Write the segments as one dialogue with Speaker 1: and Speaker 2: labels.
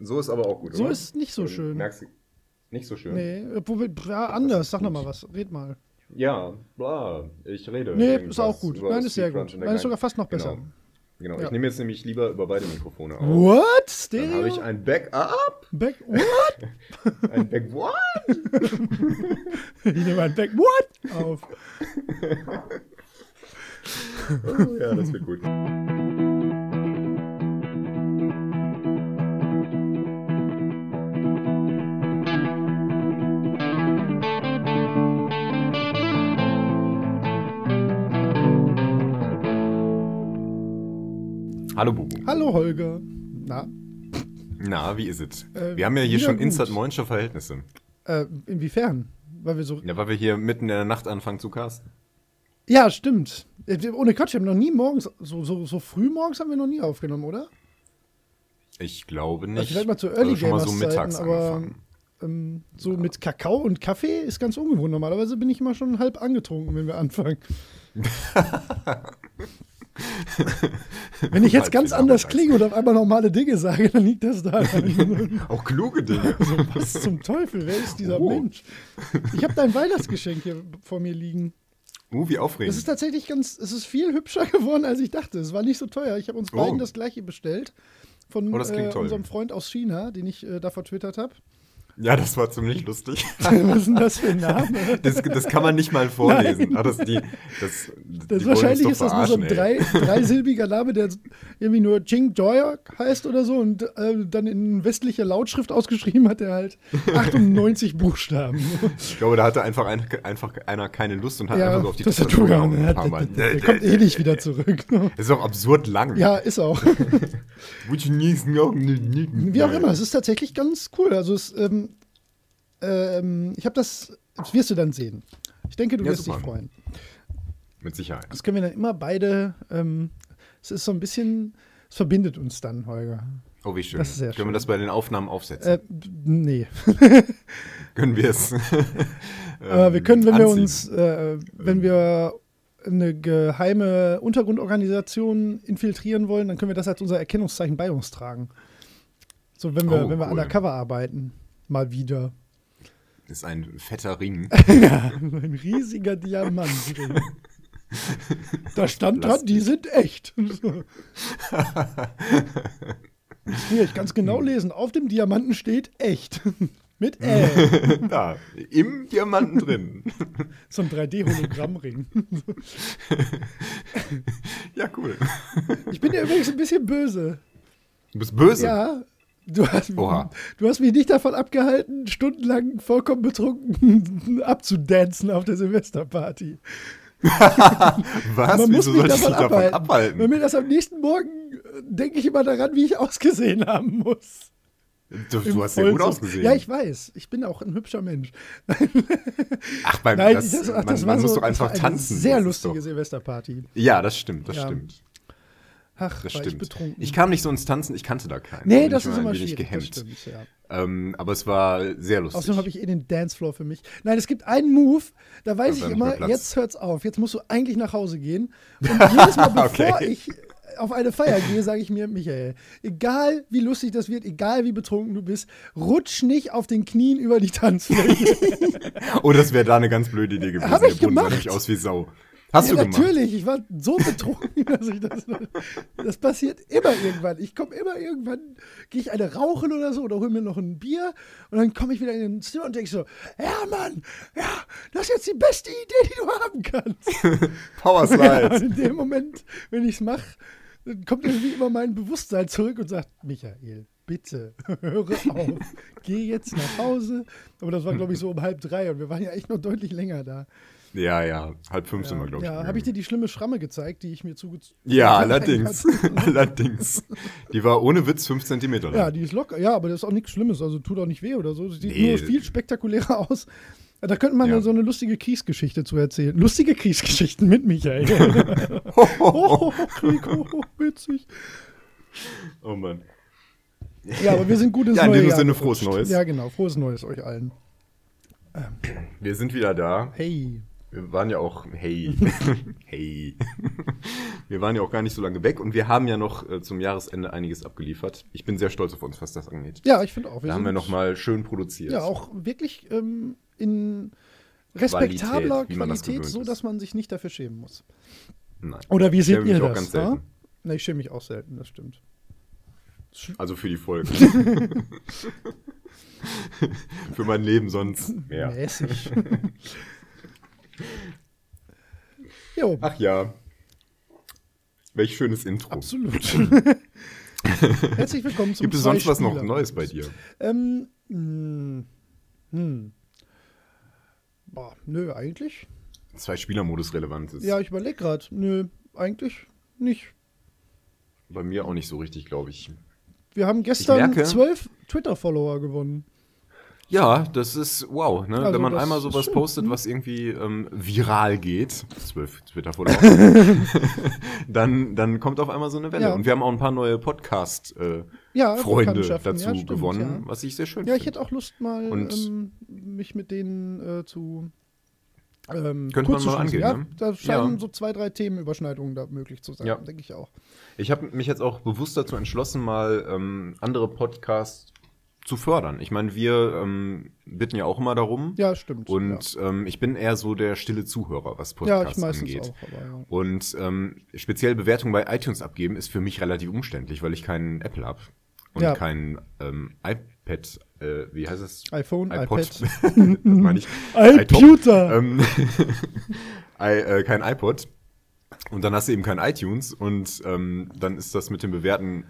Speaker 1: So ist aber auch gut,
Speaker 2: So
Speaker 1: oder?
Speaker 2: ist nicht so schön.
Speaker 1: Merkst du? Nicht so schön.
Speaker 2: Nee, ja, anders. Sag noch mal was. Red mal.
Speaker 1: Ja, bla, ich rede.
Speaker 2: Nee, ist auch gut. Nein, ist sehr gut. Nein, ist sogar fast noch besser.
Speaker 1: Genau. Genau,
Speaker 2: Ja.
Speaker 1: ich nehme jetzt nämlich lieber über beide Mikrofone auf.
Speaker 2: What?
Speaker 1: Dann
Speaker 2: Stereo?
Speaker 1: habe ich ein Backup.
Speaker 2: Back, what?
Speaker 1: Ein Back what?
Speaker 2: ich nehme ein Back, what? Auf.
Speaker 1: Oh, ja, das wird gut. Hallo Bubu.
Speaker 2: Hallo Holger. Na,
Speaker 1: Na, wie ist es?
Speaker 2: Äh,
Speaker 1: wir haben ja hier schon
Speaker 2: gut.
Speaker 1: instant moinsche Verhältnisse.
Speaker 2: äh, inwiefern? Weil wir so.
Speaker 1: Ja, weil wir hier mitten in der Nacht anfangen zu casten.
Speaker 2: Ja, stimmt. Äh, Ohne Quatsch, wir haben noch nie morgens, so, so, so früh morgens haben wir noch nie aufgenommen, oder?
Speaker 1: Ich glaube nicht.
Speaker 2: Also vielleicht mal zu Early
Speaker 1: Also mal so mittags
Speaker 2: Zeiten, aber ähm, so mit Kakao und Kaffee ist ganz ungewohnt. Normalerweise bin ich immer schon halb angetrunken, wenn wir anfangen. wenn ich jetzt ganz anders klinge und auf einmal normale Dinge sage, dann liegt das daran.
Speaker 1: Auch kluge Dinge.
Speaker 2: Was zum Teufel? Wer ist dieser
Speaker 1: Oh.
Speaker 2: Mensch? Ich habe dein Weihnachtsgeschenk hier vor mir liegen.
Speaker 1: Uh, wie
Speaker 2: Es
Speaker 1: aufregend.
Speaker 2: ist tatsächlich ganz, es ist viel hübscher geworden, als ich dachte. Es war nicht so teuer. Ich habe uns
Speaker 1: Oh.
Speaker 2: beiden das gleiche bestellt. Von
Speaker 1: Oh,
Speaker 2: äh, unserem Freund aus China, den ich äh, da vertwittert habe.
Speaker 1: Ja, das war ziemlich lustig.
Speaker 2: Was ist denn das für ein Name?
Speaker 1: Das, das kann man nicht mal vorlesen. Ah, das, die, das,
Speaker 2: Das
Speaker 1: die
Speaker 2: wahrscheinlich ist das nur so ein drei, dreisilbiger Name, der irgendwie nur Jing Joyak heißt oder so und äh, dann in westlicher Lautschrift ausgeschrieben hat er halt 98 Buchstaben.
Speaker 1: Ich glaube, da hatte einfach, ein, einfach einer keine Lust und hat
Speaker 2: ja,
Speaker 1: einfach so auf die Tastatur gehauen.
Speaker 2: der,
Speaker 1: Mal.
Speaker 2: der, der kommt eh nicht wieder zurück.
Speaker 1: Das ist doch absurd lang.
Speaker 2: Ja, ist auch. Wie
Speaker 1: Wie
Speaker 2: auch immer, es ist tatsächlich ganz cool. Also es, ähm, ähm, ich habe das, das wirst du dann sehen. Ich denke, du
Speaker 1: Ja,
Speaker 2: wirst
Speaker 1: super.
Speaker 2: dich freuen.
Speaker 1: Mit Sicherheit.
Speaker 2: Das können wir dann immer beide, ähm, es ist so ein bisschen, es verbindet uns dann, Holger.
Speaker 1: Oh, wie schön.
Speaker 2: Das ist sehr
Speaker 1: Können
Speaker 2: schön.
Speaker 1: wir das bei den Aufnahmen aufsetzen?
Speaker 2: Äh, nee.
Speaker 1: Können wir es?
Speaker 2: Aber wir können, wenn wir
Speaker 1: Ähm, anziehen?
Speaker 2: uns, äh, wenn wir eine geheime Untergrundorganisation infiltrieren wollen, dann können wir das als unser Erkennungszeichen bei uns tragen. So, wenn wir,
Speaker 1: Oh,
Speaker 2: wenn wir
Speaker 1: cool.
Speaker 2: undercover arbeiten. Mal wieder.
Speaker 1: Ist ein fetter Ring.
Speaker 2: ja, ein riesiger Diamant. da stand dran, die sind echt. Hier, ich kann es genau lesen. Auf dem Diamanten steht echt. Mit Ä.
Speaker 1: da, im Diamanten drin.
Speaker 2: So ein 3D-Hologrammring.
Speaker 1: ja, cool.
Speaker 2: Ich bin ja übrigens ein bisschen böse.
Speaker 1: Du bist böse.
Speaker 2: Ja, du hast,
Speaker 1: Oha.
Speaker 2: du hast mich nicht davon abgehalten, stundenlang vollkommen betrunken abzudancen auf der Silvesterparty.
Speaker 1: Was?
Speaker 2: Man muss
Speaker 1: Wieso
Speaker 2: mich
Speaker 1: ich dich
Speaker 2: davon
Speaker 1: davon
Speaker 2: abhalten.
Speaker 1: abhalten?
Speaker 2: Wenn mir das am nächsten Morgen äh, denke ich immer daran, wie ich ausgesehen haben muss.
Speaker 1: Du, du hast sehr gut ausgesehen.
Speaker 2: Ja, ich weiß. Ich bin auch ein hübscher Mensch.
Speaker 1: Ach, beim,
Speaker 2: Nein,
Speaker 1: das,
Speaker 2: das, ach,
Speaker 1: man,
Speaker 2: das
Speaker 1: man muss
Speaker 2: so
Speaker 1: doch
Speaker 2: das
Speaker 1: einfach tanzen.
Speaker 2: Sehr lustige
Speaker 1: Doch,
Speaker 2: Silvesterparty.
Speaker 1: ja, das stimmt, das
Speaker 2: Ja.
Speaker 1: stimmt.
Speaker 2: Ach,
Speaker 1: Das
Speaker 2: war ich
Speaker 1: stimmt.
Speaker 2: betrunken.
Speaker 1: Ich kam nicht so ins Tanzen, ich kannte da keinen.
Speaker 2: nee, das ist immer schwierig.
Speaker 1: Gehemmt.
Speaker 2: stimmt, ja.
Speaker 1: Ähm, aber es war sehr lustig.
Speaker 2: Außerdem habe ich eh den Dancefloor für mich. Nein, es gibt einen Move, da weiß ich immer, jetzt hört's auf. Jetzt musst du eigentlich nach Hause gehen. Und jedes Mal, bevor
Speaker 1: Okay.
Speaker 2: ich auf eine Feier gehe, sage ich mir, Michael, egal wie lustig das wird, egal wie betrunken du bist, rutsch nicht auf den Knien über die Tanzfläche.
Speaker 1: oh, das wäre da eine ganz blöde Idee gewesen.
Speaker 2: Hab ich
Speaker 1: Der Boden sah
Speaker 2: gemacht.
Speaker 1: nämlich aus wie Sau. Hast
Speaker 2: ja,
Speaker 1: du gemacht?
Speaker 2: natürlich, ich war so betrunken, dass ich das. Das passiert immer irgendwann. Ich komme immer irgendwann, gehe ich eine rauchen oder so oder hol mir noch ein Bier und dann komme ich wieder in den Zimmer und denke so: Ja, Mann, ja, das ist jetzt die beste Idee, die du haben kannst.
Speaker 1: Power
Speaker 2: Ja,
Speaker 1: Slide.
Speaker 2: und in dem Moment, wenn ich es mache, dann kommt irgendwie immer mein Bewusstsein zurück und sagt: Michael, bitte, höre auf, geh jetzt nach Hause. Aber das war, glaube ich, so um halb drei und wir waren ja echt noch deutlich länger da.
Speaker 1: Ja, ja. Halb fünf sind wir, glaube ich.
Speaker 2: Ja, habe ich dir die schlimme Schramme gezeigt, die ich mir zugezogen
Speaker 1: ja, allerdings. allerdings. Die war ohne Witz fünf Zentimeter lang.
Speaker 2: Ja, die ist locker. Ja, aber das ist auch nichts Schlimmes. Also tut auch nicht weh oder so. Sie sieht
Speaker 1: Nee.
Speaker 2: nur viel spektakulärer aus. Da könnte man
Speaker 1: Ja.
Speaker 2: so eine lustige Kriegsgeschichte zu erzählen. Lustige Kriegsgeschichten mit Michael. oh, Krieg, oh, witzig.
Speaker 1: Oh Mann.
Speaker 2: Ja, aber wir sind gut ins
Speaker 1: Ja, in
Speaker 2: neue Jahr
Speaker 1: Sinne,
Speaker 2: gerutscht.
Speaker 1: frohes Neues.
Speaker 2: Ja, genau. Frohes Neues euch allen.
Speaker 1: Wir sind wieder da.
Speaker 2: Hey.
Speaker 1: Wir waren ja auch, hey, hey. Wir waren ja auch gar nicht so lange weg und wir haben ja noch äh, zum Jahresende einiges abgeliefert. Ich bin sehr stolz auf uns, was das angeht.
Speaker 2: Ja, ich finde auch.
Speaker 1: da haben wir nochmal schön produziert.
Speaker 2: Ja, auch wirklich ähm, in respektabler
Speaker 1: Qualität, das
Speaker 2: Qualität,
Speaker 1: gewöhnt
Speaker 2: so dass man sich nicht dafür schämen muss.
Speaker 1: Nein.
Speaker 2: Oder wie seht ihr
Speaker 1: auch
Speaker 2: das?
Speaker 1: ganz selten.
Speaker 2: Ne, ich schäme mich auch selten, das stimmt.
Speaker 1: Also für die Folge. für mein Leben sonst mehr.
Speaker 2: Mäßig. jo,
Speaker 1: Ach ja. Welch schönes Intro.
Speaker 2: absolut. Herzlich willkommen zum
Speaker 1: Gibt es sonst was noch Neues bei dir?
Speaker 2: Ähm, hm, hm. Boah, nö, eigentlich.
Speaker 1: Zwei Spielermodus relevant ist.
Speaker 2: Ja, ich überlege gerade. Nö, eigentlich nicht.
Speaker 1: Bei mir auch nicht so richtig, glaube ich.
Speaker 2: Wir haben gestern zwölf Twitter-Follower gewonnen.
Speaker 1: Ja, das ist wow, ne?
Speaker 2: Also
Speaker 1: Wenn man einmal sowas
Speaker 2: schön,
Speaker 1: postet, was irgendwie ähm, viral geht, zwölf Twitter-Follower, dann, dann kommt auf einmal so eine Welle.
Speaker 2: Ja.
Speaker 1: Und wir haben auch ein paar neue Podcast-Freunde
Speaker 2: Ja,
Speaker 1: dazu
Speaker 2: Bekanntschaften, ja, stimmt,
Speaker 1: gewonnen, was ich sehr schön
Speaker 2: Ja, ich
Speaker 1: finde.
Speaker 2: hätte auch Lust mal,
Speaker 1: Und-
Speaker 2: ähm, mich mit denen äh, zu ähm,
Speaker 1: Könnte man mal angehen,
Speaker 2: Ja,
Speaker 1: ne?
Speaker 2: da scheinen
Speaker 1: Ja.
Speaker 2: so zwei, drei Themenüberschneidungen da möglich zu sein,
Speaker 1: Ja.
Speaker 2: denke ich auch.
Speaker 1: Ich habe mich jetzt auch bewusst dazu entschlossen, mal ähm, andere Podcasts zu fördern. Ich meine, wir ähm, bitten ja auch immer darum.
Speaker 2: Ja, stimmt.
Speaker 1: Und ähm, ich bin eher so der stille Zuhörer, was
Speaker 2: ja.
Speaker 1: Podcasts
Speaker 2: ja,
Speaker 1: angeht.
Speaker 2: auch. Aber, ja.
Speaker 1: Und ähm, speziell Bewertungen bei iTunes abgeben ist für mich relativ umständlich, weil ich keinen Apple habe und
Speaker 2: Ja.
Speaker 1: kein ähm, iPad, äh, wie heißt es?
Speaker 2: iPhone,
Speaker 1: iPod.
Speaker 2: iPad.
Speaker 1: das meine ich.
Speaker 2: iPuter.
Speaker 1: Ähm, I, äh, kein iPod. Und dann hast du eben kein iTunes und ähm, dann ist das mit dem Bewerten.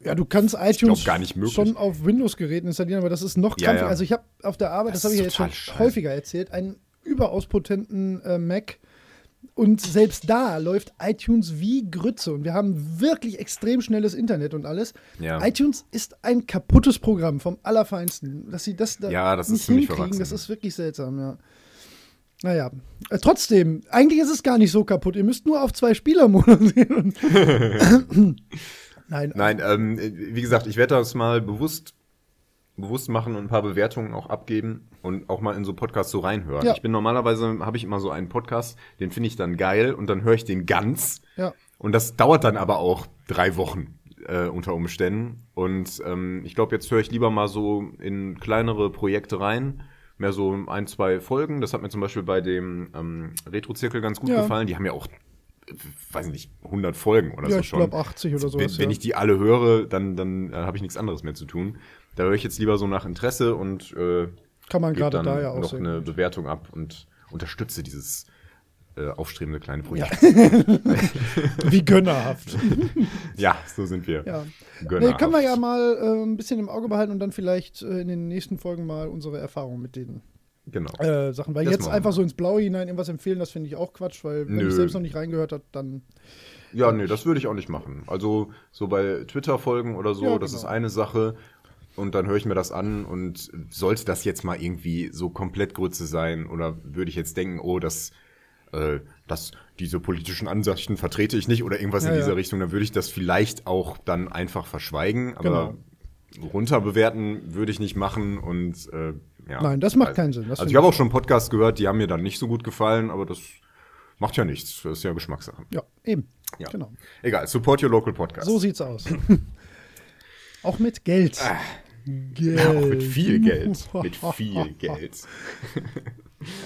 Speaker 2: Ja, du kannst iTunes
Speaker 1: gar nicht möglich.
Speaker 2: schon auf Windows-Geräten installieren, aber das ist noch
Speaker 1: Ja,
Speaker 2: krampfiger.
Speaker 1: ja.
Speaker 2: Also ich habe auf der Arbeit, das,
Speaker 1: Das
Speaker 2: habe ich ja jetzt schon
Speaker 1: scheiße.
Speaker 2: häufiger erzählt, einen überaus potenten äh, Mac. Und selbst da läuft iTunes wie Grütze. Und wir haben wirklich extrem schnelles Internet und alles.
Speaker 1: Ja.
Speaker 2: iTunes ist ein kaputtes Programm vom Allerfeinsten. Dass sie das da
Speaker 1: Ja, das ist
Speaker 2: nicht hinkriegen, das ist wirklich seltsam, ja. Naja, äh, trotzdem, eigentlich ist es gar nicht so kaputt. Ihr müsst nur auf zwei Spielermodus gehen. Nein,
Speaker 1: Nein, ähm, wie gesagt, ich werde das mal bewusst, bewusst machen und ein paar Bewertungen auch abgeben und auch mal in so Podcasts so reinhören.
Speaker 2: Ja.
Speaker 1: Ich bin normalerweise, habe ich immer so einen Podcast, den finde ich dann geil und dann höre ich den ganz.
Speaker 2: ja.
Speaker 1: Und das dauert dann aber auch drei Wochen äh, unter Umständen. Und ähm, ich glaube, jetzt höre ich lieber mal so in kleinere Projekte rein. Mehr so ein, zwei Folgen. Das hat mir zum Beispiel bei dem ähm, Retro-Zirkel ganz gut
Speaker 2: Ja.
Speaker 1: gefallen. Die haben ja auch, weiß ich nicht, 100 Folgen oder
Speaker 2: Ja,
Speaker 1: so
Speaker 2: ich
Speaker 1: schon.
Speaker 2: glaube 80 oder sowas.
Speaker 1: wenn, wenn
Speaker 2: ja.
Speaker 1: ich die alle höre, dann, dann äh, habe ich nichts anderes mehr zu tun. Da höre ich jetzt lieber so nach Interesse und äh,
Speaker 2: Kann man gerade
Speaker 1: dann
Speaker 2: da ja auch
Speaker 1: noch eine Bewertung ab und unterstütze dieses äh, aufstrebende kleine
Speaker 2: Ja.
Speaker 1: Projekt.
Speaker 2: Wie gönnerhaft.
Speaker 1: Ja, so sind wir.
Speaker 2: ja.
Speaker 1: Gönnerhaft.
Speaker 2: Nee, können wir ja mal äh, ein bisschen im Auge behalten und dann vielleicht äh, in den nächsten Folgen mal unsere Erfahrungen mit den
Speaker 1: Genau.
Speaker 2: äh, Sachen. Weil
Speaker 1: Das
Speaker 2: jetzt einfach so ins Blaue hinein irgendwas empfehlen, das finde ich auch Quatsch, weil wenn
Speaker 1: Nö.
Speaker 2: ich selbst noch nicht reingehört habe, dann.
Speaker 1: Ja, nee, das würde ich auch nicht machen. Also so bei Twitter-Folgen oder so,
Speaker 2: Ja,
Speaker 1: das
Speaker 2: genau.
Speaker 1: ist eine Sache. Und dann höre ich mir das an und sollte das jetzt mal irgendwie so komplett Grütze sein oder würde ich jetzt denken, oh, das, äh, das, diese politischen Ansichten vertrete ich nicht oder irgendwas
Speaker 2: Ja,
Speaker 1: in dieser
Speaker 2: ja.
Speaker 1: Richtung, dann würde ich das vielleicht auch dann einfach verschweigen. Aber runterbewerten würde ich nicht machen und äh, ja.
Speaker 2: Nein, das macht
Speaker 1: Also-
Speaker 2: keinen Sinn. Das
Speaker 1: also ich habe auch schon Podcasts gehört, die haben mir dann nicht so gut gefallen, aber das macht ja nichts. Das ist ja Geschmackssache.
Speaker 2: Ja, eben.
Speaker 1: Ja.
Speaker 2: Genau.
Speaker 1: Egal, support your local podcast.
Speaker 2: So sieht's aus. auch mit Geld. Geld.
Speaker 1: Ah. Auch mit viel Geld. Mit viel Geld.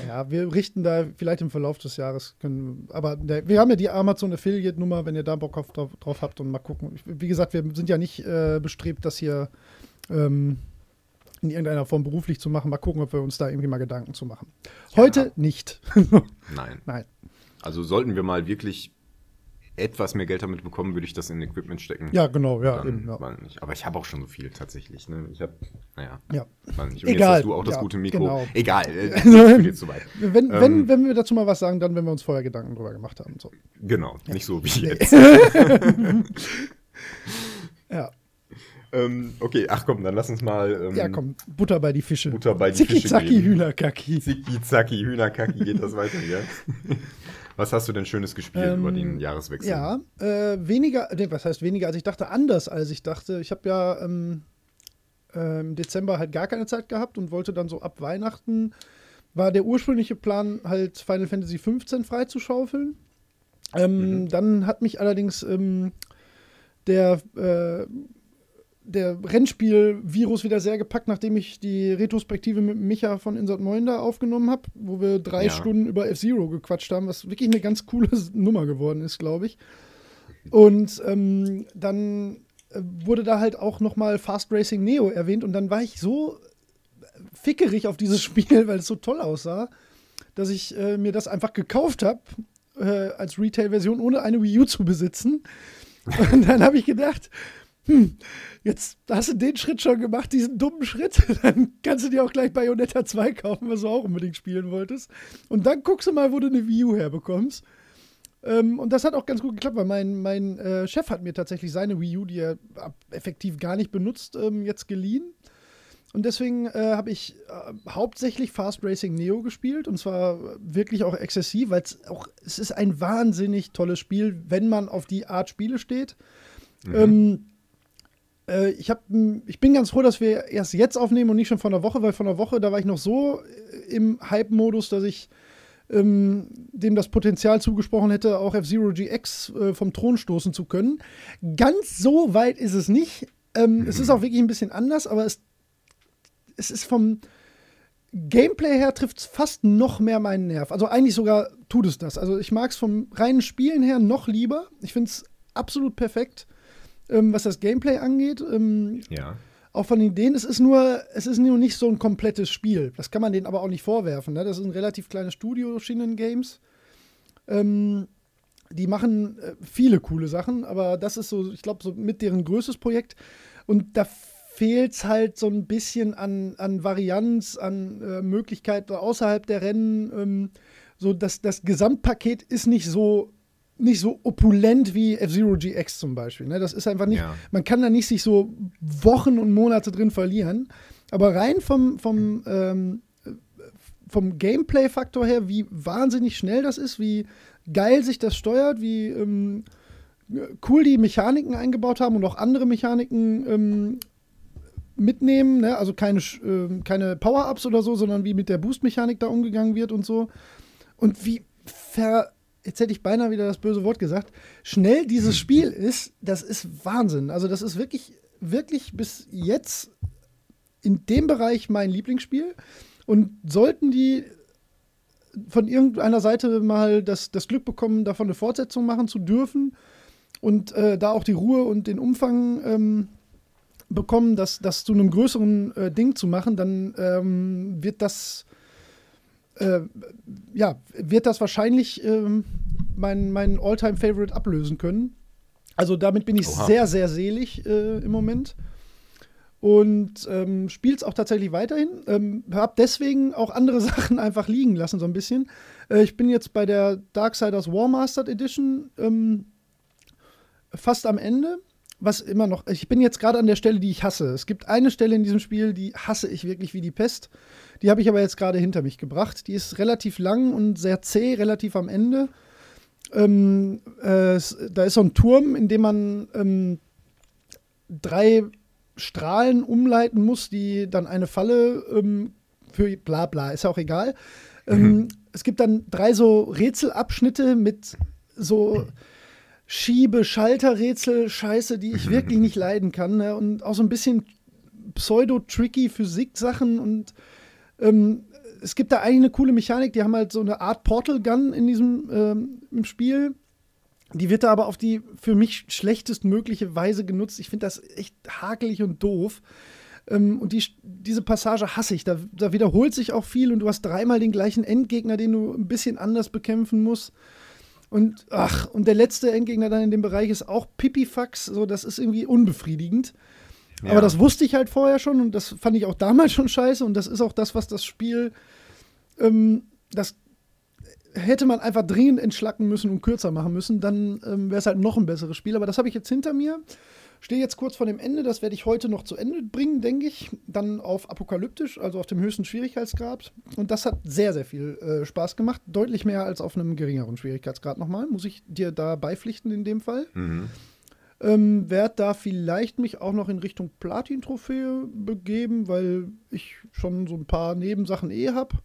Speaker 2: Ja, wir richten da vielleicht im Verlauf des Jahres, können, aber der, wir haben ja die Amazon Affiliate Nummer, wenn ihr da Bock auf, drauf, drauf habt und mal gucken. Wie gesagt, wir sind ja nicht äh, bestrebt, das hier ähm, in irgendeiner Form beruflich zu machen. Mal gucken, ob wir uns da irgendwie mal Gedanken zu machen. Heute nicht.
Speaker 1: Nein.
Speaker 2: Nein.
Speaker 1: Also sollten wir mal wirklich etwas mehr Geld damit bekommen, würde ich das in Equipment stecken.
Speaker 2: Ja, genau, ja, eben, ja.
Speaker 1: Aber ich habe auch schon so viel tatsächlich. Ne? Ich habe, naja,
Speaker 2: Ja.
Speaker 1: nicht. Und
Speaker 2: Egal.
Speaker 1: jetzt hast du auch das
Speaker 2: Ja,
Speaker 1: gute Mikro.
Speaker 2: genau.
Speaker 1: Egal, äh, zu weit.
Speaker 2: Wenn,
Speaker 1: Ähm,
Speaker 2: wenn, wenn wir dazu mal was sagen, dann, wenn wir uns vorher Gedanken drüber gemacht haben. So.
Speaker 1: Genau, nicht so wie jetzt.
Speaker 2: Ja.
Speaker 1: Ähm, okay, ach komm, dann lass uns mal. Ähm,
Speaker 2: ja, komm, Butter bei die Fische.
Speaker 1: Butter bei die Fische
Speaker 2: Zicki-Zacki,
Speaker 1: geben.
Speaker 2: Hühnerkacki.
Speaker 1: Zicki-Zacki, Hühnerkacki, geht das weiter hier? Was hast du denn Schönes gespielt
Speaker 2: Ähm,
Speaker 1: über den Jahreswechsel?
Speaker 2: Ja, äh, weniger, nee, was heißt weniger, als ich dachte, anders als ich dachte. Ich habe ja ähm, äh, im Dezember halt gar keine Zeit gehabt und wollte dann so ab Weihnachten war der ursprüngliche Plan, halt Final Fantasy XV freizuschaufeln. Ähm, mhm. Dann hat mich allerdings ähm, der, äh, der Rennspiel-Virus wieder sehr gepackt, nachdem ich die Retrospektive mit Micha von Insert 9 da aufgenommen habe, wo wir drei ja. Stunden über F-Zero gequatscht haben, was wirklich eine ganz coole Nummer geworden ist, glaube ich. Und ähm, dann äh, wurde da halt auch noch mal Fast Racing Neo erwähnt und dann war ich so fickerig auf dieses Spiel, weil es so toll aussah, dass ich äh, mir das einfach gekauft habe äh, als Retail-Version, ohne eine Wii U zu besitzen. Und dann habe ich gedacht, hm, jetzt hast du den Schritt schon gemacht, diesen dummen Schritt, dann kannst du dir auch gleich Bayonetta 2 kaufen, was du auch unbedingt spielen wolltest. Und dann guckst du mal, wo du eine Wii U herbekommst. Ähm, und das hat auch ganz gut geklappt, weil mein, mein äh, Chef hat mir tatsächlich seine Wii U, die er effektiv gar nicht benutzt, ähm, jetzt geliehen. Und deswegen äh, habe ich äh, hauptsächlich Fast Racing Neo gespielt und zwar wirklich auch exzessiv, weil es auch, es ist ein wahnsinnig tolles Spiel, wenn man auf die Art Spiele steht. Mhm. Ähm, äh, ich, hab, ich bin ganz froh, dass wir erst jetzt aufnehmen und nicht schon vor einer Woche, weil vor einer Woche, da war ich noch so äh, im Hype-Modus, dass ich ähm, dem das Potenzial zugesprochen hätte, auch F-Zero GX äh, vom Thron stoßen zu können. Ganz so weit ist es nicht. Ähm, mhm. Es ist auch wirklich ein bisschen anders, aber es es ist vom Gameplay her trifft es fast noch mehr meinen Nerv. Also eigentlich sogar tut es das. Also ich mag es vom reinen Spielen her noch lieber. Ich finde es absolut perfekt, ähm, was das Gameplay angeht. Ähm,
Speaker 1: ja.
Speaker 2: Auch von den Ideen. Es ist nur, es ist nur nicht so ein komplettes Spiel. Das kann man denen aber auch nicht vorwerfen. Ne? Das ist ein relativ kleines Studio, Shinnen Games. Ähm, die machen äh, viele coole Sachen, aber das ist so, ich glaube, so mit deren größtes Projekt. Und da fehlt es halt so ein bisschen an, an Varianz, an äh, Möglichkeiten außerhalb der Rennen. Ähm, so das, das Gesamtpaket ist nicht so nicht so opulent wie F-Zero GX zum Beispiel. Ne? Das ist einfach nicht, ja. man kann da nicht sich so Wochen und Monate drin verlieren. Aber rein vom, vom, ähm, vom Gameplay-Faktor her, wie wahnsinnig schnell das ist, wie geil sich das steuert, wie ähm, cool die Mechaniken eingebaut haben und auch andere Mechaniken ähm, mitnehmen, ne? also keine, äh, keine Power-Ups oder so, sondern wie mit der Boost-Mechanik da umgegangen wird und so. Und wie ver jetzt hätte ich beinahe wieder das böse Wort gesagt, schnell dieses Spiel ist, das ist Wahnsinn. Also das ist wirklich, wirklich bis jetzt in dem Bereich mein Lieblingsspiel. Und sollten die von irgendeiner Seite mal das, das Glück bekommen, davon eine Fortsetzung machen zu dürfen und äh, da auch die Ruhe und den Umfang ähm, bekommen, das, das zu einem größeren äh, Ding zu machen, dann ähm, wird das äh, ja, wird das wahrscheinlich ähm, mein, mein All-Time-Favorite ablösen können. Also damit bin ich Oha. sehr, sehr selig äh, im Moment. Und ähm, spiele es auch tatsächlich weiterhin. Ähm, hab deswegen auch andere Sachen einfach liegen lassen, so ein bisschen. Äh, ich bin jetzt bei der Darksiders War Mastered Edition ähm, fast am Ende was immer noch, ich bin jetzt gerade an der Stelle, die ich hasse. Es gibt eine Stelle in diesem Spiel, die hasse ich wirklich wie die Pest. Die habe ich aber jetzt gerade hinter mich gebracht. Die ist relativ lang und sehr zäh, relativ am Ende. Ähm, äh, da ist so ein Turm, in dem man ähm, drei Strahlen umleiten muss, die dann eine Falle ähm, für bla bla, ist ja auch egal. Ähm, mhm. Es gibt dann drei so Rätselabschnitte mit so Schiebe-Schalter-Rätsel-Scheiße, die ich wirklich nicht leiden kann. Ne? Und auch so ein bisschen pseudo-tricky Physik-Sachen. Und ähm, es gibt da eigentlich eine coole Mechanik. Die haben halt so eine Art Portal-Gun in diesem ähm, im Spiel. Die wird da aber auf die für mich schlechtestmögliche Weise genutzt. Ich finde das echt hakelig und doof. Ähm, und die, diese Passage hasse ich. Da, da wiederholt sich auch viel und du hast dreimal den gleichen Endgegner, den du ein bisschen anders bekämpfen musst. Und ach, und der letzte Endgegner dann in dem Bereich ist auch Pipifax, so das ist irgendwie unbefriedigend. Ja. Aber das wusste ich halt vorher schon und das fand ich auch damals schon scheiße und das ist auch das, was das Spiel, ähm, das hätte man einfach dringend entschlacken müssen und kürzer machen müssen, dann ähm, wäre es halt noch ein besseres Spiel. Aber das habe ich jetzt hinter mir. Stehe jetzt kurz vor dem Ende, das werde ich heute noch zu Ende bringen, denke ich. Dann auf Apokalyptisch, also auf dem höchsten Schwierigkeitsgrad. Und das hat sehr, sehr viel äh, Spaß gemacht. Deutlich mehr als auf einem geringeren Schwierigkeitsgrad nochmal. Muss ich dir da beipflichten in dem Fall. Mhm. Ähm, werde da vielleicht mich auch noch in Richtung Platin-Trophäe begeben, weil ich schon so ein paar Nebensachen eh habe.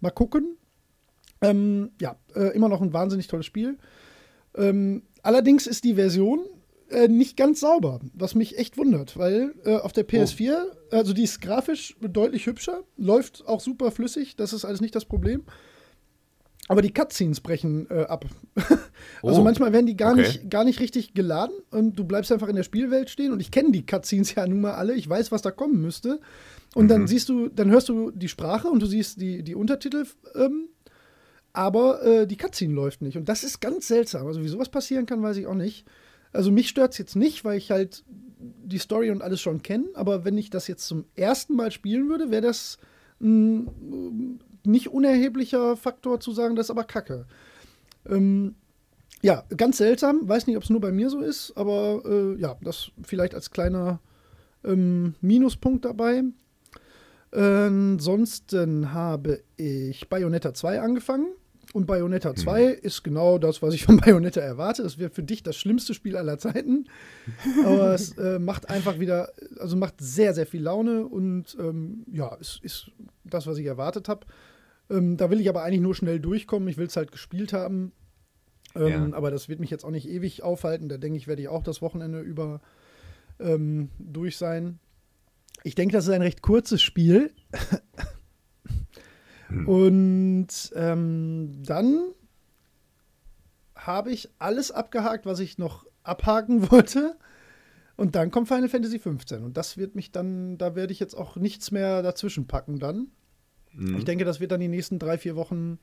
Speaker 2: Mal gucken. Ähm, ja, äh, immer noch ein wahnsinnig tolles Spiel. Ähm, allerdings ist die Version äh, nicht ganz sauber, was mich echt wundert, weil äh, auf der PS4, oh. also die ist grafisch deutlich hübscher, läuft auch super flüssig, das ist alles nicht das Problem. Aber die Cutscenes brechen äh, ab. also oh. manchmal werden die gar, okay. nicht, gar nicht richtig geladen und du bleibst einfach in der Spielwelt stehen und ich kenne die Cutscenes ja nun mal alle, ich weiß, was da kommen müsste. Und mhm. dann siehst du, dann hörst du die Sprache und du siehst die, die Untertitel, ähm, aber äh, die Cutscene läuft nicht. Und das ist ganz seltsam. Also wie sowas passieren kann, weiß ich auch nicht. Also mich stört es jetzt nicht, weil ich halt die Story und alles schon kenne, aber wenn ich das jetzt zum ersten Mal spielen würde, wäre das ein nicht unerheblicher Faktor zu sagen, das ist aber kacke. Ähm, ja, ganz seltsam. Weiß nicht, ob es nur bei mir so ist, aber äh, ja, das vielleicht als kleiner ähm, Minuspunkt dabei. ansonsten habe ich Bayonetta 2 angefangen. Und Bayonetta 2 mhm. ist genau das, was ich von Bayonetta erwarte. Es wird für dich das schlimmste Spiel aller Zeiten. Aber es äh, macht einfach wieder, also macht sehr, sehr viel Laune und ähm, ja, es ist das, was ich erwartet habe. Ähm, da will ich aber eigentlich nur schnell durchkommen. Ich will es halt gespielt haben. Ähm, ja. Aber das wird mich jetzt auch nicht ewig aufhalten. Da denke ich, werde ich auch das Wochenende über ähm, durch sein. Ich denke, das ist ein recht kurzes Spiel. Hm. Und ähm, dann habe ich alles abgehakt, was ich noch abhaken wollte. Und dann kommt Final Fantasy 15. Und das wird mich dann, da werde ich jetzt auch nichts mehr dazwischen packen dann. Mhm. Ich denke, das wird dann die nächsten drei, vier Wochen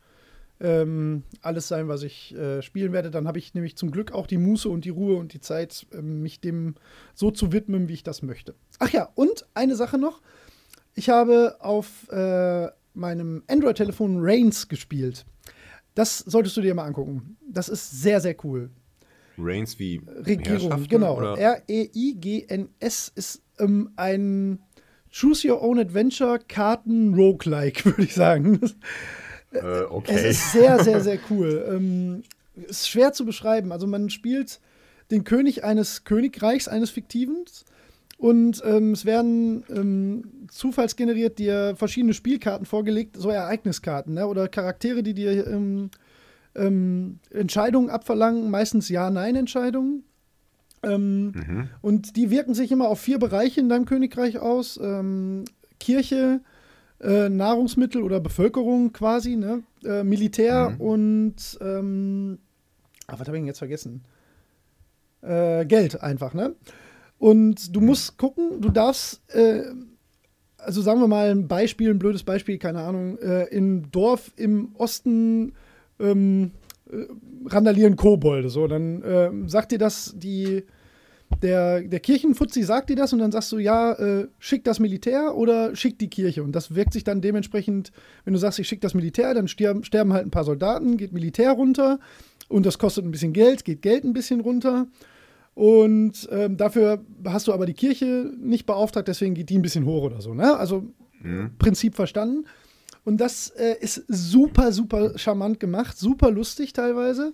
Speaker 2: ähm, alles sein, was ich äh, spielen werde. Dann habe ich nämlich zum Glück auch die Muße und die Ruhe und die Zeit, äh, mich dem so zu widmen, wie ich das möchte. Ach ja, und eine Sache noch. Ich habe auf äh, meinem Android-Telefon Reigns gespielt. Das solltest du dir mal angucken. Das ist sehr, sehr cool.
Speaker 1: Reigns wie
Speaker 2: Regierung, genau. R-E-I-G-N-S ist ähm, ein Choose Your Own Adventure Karten Roguelike, würde ich sagen.
Speaker 1: Äh, okay.
Speaker 2: Es ist sehr, sehr, sehr cool. ähm, ist schwer zu beschreiben. Also man spielt den König eines Königreichs, eines fiktiven. Und ähm, es werden ähm, zufallsgeneriert dir verschiedene Spielkarten vorgelegt, so Ereigniskarten ne? oder Charaktere, die dir ähm, ähm Entscheidungen abverlangen, meistens Ja-Nein-Entscheidungen. Ähm, mhm. Und die wirken sich immer auf vier Bereiche in deinem Königreich aus: ähm, Kirche, äh, Nahrungsmittel oder Bevölkerung quasi, ne? äh, Militär mhm. und ähm, ah, was habe ich denn jetzt vergessen? Äh, Geld einfach, ne? Und du musst gucken, du darfst, äh, also sagen wir mal ein Beispiel, ein blödes Beispiel, keine Ahnung, äh, im Dorf im Osten ähm, äh, randalieren Kobolde. So, dann äh, sagt dir das die der, der Kirchenfuzzi sagt dir das und dann sagst du, ja, äh, schick das Militär oder schick die Kirche. Und das wirkt sich dann dementsprechend, wenn du sagst, ich schick das Militär, dann sterben, sterben halt ein paar Soldaten, geht Militär runter und das kostet ein bisschen Geld, geht Geld ein bisschen runter. Und ähm, dafür hast du aber die Kirche nicht beauftragt, deswegen geht die ein bisschen hoch oder so. Ne? Also mhm. Prinzip verstanden. Und das äh, ist super, super charmant gemacht, super lustig teilweise.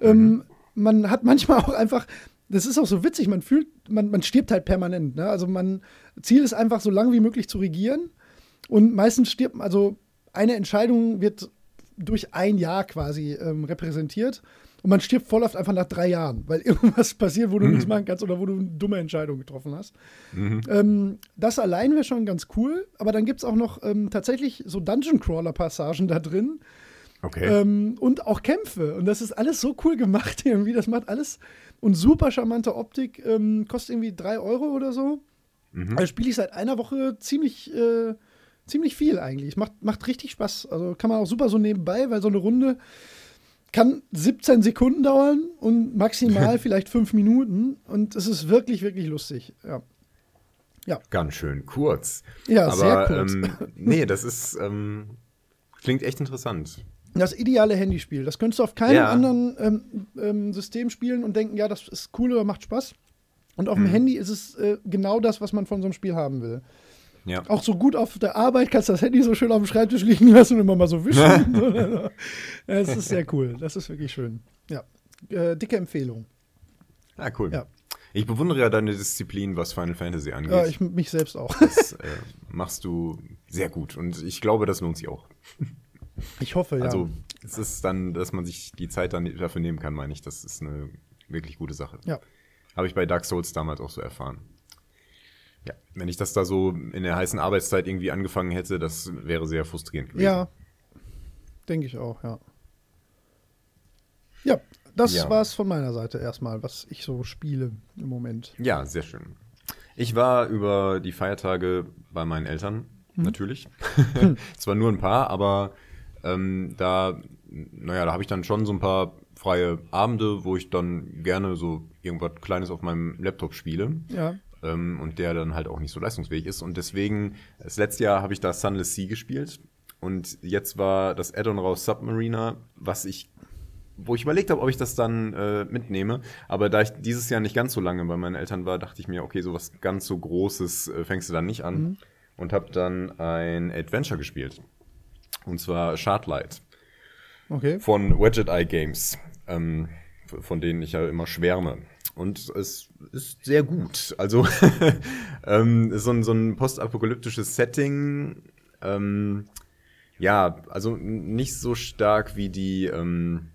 Speaker 2: Mhm. Ähm, man hat manchmal auch einfach, das ist auch so witzig, man fühlt, man, man stirbt halt permanent. Ne? Also man, Ziel ist einfach so lange wie möglich zu regieren. Und meistens stirbt, also eine Entscheidung wird durch ein Jahr quasi ähm, repräsentiert. Und man stirbt voll oft einfach nach drei Jahren, weil irgendwas passiert, wo du mhm. nichts machen kannst oder wo du eine dumme Entscheidung getroffen hast. Mhm. Ähm, das allein wäre schon ganz cool, aber dann gibt es auch noch ähm, tatsächlich so Dungeon-Crawler-Passagen da drin.
Speaker 1: Okay.
Speaker 2: Ähm, und auch Kämpfe. Und das ist alles so cool gemacht irgendwie. Das macht alles. Und super charmante Optik. Ähm, kostet irgendwie drei Euro oder so. Mhm. Also spiele ich seit einer Woche ziemlich, äh, ziemlich viel eigentlich. Macht, macht richtig Spaß. Also kann man auch super so nebenbei, weil so eine Runde kann 17 Sekunden dauern und maximal vielleicht fünf Minuten. Und es ist wirklich, wirklich lustig. Ja.
Speaker 1: Ja. Ganz schön kurz.
Speaker 2: Ja, Aber, sehr kurz.
Speaker 1: Ähm, nee, das ist, ähm, klingt echt interessant.
Speaker 2: Das ideale Handyspiel. Das könntest du auf keinem ja. anderen ähm, ähm, System spielen und denken, ja, das ist cool oder macht Spaß. Und auf dem mhm. Handy ist es äh, genau das, was man von so einem Spiel haben will.
Speaker 1: Ja.
Speaker 2: Auch so gut auf der Arbeit kannst du das Handy so schön auf dem Schreibtisch liegen lassen und immer mal so wischen. Es ist sehr cool. Das ist wirklich schön. Ja. Äh, dicke Empfehlung.
Speaker 1: Ah, cool. Ja. Ich bewundere ja deine Disziplin, was Final Fantasy angeht.
Speaker 2: Ja, ich mich selbst auch.
Speaker 1: Das äh, machst du sehr gut und ich glaube, das lohnt sich auch.
Speaker 2: Ich hoffe, ja.
Speaker 1: Also es ist dann, dass man sich die Zeit dann dafür nehmen kann, meine ich. Das ist eine wirklich gute Sache.
Speaker 2: ja.
Speaker 1: Habe ich bei Dark Souls damals auch so erfahren. Ja, wenn ich das da so in der heißen Arbeitszeit irgendwie angefangen hätte, das wäre sehr frustrierend gewesen.
Speaker 2: Ja, denke ich auch, ja. Ja, das
Speaker 1: Ja.
Speaker 2: war's von meiner Seite erstmal, was ich so spiele im Moment.
Speaker 1: Ja, sehr schön. Ich war über die Feiertage bei meinen Eltern, natürlich. Zwar nur ein paar, aber ähm, da, naja, da habe ich dann schon so ein paar freie Abende, wo ich dann gerne so irgendwas Kleines auf meinem Laptop spiele.
Speaker 2: Ja.
Speaker 1: Ähm, und der dann halt auch nicht so leistungsfähig ist. Und deswegen, das letzte Jahr habe ich da Sunless Sea gespielt und jetzt war das Add-on raus Submariner, was ich, wo ich überlegt habe, ob ich das dann äh, mitnehme. Aber da ich dieses Jahr nicht ganz so lange bei meinen Eltern war, dachte ich mir, okay, sowas ganz so Großes äh, fängst du dann nicht an. Und habe dann ein Adventure gespielt. Und zwar Shardlight
Speaker 2: Okay.
Speaker 1: von Widget Eye Games, ähm, von denen ich ja immer schwärme. Und es ist sehr gut. Also ähm, so ein, so ein postapokalyptisches Setting. Ähm, ja, also nicht so stark wie die, ähm,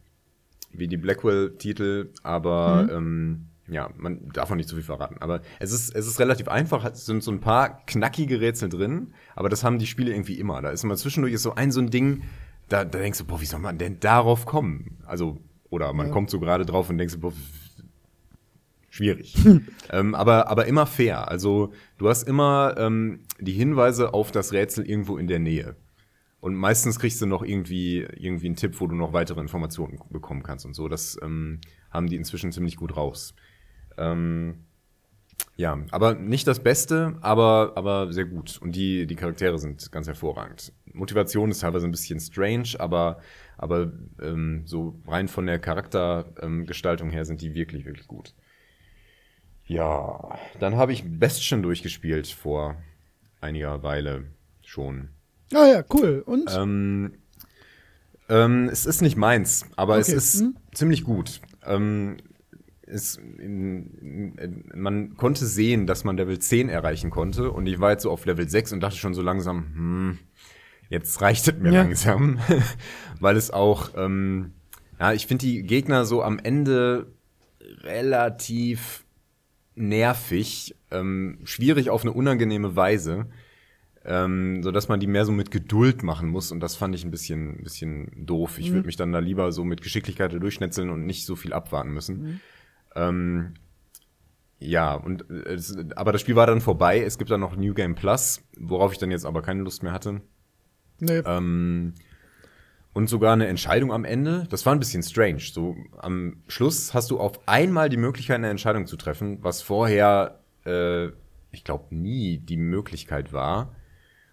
Speaker 1: wie die Blackwell-Titel, aber ähm, ja, man darf auch nicht zu viel verraten. Aber es ist, es ist relativ einfach. Es sind so ein paar knackige Rätsel drin, aber das haben die Spiele irgendwie immer. Da ist immer zwischendurch ist so ein so ein Ding, da, da denkst du, boah, wie soll man denn darauf kommen? Also, oder man
Speaker 2: Ja.
Speaker 1: kommt so gerade drauf und denkst, boah, schwierig. ähm, aber, aber immer fair. Also, du hast immer ähm, die Hinweise auf das Rätsel irgendwo in der Nähe. Und meistens kriegst du noch irgendwie, irgendwie einen Tipp, wo du noch weitere Informationen bekommen kannst und so. Das ähm, haben die inzwischen ziemlich gut raus. Ähm, ja, aber nicht das Beste, aber, aber sehr gut. Und die, die Charaktere sind ganz hervorragend. Motivation ist teilweise ein bisschen strange, aber, aber ähm, so rein von der Charaktergestaltung ähm, her sind die wirklich, wirklich gut. Ja, dann habe ich Bestien durchgespielt vor einiger Weile schon.
Speaker 2: Ah ja, cool. Und?
Speaker 1: Ähm, ähm, es ist nicht meins, aber es
Speaker 2: Okay,
Speaker 1: ist
Speaker 2: hm.
Speaker 1: ziemlich gut. Ähm, es, man konnte sehen, dass man Level 10 erreichen konnte und ich war jetzt so auf Level 6 und dachte schon so langsam, hm, jetzt reicht es mir
Speaker 2: Ja.
Speaker 1: langsam, weil es auch, ähm, ja, ich finde die Gegner so am Ende relativ nervig, ähm, schwierig auf eine unangenehme Weise ähm, so dass man die mehr so mit Geduld machen muss und das fand ich ein bisschen, ein bisschen doof. Ich würde mich dann da lieber so mit Geschicklichkeit durchschnetzeln und nicht so viel abwarten müssen. Ähm, ja, und äh, es, aber das Spiel war dann vorbei. Es gibt dann noch New Game Plus, worauf ich dann jetzt aber keine Lust mehr hatte.
Speaker 2: nee.
Speaker 1: Ähm, und sogar eine Entscheidung am Ende. Das war ein bisschen strange. So am Schluss hast du auf einmal die Möglichkeit, eine Entscheidung zu treffen, was vorher, äh, ich glaube, nie die Möglichkeit war.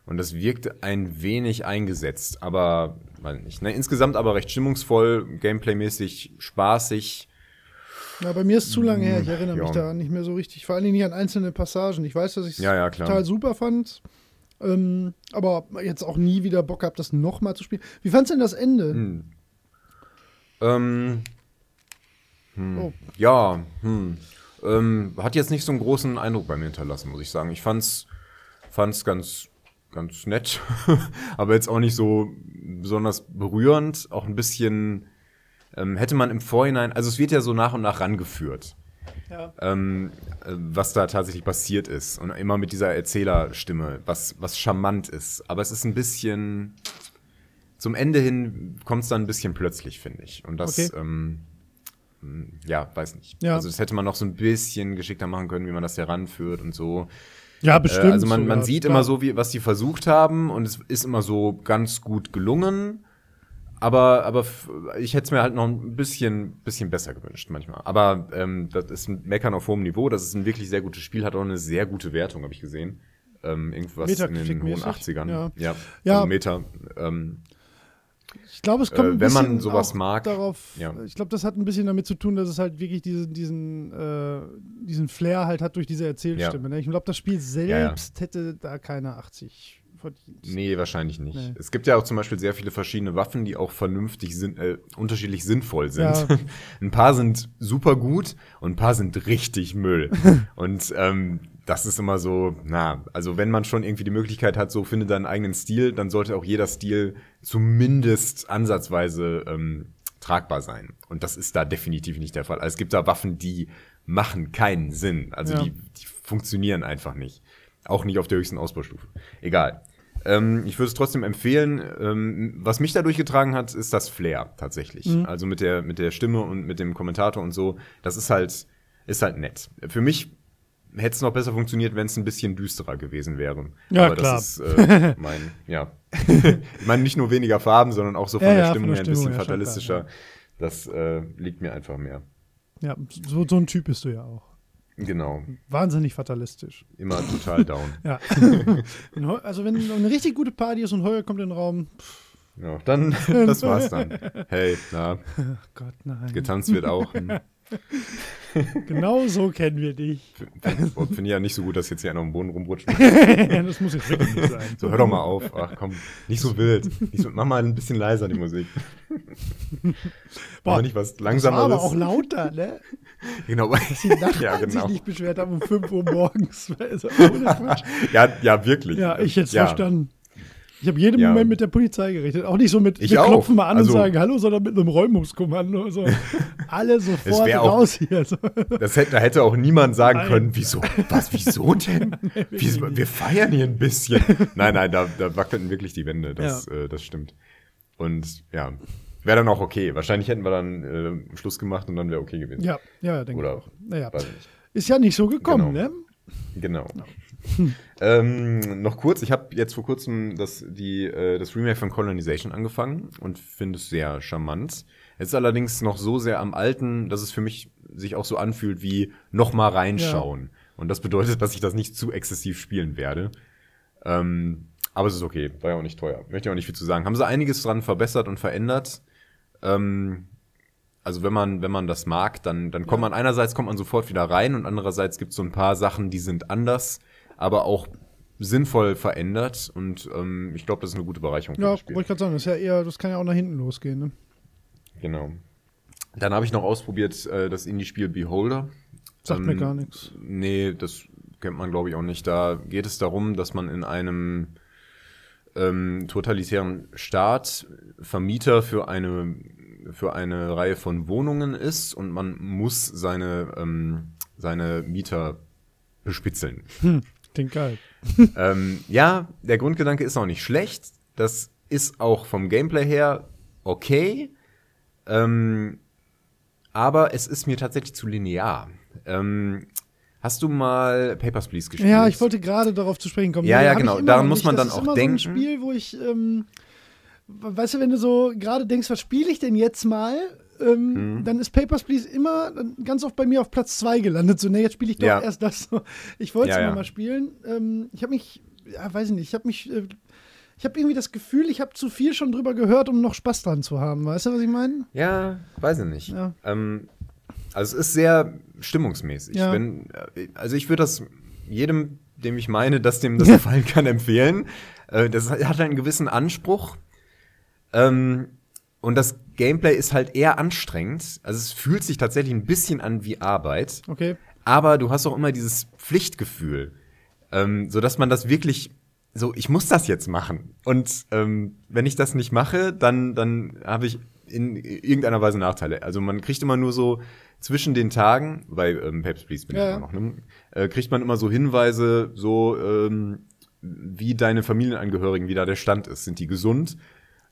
Speaker 1: Und das wirkte ein wenig eingesetzt, aber weiß nicht. Ne? Insgesamt aber recht stimmungsvoll, gameplaymäßig spaßig.
Speaker 2: Ja, bei mir ist zu lange her. Ich erinnere mich
Speaker 1: Mm, ja.
Speaker 2: da nicht mehr so richtig. Vor allen Dingen nicht an einzelne Passagen. Ich weiß, dass ich es
Speaker 1: Ja, ja,
Speaker 2: total super fand. Ähm, aber jetzt auch nie wieder Bock gehabt, das nochmal zu spielen. Wie fandst du denn das Ende?
Speaker 1: Hm. Ähm, hm,
Speaker 2: Oh.
Speaker 1: Ja, hm. Ähm, hat jetzt nicht so einen großen Eindruck bei mir hinterlassen, muss ich sagen. Ich fand's, fand's ganz, ganz nett, aber jetzt auch nicht so besonders berührend. Auch ein bisschen ähm, hätte man im Vorhinein, also es wird ja so nach und nach rangeführt,
Speaker 2: Ja.
Speaker 1: ähm, äh, was da tatsächlich passiert ist. Und immer mit dieser Erzählerstimme, was, was charmant ist. Aber es ist ein bisschen, zum Ende hin kommt es dann ein bisschen plötzlich, finde ich. Und das,
Speaker 2: Okay.
Speaker 1: ähm, mh, ja, weiß nicht.
Speaker 2: Ja.
Speaker 1: Also das hätte man noch so ein bisschen geschickter machen können, wie man das heranführt und so.
Speaker 2: Ja,
Speaker 1: Äh, also man, man
Speaker 2: sogar.
Speaker 1: sieht
Speaker 2: Klar.
Speaker 1: immer so, wie, was die versucht haben und es ist immer so ganz gut gelungen. Aber, aber ich hätte es mir halt noch ein bisschen, bisschen besser gewünscht manchmal. Aber ähm, das ist ein Meckern auf hohem Niveau. Das ist ein wirklich sehr gutes Spiel, hat auch eine sehr gute Wertung, habe ich gesehen. Ähm, irgendwas in den hohen
Speaker 2: Metacritic-mäßig,
Speaker 1: 80ern.
Speaker 2: ja.
Speaker 1: ja.
Speaker 2: Ja.
Speaker 1: Also Meta. Ähm,
Speaker 2: Ich glaube, es kommt
Speaker 1: Äh,
Speaker 2: ein
Speaker 1: wenn man
Speaker 2: bisschen
Speaker 1: sowas mag,
Speaker 2: darauf.
Speaker 1: ja.
Speaker 2: Ich glaube, das hat ein bisschen damit zu tun, dass es halt wirklich diesen, diesen, äh, diesen Flair halt hat durch diese Erzählstimme. Ne? Ich glaube, das Spiel selbst hätte da keine 80 verdient.
Speaker 1: nee, wahrscheinlich nicht.
Speaker 2: Nee.
Speaker 1: Es gibt ja auch zum Beispiel sehr viele verschiedene Waffen, die auch vernünftig sind, äh, unterschiedlich sinnvoll sind.
Speaker 2: Ja.
Speaker 1: ein paar sind super gut und ein paar sind richtig Müll. und ähm, das ist immer so, na, also wenn man schon irgendwie die Möglichkeit hat, so finde deinen eigenen Stil, dann sollte auch jeder Stil zumindest ansatzweise ähm, tragbar sein. Und das ist da definitiv nicht der Fall. Also es gibt da Waffen, die machen keinen Sinn. Also
Speaker 2: Ja.
Speaker 1: die, die funktionieren einfach nicht. Auch nicht auf der höchsten Ausbaustufe. Egal. Ähm, ich würde es trotzdem empfehlen. Ähm, was mich da durchgetragen hat, ist das Flair tatsächlich.
Speaker 2: Mhm.
Speaker 1: Also mit der, mit der Stimme und mit dem Kommentator und so. Das ist halt, ist halt nett. Für mich hätte es noch besser funktioniert, wenn es ein bisschen düsterer gewesen wäre.
Speaker 2: Ja,
Speaker 1: Aber
Speaker 2: klar.
Speaker 1: das ist äh, mein, ja. ich meine, nicht nur weniger Farben, sondern auch so von
Speaker 2: Ja,
Speaker 1: der
Speaker 2: ja,
Speaker 1: Stimmung her ein bisschen
Speaker 2: schon
Speaker 1: fatalistischer. Das äh, liegt mir einfach mehr.
Speaker 2: Ja, so, so ein Typ bist du ja auch.
Speaker 1: Genau.
Speaker 2: Wahnsinnig fatalistisch.
Speaker 1: Immer total down.
Speaker 2: Ja. Also wenn eine richtig gute Party ist und Heuer kommt in den Raum, pff,
Speaker 1: Ja, dann, das war's dann. Hey, na,
Speaker 2: ach Gott, nein.
Speaker 1: getanzt wird auch. Hm.
Speaker 2: Genau so kennen wir dich.
Speaker 1: Finde find ich ja nicht so gut, dass jetzt hier einer am Boden rumrutscht.
Speaker 2: das muss jetzt wirklich nicht sein.
Speaker 1: So, hör doch mal auf. Ach komm, nicht so wild. Nicht so, mach mal ein bisschen leiser die Musik.
Speaker 2: Boah,
Speaker 1: nicht was langsameres.
Speaker 2: aber auch lauter, ne?
Speaker 1: genau.
Speaker 2: Dass die Nachbarn
Speaker 1: ja, genau.
Speaker 2: sich nicht beschwert haben um 5 Uhr morgens. Also,
Speaker 1: ja, ja, wirklich.
Speaker 2: ja, ich jetzt
Speaker 1: ja.
Speaker 2: verstanden. Ich habe jeden
Speaker 1: Ja.
Speaker 2: Moment mit der Polizei gerechnet. Auch nicht so mit,
Speaker 1: Ich
Speaker 2: wir
Speaker 1: auch.
Speaker 2: klopfen mal an
Speaker 1: Also-
Speaker 2: und sagen Hallo, sondern mit einem Räumungskommando. So. Alle sofort
Speaker 1: wär auch-
Speaker 2: raus hier. So.
Speaker 1: Das hätte, da hätte auch niemand sagen
Speaker 2: Nein.
Speaker 1: können, wieso, was, wieso denn? wir,
Speaker 2: nicht.
Speaker 1: wir feiern hier ein bisschen. Nein, nein, da, da wackelten wirklich die Wände, das, äh, das stimmt. Und ja, wäre dann auch okay. Wahrscheinlich hätten wir dann äh, Schluss gemacht und dann wäre okay gewesen.
Speaker 2: Ja, ja, denke ich
Speaker 1: Oder,
Speaker 2: auch. Naja,
Speaker 1: ich
Speaker 2: ist ja nicht so gekommen,
Speaker 1: Genau.
Speaker 2: ne?
Speaker 1: Genau. ähm, noch kurz, ich habe jetzt vor kurzem das, die, äh, das Remake von Colonization angefangen und finde es sehr charmant. Es ist allerdings noch so sehr am Alten, dass es für mich sich auch so anfühlt wie noch mal reinschauen. Und das bedeutet, dass ich das nicht zu exzessiv spielen werde. Ähm, aber es ist okay, war ja auch nicht teuer. Möchte ich auch nicht viel zu sagen. Haben sie einiges dran verbessert und verändert. Ähm, also wenn man, wenn man das mag, dann, dann kommt man einerseits kommt man sofort wieder rein und andererseits gibt es so ein paar Sachen, die sind anders, aber auch sinnvoll verändert und ähm, ich glaube, das ist eine gute Bereicherung
Speaker 2: Ja, wollte ich gerade sagen, das ist ja eher, das kann ja auch nach hinten losgehen, ne?
Speaker 1: Genau. Dann habe ich noch ausprobiert äh, das Indie-Spiel Beholder.
Speaker 2: Sagt mir
Speaker 1: Ähm,
Speaker 2: gar nichts.
Speaker 1: Nee, das kennt man, glaube ich, auch nicht. Da geht es darum, dass man in einem ähm, totalitären Staat Vermieter für eine, für eine Reihe von Wohnungen ist und man muss seine, ähm, seine Mieter bespitzeln.
Speaker 2: Klingt geil.
Speaker 1: ähm, ja, der Grundgedanke ist auch nicht schlecht. Das ist auch vom Gameplay her okay. Ähm, aber es ist mir tatsächlich zu linear. Ähm, hast du mal Papers, Please gespielt?
Speaker 2: Ja, ich wollte gerade darauf zu sprechen kommen.
Speaker 1: Ja, ja,
Speaker 2: ich
Speaker 1: genau. Daran muss man
Speaker 2: das
Speaker 1: dann auch
Speaker 2: immer
Speaker 1: denken.
Speaker 2: So ein Spiel, wo ich, ähm, weißt du, wenn du so gerade denkst, was spiele ich denn jetzt mal? Ähm,
Speaker 1: Mhm.
Speaker 2: Dann ist Papers, Please immer ganz oft bei mir auf Platz 2 gelandet. So, ne, jetzt spiele ich doch
Speaker 1: Ja.
Speaker 2: erst das. Ich wollte es
Speaker 1: Ja,
Speaker 2: immer
Speaker 1: ja.
Speaker 2: mal spielen. Ähm, ich habe mich, ja, weiß ich nicht, ich habe mich, äh, ich habe irgendwie das Gefühl, ich habe zu viel schon drüber gehört, um noch Spaß dran zu haben. Weißt du, was ich meine?
Speaker 1: Ja, weiß ich nicht. Ähm, also es ist sehr stimmungsmäßig. Wenn, äh, also ich würde das jedem, dem ich meine, dass dem das gefallen kann, empfehlen. Äh, das hat einen gewissen Anspruch. Ähm, und das Gameplay ist halt eher anstrengend. Also es fühlt sich tatsächlich ein bisschen an wie Arbeit.
Speaker 2: Okay.
Speaker 1: Aber du hast auch immer dieses Pflichtgefühl, ähm, so dass man das wirklich so, ich muss das jetzt machen. Und ähm, wenn ich das nicht mache, dann dann habe ich in irgendeiner Weise Nachteile. Also man kriegt immer nur so zwischen den Tagen, bei ähm, Peps Please bin
Speaker 2: Ja,
Speaker 1: ich
Speaker 2: ja.
Speaker 1: immer noch, ne, äh, kriegt man immer so Hinweise, so ähm, wie deine Familienangehörigen, wie da der Stand ist. Sind die gesund?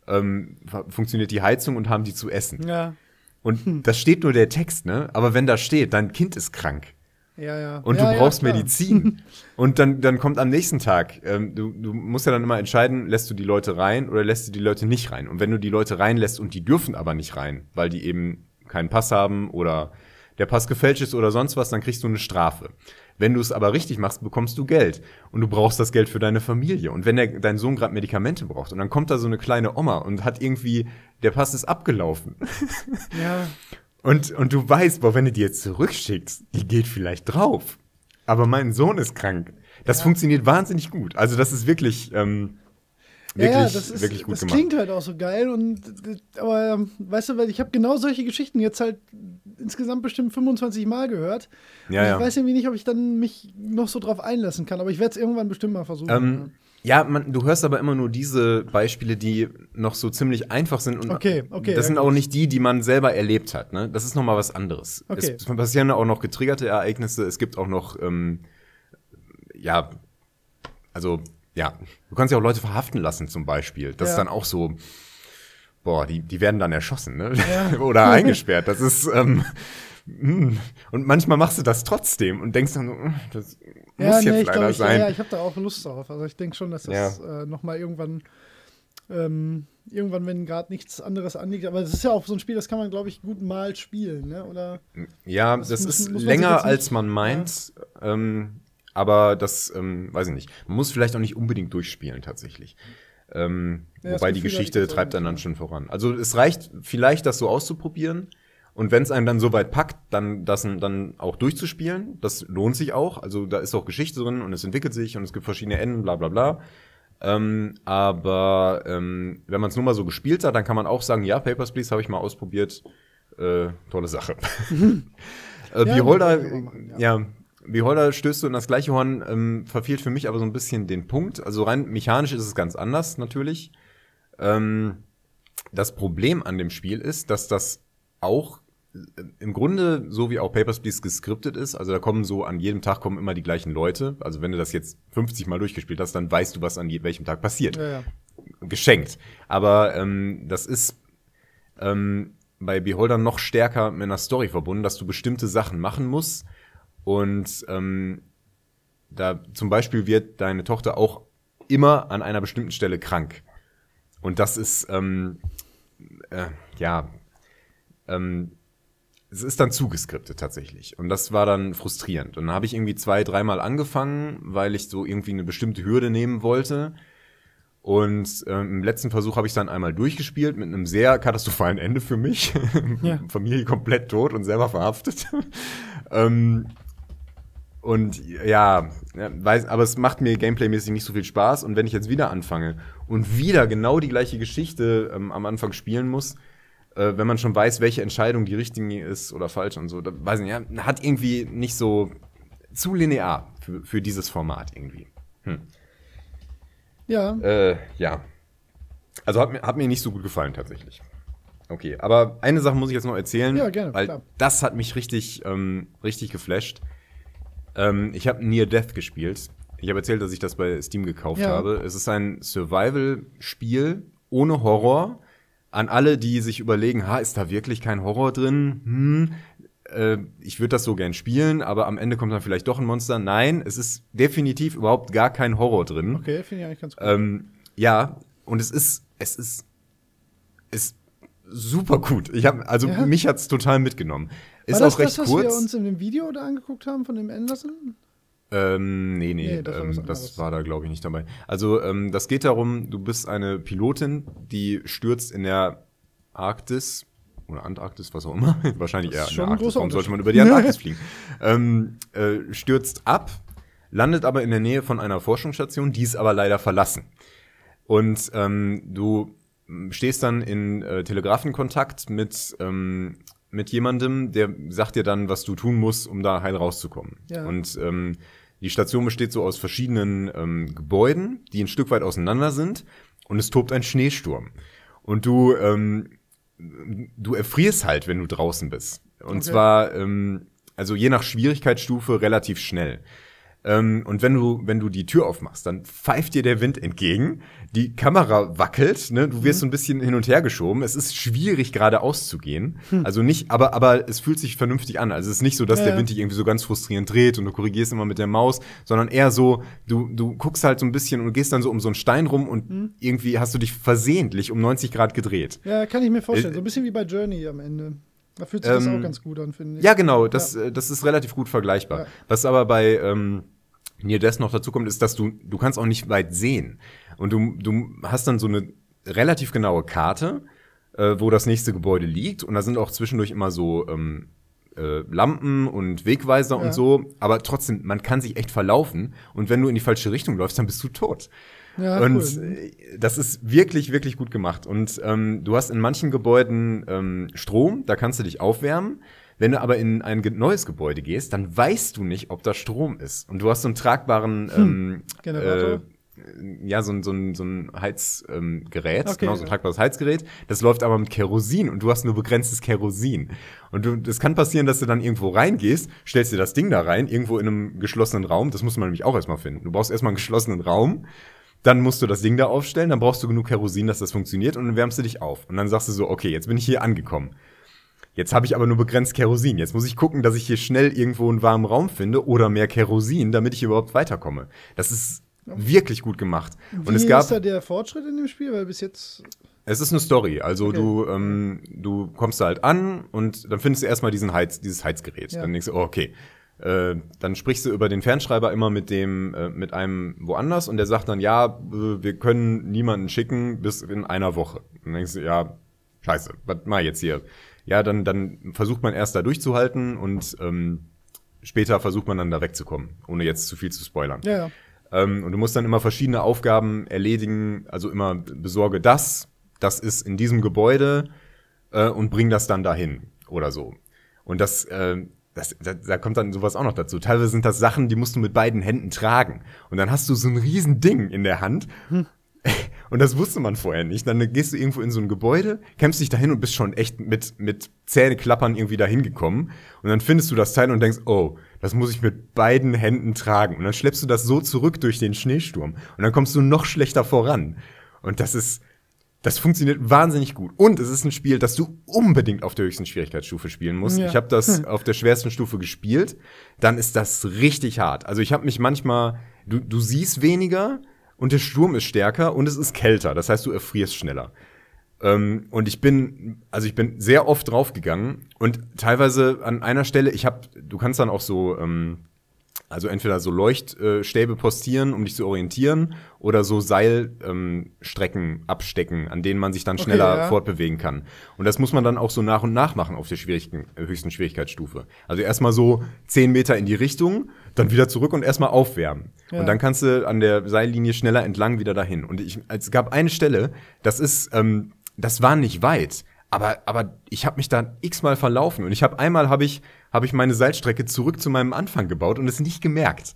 Speaker 1: Ähm, fu- funktioniert die Heizung und haben die zu essen?
Speaker 2: Ja.
Speaker 1: Und das steht nur der Text, ne? Aber wenn da steht, dein Kind ist krank
Speaker 2: Ja, ja.
Speaker 1: und
Speaker 2: ja,
Speaker 1: du brauchst
Speaker 2: ja.
Speaker 1: Medizin. Und dann, dann kommt am nächsten Tag, ähm, du, du musst ja dann immer entscheiden, lässt du die Leute rein oder lässt du die Leute nicht rein. Und wenn du die Leute reinlässt und die dürfen aber nicht rein, weil die eben keinen Pass haben oder der Pass gefälscht ist oder sonst was, dann kriegst du eine Strafe. Wenn du es aber richtig machst, bekommst du Geld. Und du brauchst das Geld für deine Familie. Und wenn der, dein Sohn gerade Medikamente braucht und dann kommt da so eine kleine Oma und hat irgendwie, der Pass ist abgelaufen.
Speaker 2: Ja.
Speaker 1: Und, und du weißt, boah, wenn du die jetzt zurückschickst, die geht vielleicht drauf. Aber mein Sohn ist krank. Das funktioniert wahnsinnig gut. Also das ist wirklich, ähm, wirklich,
Speaker 2: ja, das ist,
Speaker 1: wirklich gut
Speaker 2: das
Speaker 1: gemacht.
Speaker 2: klingt halt auch so geil und aber ähm, weißt du, weil ich habe genau solche Geschichten jetzt halt insgesamt bestimmt 25 Mal gehört.
Speaker 1: Ja,
Speaker 2: Und
Speaker 1: ja.
Speaker 2: Ich weiß irgendwie nicht, ob ich dann mich noch so drauf einlassen kann, aber ich werde es irgendwann bestimmt mal versuchen.
Speaker 1: Ähm, ja, man, du hörst aber immer nur diese Beispiele, die noch so ziemlich einfach sind. Und
Speaker 2: Okay, okay,
Speaker 1: Das sind auch nicht die, die man selber erlebt hat. Ne? Das ist noch mal was anderes.
Speaker 2: Okay.
Speaker 1: Es passieren auch noch getriggerte Ereignisse. Es gibt auch noch, ähm, ja, also, ja, du kannst ja auch Leute verhaften lassen zum Beispiel. Das
Speaker 2: Ja.
Speaker 1: ist dann auch so, boah, die, die werden dann erschossen ne?
Speaker 2: Ja.
Speaker 1: oder eingesperrt. Das ist, ähm, mm. und manchmal machst du das trotzdem und denkst dann, mm, das muss jetzt
Speaker 2: ich
Speaker 1: leider
Speaker 2: glaub, ich,
Speaker 1: sein.
Speaker 2: Ja, ja, ich habe da auch Lust drauf. Also ich denke schon, dass das äh, noch mal irgendwann ähm, irgendwann, wenn gerade nichts anderes anliegt. Aber das ist ja auch so ein Spiel, das kann man, glaube ich, gut mal spielen, ne? Oder?
Speaker 1: Ja,
Speaker 2: Das
Speaker 1: das,
Speaker 2: muss-
Speaker 1: ist länger,
Speaker 2: jetzt
Speaker 1: als man meint. Ähm, aber das, ähm, weiß ich nicht. Man muss vielleicht auch nicht unbedingt durchspielen, tatsächlich. Ähm,
Speaker 2: Ja,
Speaker 1: wobei die Geschichte treibt dann,
Speaker 2: nicht,
Speaker 1: dann
Speaker 2: ja.
Speaker 1: schon voran. Also es reicht vielleicht, das so auszuprobieren. Und wenn es einem dann so weit packt, dann das dann auch durchzuspielen. Das lohnt sich auch. Also da ist auch Geschichte drin und es entwickelt sich und es gibt verschiedene Enden, bla bla bla. Ähm, aber ähm, wenn man es nur mal so gespielt hat, dann kann man auch sagen, ja, Papers, Please habe ich mal ausprobiert. Äh, tolle Sache. äh,
Speaker 2: Ja,
Speaker 1: Beholder,
Speaker 2: machen,
Speaker 1: ja. Beholder stößt du in das gleiche Horn, ähm, verfehlt für mich aber so ein bisschen den Punkt. Also rein mechanisch ist es ganz anders natürlich. Ähm, das Problem an dem Spiel ist, dass das auch äh, im Grunde so wie auch Papers, Please geskriptet ist. Also da kommen so an jedem Tag kommen immer die gleichen Leute. Also wenn du das jetzt 50 Mal durchgespielt hast, dann weißt du, was an welchem Tag passiert
Speaker 2: Ja, ja.
Speaker 1: geschenkt. Aber ähm, das ist ähm, bei Beholder noch stärker mit einer Story verbunden, dass du bestimmte Sachen machen musst. Und ähm, da zum Beispiel wird deine Tochter auch immer an einer bestimmten Stelle krank. Und das ist, ähm, äh, ja, ähm, es ist dann zugeskriptet tatsächlich. Und das war dann frustrierend. Und dann habe ich irgendwie zwei, dreimal angefangen, weil ich so irgendwie eine bestimmte Hürde nehmen wollte. Und ähm, im letzten Versuch habe ich dann einmal durchgespielt mit einem sehr katastrophalen Ende für mich.
Speaker 2: Ja.
Speaker 1: Familie komplett tot und selber verhaftet. ähm, und ja, weiß, aber es macht mir gameplaymäßig nicht so viel Spaß. Und wenn ich jetzt wieder anfange und wieder genau die gleiche Geschichte ähm, am Anfang spielen muss, äh, wenn man schon weiß, welche Entscheidung die richtige ist oder falsch und so, da, weiß ich nicht, ja, hat irgendwie nicht so zu linear für, für dieses Format irgendwie.
Speaker 2: Ja,
Speaker 1: Äh, ja. Also hat mir, hat mir nicht so gut gefallen tatsächlich. Okay, aber eine Sache muss ich jetzt noch erzählen,
Speaker 2: Ja, gerne,
Speaker 1: weil
Speaker 2: klar.
Speaker 1: das hat mich richtig, ähm, richtig geflasht. Ähm, ich habe Near Death gespielt. Ich habe erzählt, dass ich das bei Steam gekauft
Speaker 2: Ja.
Speaker 1: habe. Es ist ein Survival-Spiel ohne Horror. An alle, die sich überlegen, ha, ist da wirklich kein Horror drin? Hm, äh, ich würde das so gern spielen, aber am Ende kommt dann vielleicht doch ein Monster. Nein, es ist definitiv überhaupt gar kein Horror drin.
Speaker 2: okay, finde ich eigentlich ganz gut.
Speaker 1: Ähm, ja, und es ist, es ist, ist super gut. Ich hab, also
Speaker 2: Ja.
Speaker 1: mich hat's total mitgenommen. Ist
Speaker 2: War das
Speaker 1: auch recht
Speaker 2: das, was
Speaker 1: kurz.
Speaker 2: wir uns in dem Video da angeguckt haben von dem Anderson?
Speaker 1: Ähm, nee, nee,
Speaker 2: Nee, das war
Speaker 1: ähm,
Speaker 2: was
Speaker 1: das, war da, glaube ich, nicht dabei. Also, ähm, das geht darum, du bist eine Pilotin, die stürzt in der Arktis oder Antarktis, was auch immer. Wahrscheinlich eher
Speaker 2: ist
Speaker 1: in der Arktis. Warum sollte man über die Antarktis fliegen? Ähm, äh, stürzt ab, landet aber in der Nähe von einer Forschungsstation, die ist aber leider verlassen. Und ähm, du stehst dann in äh, Telegrafenkontakt mit, ähm, mit jemandem, der sagt dir dann, was du tun musst, um da heil rauszukommen.
Speaker 2: Ja.
Speaker 1: Und ähm, die Station besteht so aus verschiedenen ähm, Gebäuden, die ein Stück weit auseinander sind und es tobt ein Schneesturm. Und du, ähm, du erfrierst halt, wenn du draußen bist. Und
Speaker 2: Okay.
Speaker 1: zwar, ähm, also je nach Schwierigkeitsstufe relativ schnell. Ähm, und wenn du, wenn du die Tür aufmachst, dann pfeift dir der Wind entgegen, die Kamera wackelt, ne? du wirst
Speaker 2: Mhm.
Speaker 1: so ein bisschen hin und her geschoben. Es ist schwierig, geradeaus zu gehen.
Speaker 2: Hm.
Speaker 1: Also nicht, aber, aber es fühlt sich vernünftig an. Also es ist nicht so, dass
Speaker 2: Ja,
Speaker 1: der. Wind dich irgendwie so ganz frustrierend dreht und du korrigierst immer mit der Maus, sondern eher so, du, du guckst halt so ein bisschen und gehst dann so um so einen Stein rum und
Speaker 2: Hm.
Speaker 1: irgendwie hast du dich versehentlich um 90 Grad gedreht.
Speaker 2: Ja, kann ich mir vorstellen.
Speaker 1: Äh,
Speaker 2: So ein bisschen wie bei Journey am Ende. Da fühlt sich das
Speaker 1: Ähm,
Speaker 2: auch ganz gut an, finde ich.
Speaker 1: Ja, genau, das, äh, das ist relativ gut vergleichbar.
Speaker 2: Ja.
Speaker 1: Was aber bei ähm, Near Death noch dazu kommt, ist, dass du, du kannst auch nicht weit sehen. Und du, du hast dann so eine relativ genaue Karte, äh, wo das nächste Gebäude liegt. Und da sind auch zwischendurch immer so, ähm, äh, Lampen und Wegweiser
Speaker 2: Ja.
Speaker 1: und so, aber trotzdem, man kann sich echt verlaufen und wenn du in die falsche Richtung läufst, dann bist du tot.
Speaker 2: Ja,
Speaker 1: und
Speaker 2: cool.
Speaker 1: äh, das ist wirklich, wirklich gut gemacht. Und ähm, du hast in manchen Gebäuden ähm, Strom, da kannst du dich aufwärmen. Wenn du aber in ein neues Gebäude gehst, dann weißt du nicht, ob da Strom ist. Und du hast so einen tragbaren ähm,
Speaker 2: Hm.
Speaker 1: Äh, ja, so ein, so ein, so ein Heizgerät, ähm,
Speaker 2: Okay,
Speaker 1: genau, so ein tragbares Heizgerät. Das läuft aber mit Kerosin und du hast nur begrenztes Kerosin. Und das kann passieren, dass du dann irgendwo reingehst, stellst dir das Ding da rein, irgendwo in einem geschlossenen Raum. Das muss man nämlich auch erstmal finden. Du brauchst erstmal einen geschlossenen Raum. Dann musst du das Ding da aufstellen, dann brauchst du genug Kerosin, dass das funktioniert und dann wärmst du dich auf. Und dann sagst du so, okay, jetzt bin ich hier angekommen. Jetzt habe ich aber nur begrenzt Kerosin. Jetzt muss ich gucken, dass ich hier schnell irgendwo einen warmen Raum finde oder mehr Kerosin, damit ich überhaupt weiterkomme. Das ist wirklich gut gemacht.
Speaker 2: Wie
Speaker 1: Und es gab
Speaker 2: ist da der Fortschritt in dem Spiel? Weil bis jetzt.
Speaker 1: es ist eine Story. Also
Speaker 2: Okay.
Speaker 1: du, ähm, du kommst da halt an und dann findest du erstmal diesen Heiz, dieses Heizgerät.
Speaker 2: Ja.
Speaker 1: Dann denkst du, oh, okay. Äh, dann sprichst du über den Fernschreiber immer mit dem, äh, mit einem woanders und der sagt dann, ja, wir können niemanden schicken bis in einer Woche. Und dann denkst du, ja, scheiße, was mach ich jetzt hier? Ja, dann, dann versucht man erst da durchzuhalten und ähm, später versucht man dann da wegzukommen, ohne jetzt zu viel zu spoilern.
Speaker 2: Ja, ja.
Speaker 1: Ähm, und du musst dann immer verschiedene Aufgaben erledigen, also immer besorge das, das ist in diesem Gebäude äh, und bring das dann dahin oder so. Und das, äh, das, da, da kommt dann sowas auch noch dazu. Teilweise sind das Sachen, die musst du mit beiden Händen tragen. Und dann hast du so ein riesen Ding in der Hand. Und das wusste man vorher nicht. Dann gehst du irgendwo in so ein Gebäude, kämpfst dich dahin und bist schon echt mit, mit Zähneklappern irgendwie dahin gekommen. Und dann findest du das Teil und denkst, oh, das muss ich mit beiden Händen tragen. Und dann schleppst du das so zurück durch den Schneesturm. Und dann kommst du noch schlechter voran. Und das ist, das funktioniert wahnsinnig gut. Und es ist ein Spiel, das du unbedingt auf der höchsten Schwierigkeitsstufe spielen musst.
Speaker 2: Ja.
Speaker 1: Ich habe das auf der schwersten Stufe gespielt. Dann ist das richtig hart. Also ich habe mich manchmal, du, du siehst weniger und der Sturm ist stärker und es ist kälter. Das heißt, du erfrierst schneller. Ähm, und ich bin, also ich bin sehr oft draufgegangen und teilweise an einer Stelle, ich habe, du kannst dann auch so, ähm, also entweder so Leuchtstäbe postieren, um dich zu orientieren, oder so Seilstrecken ähm, abstecken, an denen man sich dann
Speaker 2: Okay,
Speaker 1: schneller
Speaker 2: ja.
Speaker 1: fortbewegen kann. Und das muss man dann auch so nach und nach machen auf der schwierigen, äh, höchsten Schwierigkeitsstufe. Also erstmal so zehn Meter in die Richtung, dann wieder zurück und erstmal aufwärmen.
Speaker 2: Ja.
Speaker 1: Und dann kannst du an der Seillinie schneller entlang wieder dahin. Und ich, es gab eine Stelle, das ist, ähm, das war nicht weit, aber, aber ich habe mich da x-mal verlaufen und ich habe einmal habe ich, hab ich meine Seilstrecke zurück zu meinem Anfang gebaut und es nicht gemerkt.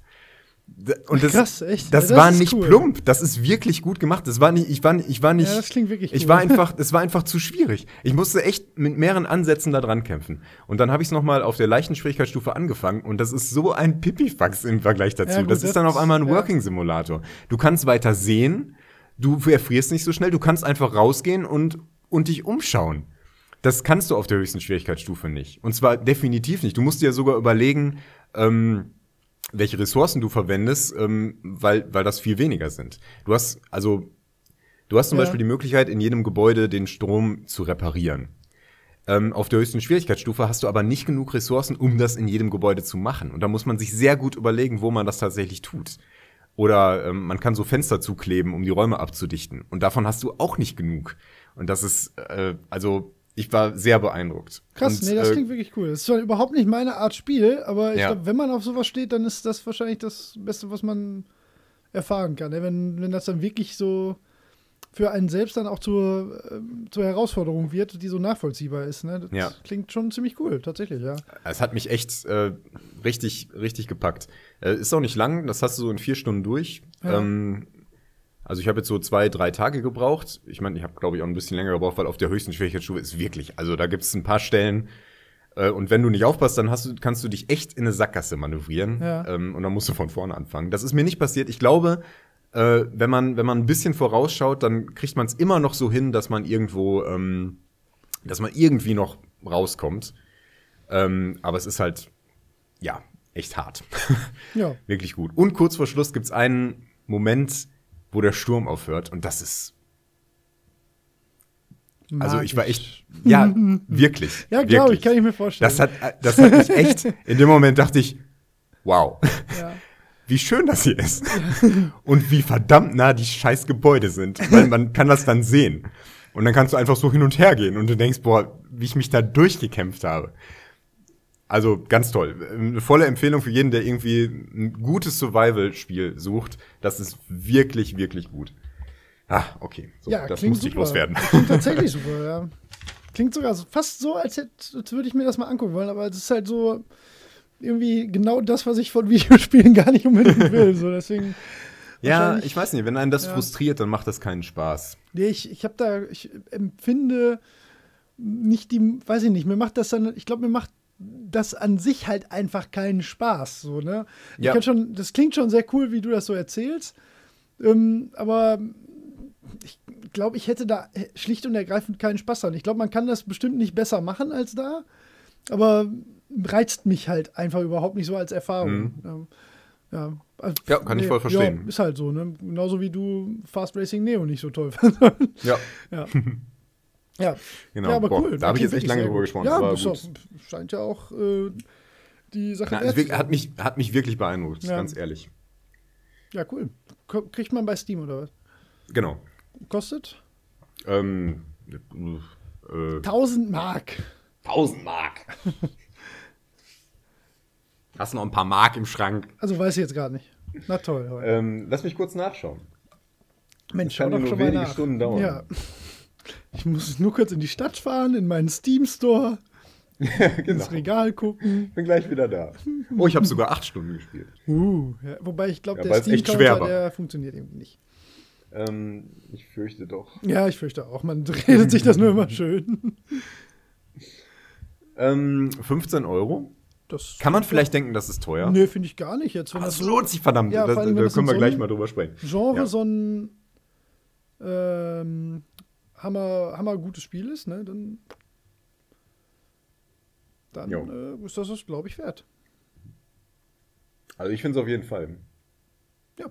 Speaker 1: Und das,
Speaker 2: Krass, echt?
Speaker 1: Das,
Speaker 2: Das
Speaker 1: war nicht
Speaker 2: cool.
Speaker 1: plump. Das ist wirklich gut gemacht. Das war nicht, ich war, nicht- ich war nicht.
Speaker 2: Ja, das klingt wirklich
Speaker 1: Ich
Speaker 2: cool.
Speaker 1: war einfach, es war einfach zu schwierig. Ich musste echt mit mehreren Ansätzen da dran kämpfen. Und dann habe ich es nochmal auf der leichten Schwierigkeitsstufe angefangen und das ist so ein Pipifax im Vergleich dazu.
Speaker 2: Ja, gut,
Speaker 1: das ist dann
Speaker 2: das-
Speaker 1: auf einmal ein
Speaker 2: ja.
Speaker 1: Working Simulator. Du kannst weiter sehen, du erfrierst nicht so schnell, du kannst einfach rausgehen und, und dich umschauen. Das kannst du auf der höchsten Schwierigkeitsstufe nicht. Und zwar definitiv nicht. Du musst dir sogar überlegen, ähm, welche Ressourcen du verwendest, ähm, weil, weil das viel weniger sind. Du hast, also, du hast zum
Speaker 2: Ja.
Speaker 1: Beispiel die Möglichkeit, in jedem Gebäude den Strom zu reparieren. Ähm, auf der höchsten Schwierigkeitsstufe hast du aber nicht genug Ressourcen, um das in jedem Gebäude zu machen. Und da muss man sich sehr gut überlegen, wo man das tatsächlich tut. Oder ähm, man kann so Fenster zukleben, um die Räume abzudichten. Und davon hast du auch nicht genug. Und das ist, äh, also, ich war sehr beeindruckt.
Speaker 2: Krass,
Speaker 1: Und,
Speaker 2: nee, das
Speaker 1: äh,
Speaker 2: klingt wirklich cool. Das ist zwar überhaupt nicht meine Art Spiel, aber ich
Speaker 1: Ja.
Speaker 2: glaube, wenn man auf sowas steht, dann ist das wahrscheinlich das Beste, was man erfahren kann. ne? Wenn, wenn das dann wirklich so für einen selbst dann auch zur, ähm, zur Herausforderung wird, die so nachvollziehbar ist. Ne? Das
Speaker 1: Ja.
Speaker 2: klingt schon ziemlich cool, tatsächlich, ja.
Speaker 1: Es hat mich echt äh, richtig, richtig gepackt. Äh, ist auch nicht lang, das hast du so in vier Stunden durch.
Speaker 2: Ja.
Speaker 1: Ähm, also ich habe jetzt so zwei, drei Tage gebraucht. Ich meine, ich habe, glaube ich, auch ein bisschen länger gebraucht, weil auf der höchsten Schwierigkeitsstufe ist wirklich, also da gibt es ein paar Stellen. Äh, und wenn du nicht aufpasst, dann hast du, kannst du dich echt in eine Sackgasse manövrieren.
Speaker 2: Ja.
Speaker 1: Ähm, und dann musst du von vorne anfangen. Das ist mir nicht passiert. Ich glaube, äh, wenn, man, wenn man ein bisschen vorausschaut, dann kriegt man es immer noch so hin, dass man irgendwo, ähm, dass man irgendwie noch rauskommt. Ähm, aber es ist halt, ja, echt hart.
Speaker 2: Ja.
Speaker 1: Wirklich gut. Und kurz vor Schluss gibt's einen Moment, wo der Sturm aufhört. Und das ist. Also ich war echt. Ja, wirklich.
Speaker 2: Ja, glaube ich, kann ich mir vorstellen.
Speaker 1: Das hat, das hat mich echt. In dem Moment dachte ich, wow,
Speaker 2: ja.
Speaker 1: wie schön das hier ist. Und wie verdammt nah die scheiß Gebäude sind. Weil man kann das dann sehen. Und dann kannst du einfach so hin und her gehen und du denkst, boah, wie ich mich da durchgekämpft habe. Also ganz toll. Eine volle Empfehlung für jeden, der irgendwie ein gutes Survival-Spiel sucht. Das ist wirklich, wirklich gut. Ah, okay. So,
Speaker 2: Ja,
Speaker 1: das musste ich loswerden.
Speaker 2: Klingt tatsächlich super, ja. Klingt sogar so- fast so, als, hätte, als würde ich mir das mal angucken wollen, aber es ist halt so irgendwie genau das, was ich von Videospielen gar nicht unbedingt will. So, deswegen.
Speaker 1: Ja, ich weiß nicht, wenn einen das
Speaker 2: Ja.
Speaker 1: frustriert, dann macht das keinen Spaß.
Speaker 2: Nee, ich, ich habe da, ich empfinde nicht die, weiß ich nicht, mir macht das dann, ich glaube, mir macht das an sich halt einfach keinen Spaß. So, ne? Ich
Speaker 1: Ja.
Speaker 2: schon, das klingt schon sehr cool, wie du das so erzählst. Ähm, aber ich glaube, ich hätte da schlicht und ergreifend keinen Spaß dran. Ich glaube, man kann das bestimmt nicht besser machen als da, aber reizt mich halt einfach überhaupt nicht so als Erfahrung. Ähm, Ja, also,
Speaker 1: Mhm. Ja, kann ich voll verstehen.
Speaker 2: Ja, ist halt so, ne? Genauso wie du Fast Racing Neo nicht so toll fandest.
Speaker 1: Ja,
Speaker 2: ja. ja.
Speaker 1: genau.
Speaker 2: ja, aber
Speaker 1: Boah,
Speaker 2: cool.
Speaker 1: Da habe ich jetzt echt lange drüber gesprochen.
Speaker 2: Ja,
Speaker 1: aber
Speaker 2: auch, scheint ja auch äh, die Sache
Speaker 1: Na,
Speaker 2: sein.
Speaker 1: hat, mich, hat mich wirklich beeindruckt,
Speaker 2: Ja.
Speaker 1: ganz ehrlich.
Speaker 2: Ja, cool. Kriegt man bei Steam oder was?
Speaker 1: Genau.
Speaker 2: Kostet?
Speaker 1: Ähm, äh,
Speaker 2: 1000 Mark.
Speaker 1: 1000 Mark. Hast du noch ein paar Mark im Schrank?
Speaker 2: Also weiß ich jetzt gar nicht. Na toll.
Speaker 1: Ähm, lass mich kurz nachschauen.
Speaker 2: Mensch,
Speaker 1: kann
Speaker 2: schau
Speaker 1: ja
Speaker 2: doch
Speaker 1: nur wenige
Speaker 2: nach.
Speaker 1: Stunden dauern.
Speaker 2: Ja. Ich muss nur kurz in die Stadt fahren, in meinen Steam-Store,
Speaker 1: genau.
Speaker 2: ins Regal gucken.
Speaker 1: Bin gleich wieder da. Oh, ich habe sogar acht Stunden gespielt.
Speaker 2: Uh, ja, wobei ich glaube,
Speaker 1: Ja,
Speaker 2: der Steam-Counter,
Speaker 1: war.
Speaker 2: der funktioniert irgendwie nicht.
Speaker 1: Ähm, ich fürchte doch.
Speaker 2: Ja, ich fürchte auch. Man redet sich das nur immer schön.
Speaker 1: Ähm, 15 Euro.
Speaker 2: Das
Speaker 1: Kann man vielleicht denken, das ist teuer.
Speaker 2: Nee, finde ich gar nicht jetzt. Wenn
Speaker 1: Das lohnt sich verdammt.
Speaker 2: Ja,
Speaker 1: das,
Speaker 2: allem,
Speaker 1: da können wir
Speaker 2: so
Speaker 1: gleich mal drüber sprechen.
Speaker 2: Genre
Speaker 1: Ja.
Speaker 2: so ein ähm, hammer, hammer gutes Spiel ist, ne, dann, dann äh, ist das es, glaube ich, wert.
Speaker 1: Also ich finde es auf jeden Fall.
Speaker 2: Ja.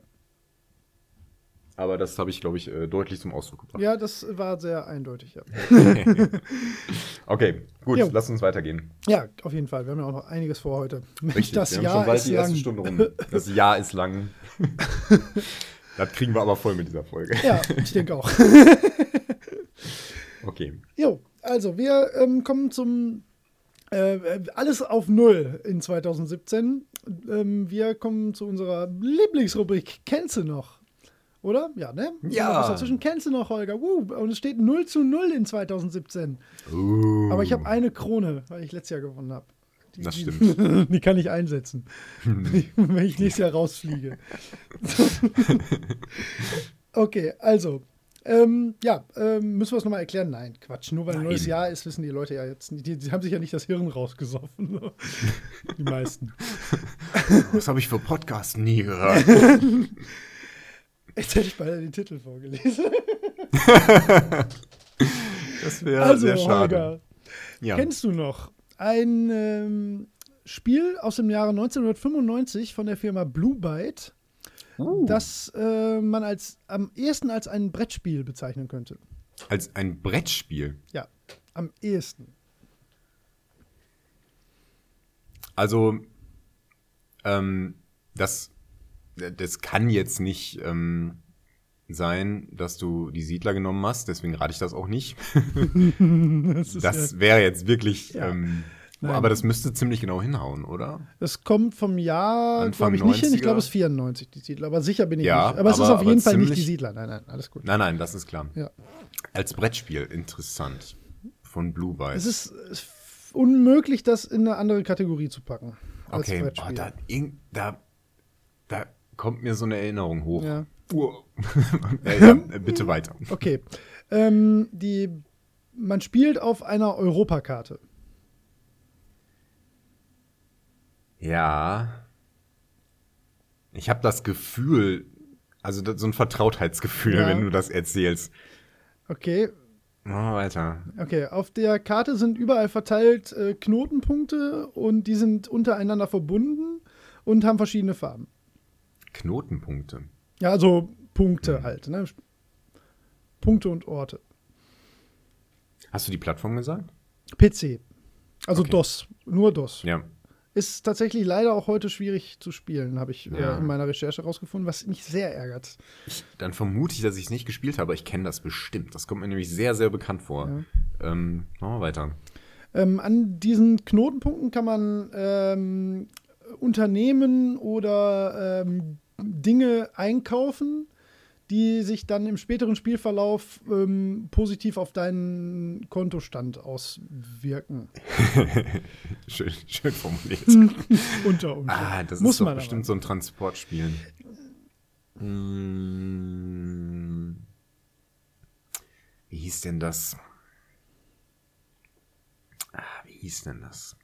Speaker 1: Aber das habe ich, glaube ich, äh, deutlich zum Ausdruck gebracht.
Speaker 2: Ja, das war sehr eindeutig, ja.
Speaker 1: Okay, gut,
Speaker 2: Jo.
Speaker 1: lass uns weitergehen.
Speaker 2: Ja, auf jeden Fall. Wir haben ja auch noch einiges vor heute.
Speaker 1: Richtig,
Speaker 2: das
Speaker 1: wir haben
Speaker 2: Jahr
Speaker 1: schon bald
Speaker 2: ist
Speaker 1: die erste
Speaker 2: lang.
Speaker 1: Stunde rum. Das Jahr ist lang. das kriegen wir aber voll mit dieser Folge.
Speaker 2: Ja, ich denke auch.
Speaker 1: Okay.
Speaker 2: Jo, also wir ähm, kommen zum äh, alles auf Null in 2017. Ähm, wir kommen zu unserer Lieblingsrubrik. Kennst du noch? Oder? Ja, ne?
Speaker 1: Ja.
Speaker 2: Was dazwischen kennst du noch, Holger? Uh, und es steht 0 zu 0 in 2017.
Speaker 1: Uh,
Speaker 2: Aber ich habe eine Krone, weil ich letztes Jahr gewonnen habe. Die,
Speaker 1: Das
Speaker 2: die,
Speaker 1: stimmt.
Speaker 2: Die kann ich einsetzen, wenn ich nächstes Jahr rausfliege. okay, also. Ähm, ja, ähm, müssen wir es nochmal erklären? Nein, Quatsch. Nur weil ein neues Jahr ist, wissen die Leute ja jetzt nicht. Die, die haben sich ja nicht das Hirn rausgesoffen. so. die meisten.
Speaker 1: Was habe ich für Podcasts nie gehört?
Speaker 2: Jetzt hätte ich beinahe den Titel vorgelesen.
Speaker 1: Das wäre
Speaker 2: also,
Speaker 1: sehr schade.
Speaker 2: Holger,
Speaker 1: Ja.
Speaker 2: kennst du noch ein ähm, Spiel aus dem Jahre 1995 von der Firma Blue Byte,
Speaker 1: Uh.
Speaker 2: das äh, man als am ehesten als ein Brettspiel bezeichnen könnte?
Speaker 1: Als ein Brettspiel.
Speaker 2: Ja, am ehesten.
Speaker 1: Also, ähm, das, das kann jetzt nicht ähm, sein, dass du die Siedler genommen hast, deswegen rate ich das auch nicht.
Speaker 2: das
Speaker 1: Das
Speaker 2: ja,
Speaker 1: wäre jetzt wirklich,
Speaker 2: Ja.
Speaker 1: ähm,
Speaker 2: Nein.
Speaker 1: aber das müsste ziemlich genau hinhauen, oder?
Speaker 2: das kommt vom Jahr, glaube ich, nicht hin. Ich
Speaker 1: 90er.
Speaker 2: glaube, es ist 94, die Siedler. Aber sicher bin ich
Speaker 1: Ja,
Speaker 2: nicht. Aber es ist
Speaker 1: aber-
Speaker 2: auf jeden
Speaker 1: aber
Speaker 2: Fall nicht die Siedler. Nein, nein, alles gut.
Speaker 1: Nein, nein, das ist klar.
Speaker 2: Ja.
Speaker 1: Als Brettspiel, interessant. Von Blue Byte.
Speaker 2: Es ist es unmöglich, das in eine andere Kategorie zu packen.
Speaker 1: Okay, oh, da, irgend- da, da kommt mir so eine Erinnerung hoch.
Speaker 2: Ja.
Speaker 1: Äh, ja, bitte weiter.
Speaker 2: Okay. Ähm, die, man spielt auf einer Europakarte.
Speaker 1: Ja. Ich habe das Gefühl, also das, so ein Vertrautheitsgefühl,
Speaker 2: Ja.
Speaker 1: wenn du das erzählst.
Speaker 2: Okay.
Speaker 1: Machen wir weiter.
Speaker 2: Okay, auf der Karte sind überall verteilt äh, Knotenpunkte und die sind untereinander verbunden und haben verschiedene Farben.
Speaker 1: Knotenpunkte.
Speaker 2: Ja, also
Speaker 1: Mhm.
Speaker 2: Punkte halt. Ne? Punkte und Orte.
Speaker 1: Hast du die Plattform gesagt?
Speaker 2: PC. Also
Speaker 1: Okay.
Speaker 2: DOS. Nur DOS.
Speaker 1: Ja.
Speaker 2: Ist tatsächlich leider auch heute schwierig zu spielen, habe ich
Speaker 1: Ja.
Speaker 2: äh, in meiner Recherche rausgefunden, was mich sehr ärgert.
Speaker 1: Dann vermute ich, dass ich es nicht gespielt habe, aber ich kenne das bestimmt. Das kommt mir nämlich sehr, sehr bekannt vor. Ähm, machen wir weiter.
Speaker 2: Ähm, an diesen Knotenpunkten kann man ähm, Unternehmen oder ähm, Dinge einkaufen, die sich dann im späteren Spielverlauf ähm, positiv auf deinen Kontostand auswirken.
Speaker 1: schön, schön formuliert.
Speaker 2: Unter Umständen.
Speaker 1: ah, das
Speaker 2: Muss
Speaker 1: ist doch
Speaker 2: man
Speaker 1: bestimmt
Speaker 2: aber.
Speaker 1: so ein Transportspiel. Hm. Wie hieß denn das? Ah, wie hieß denn das?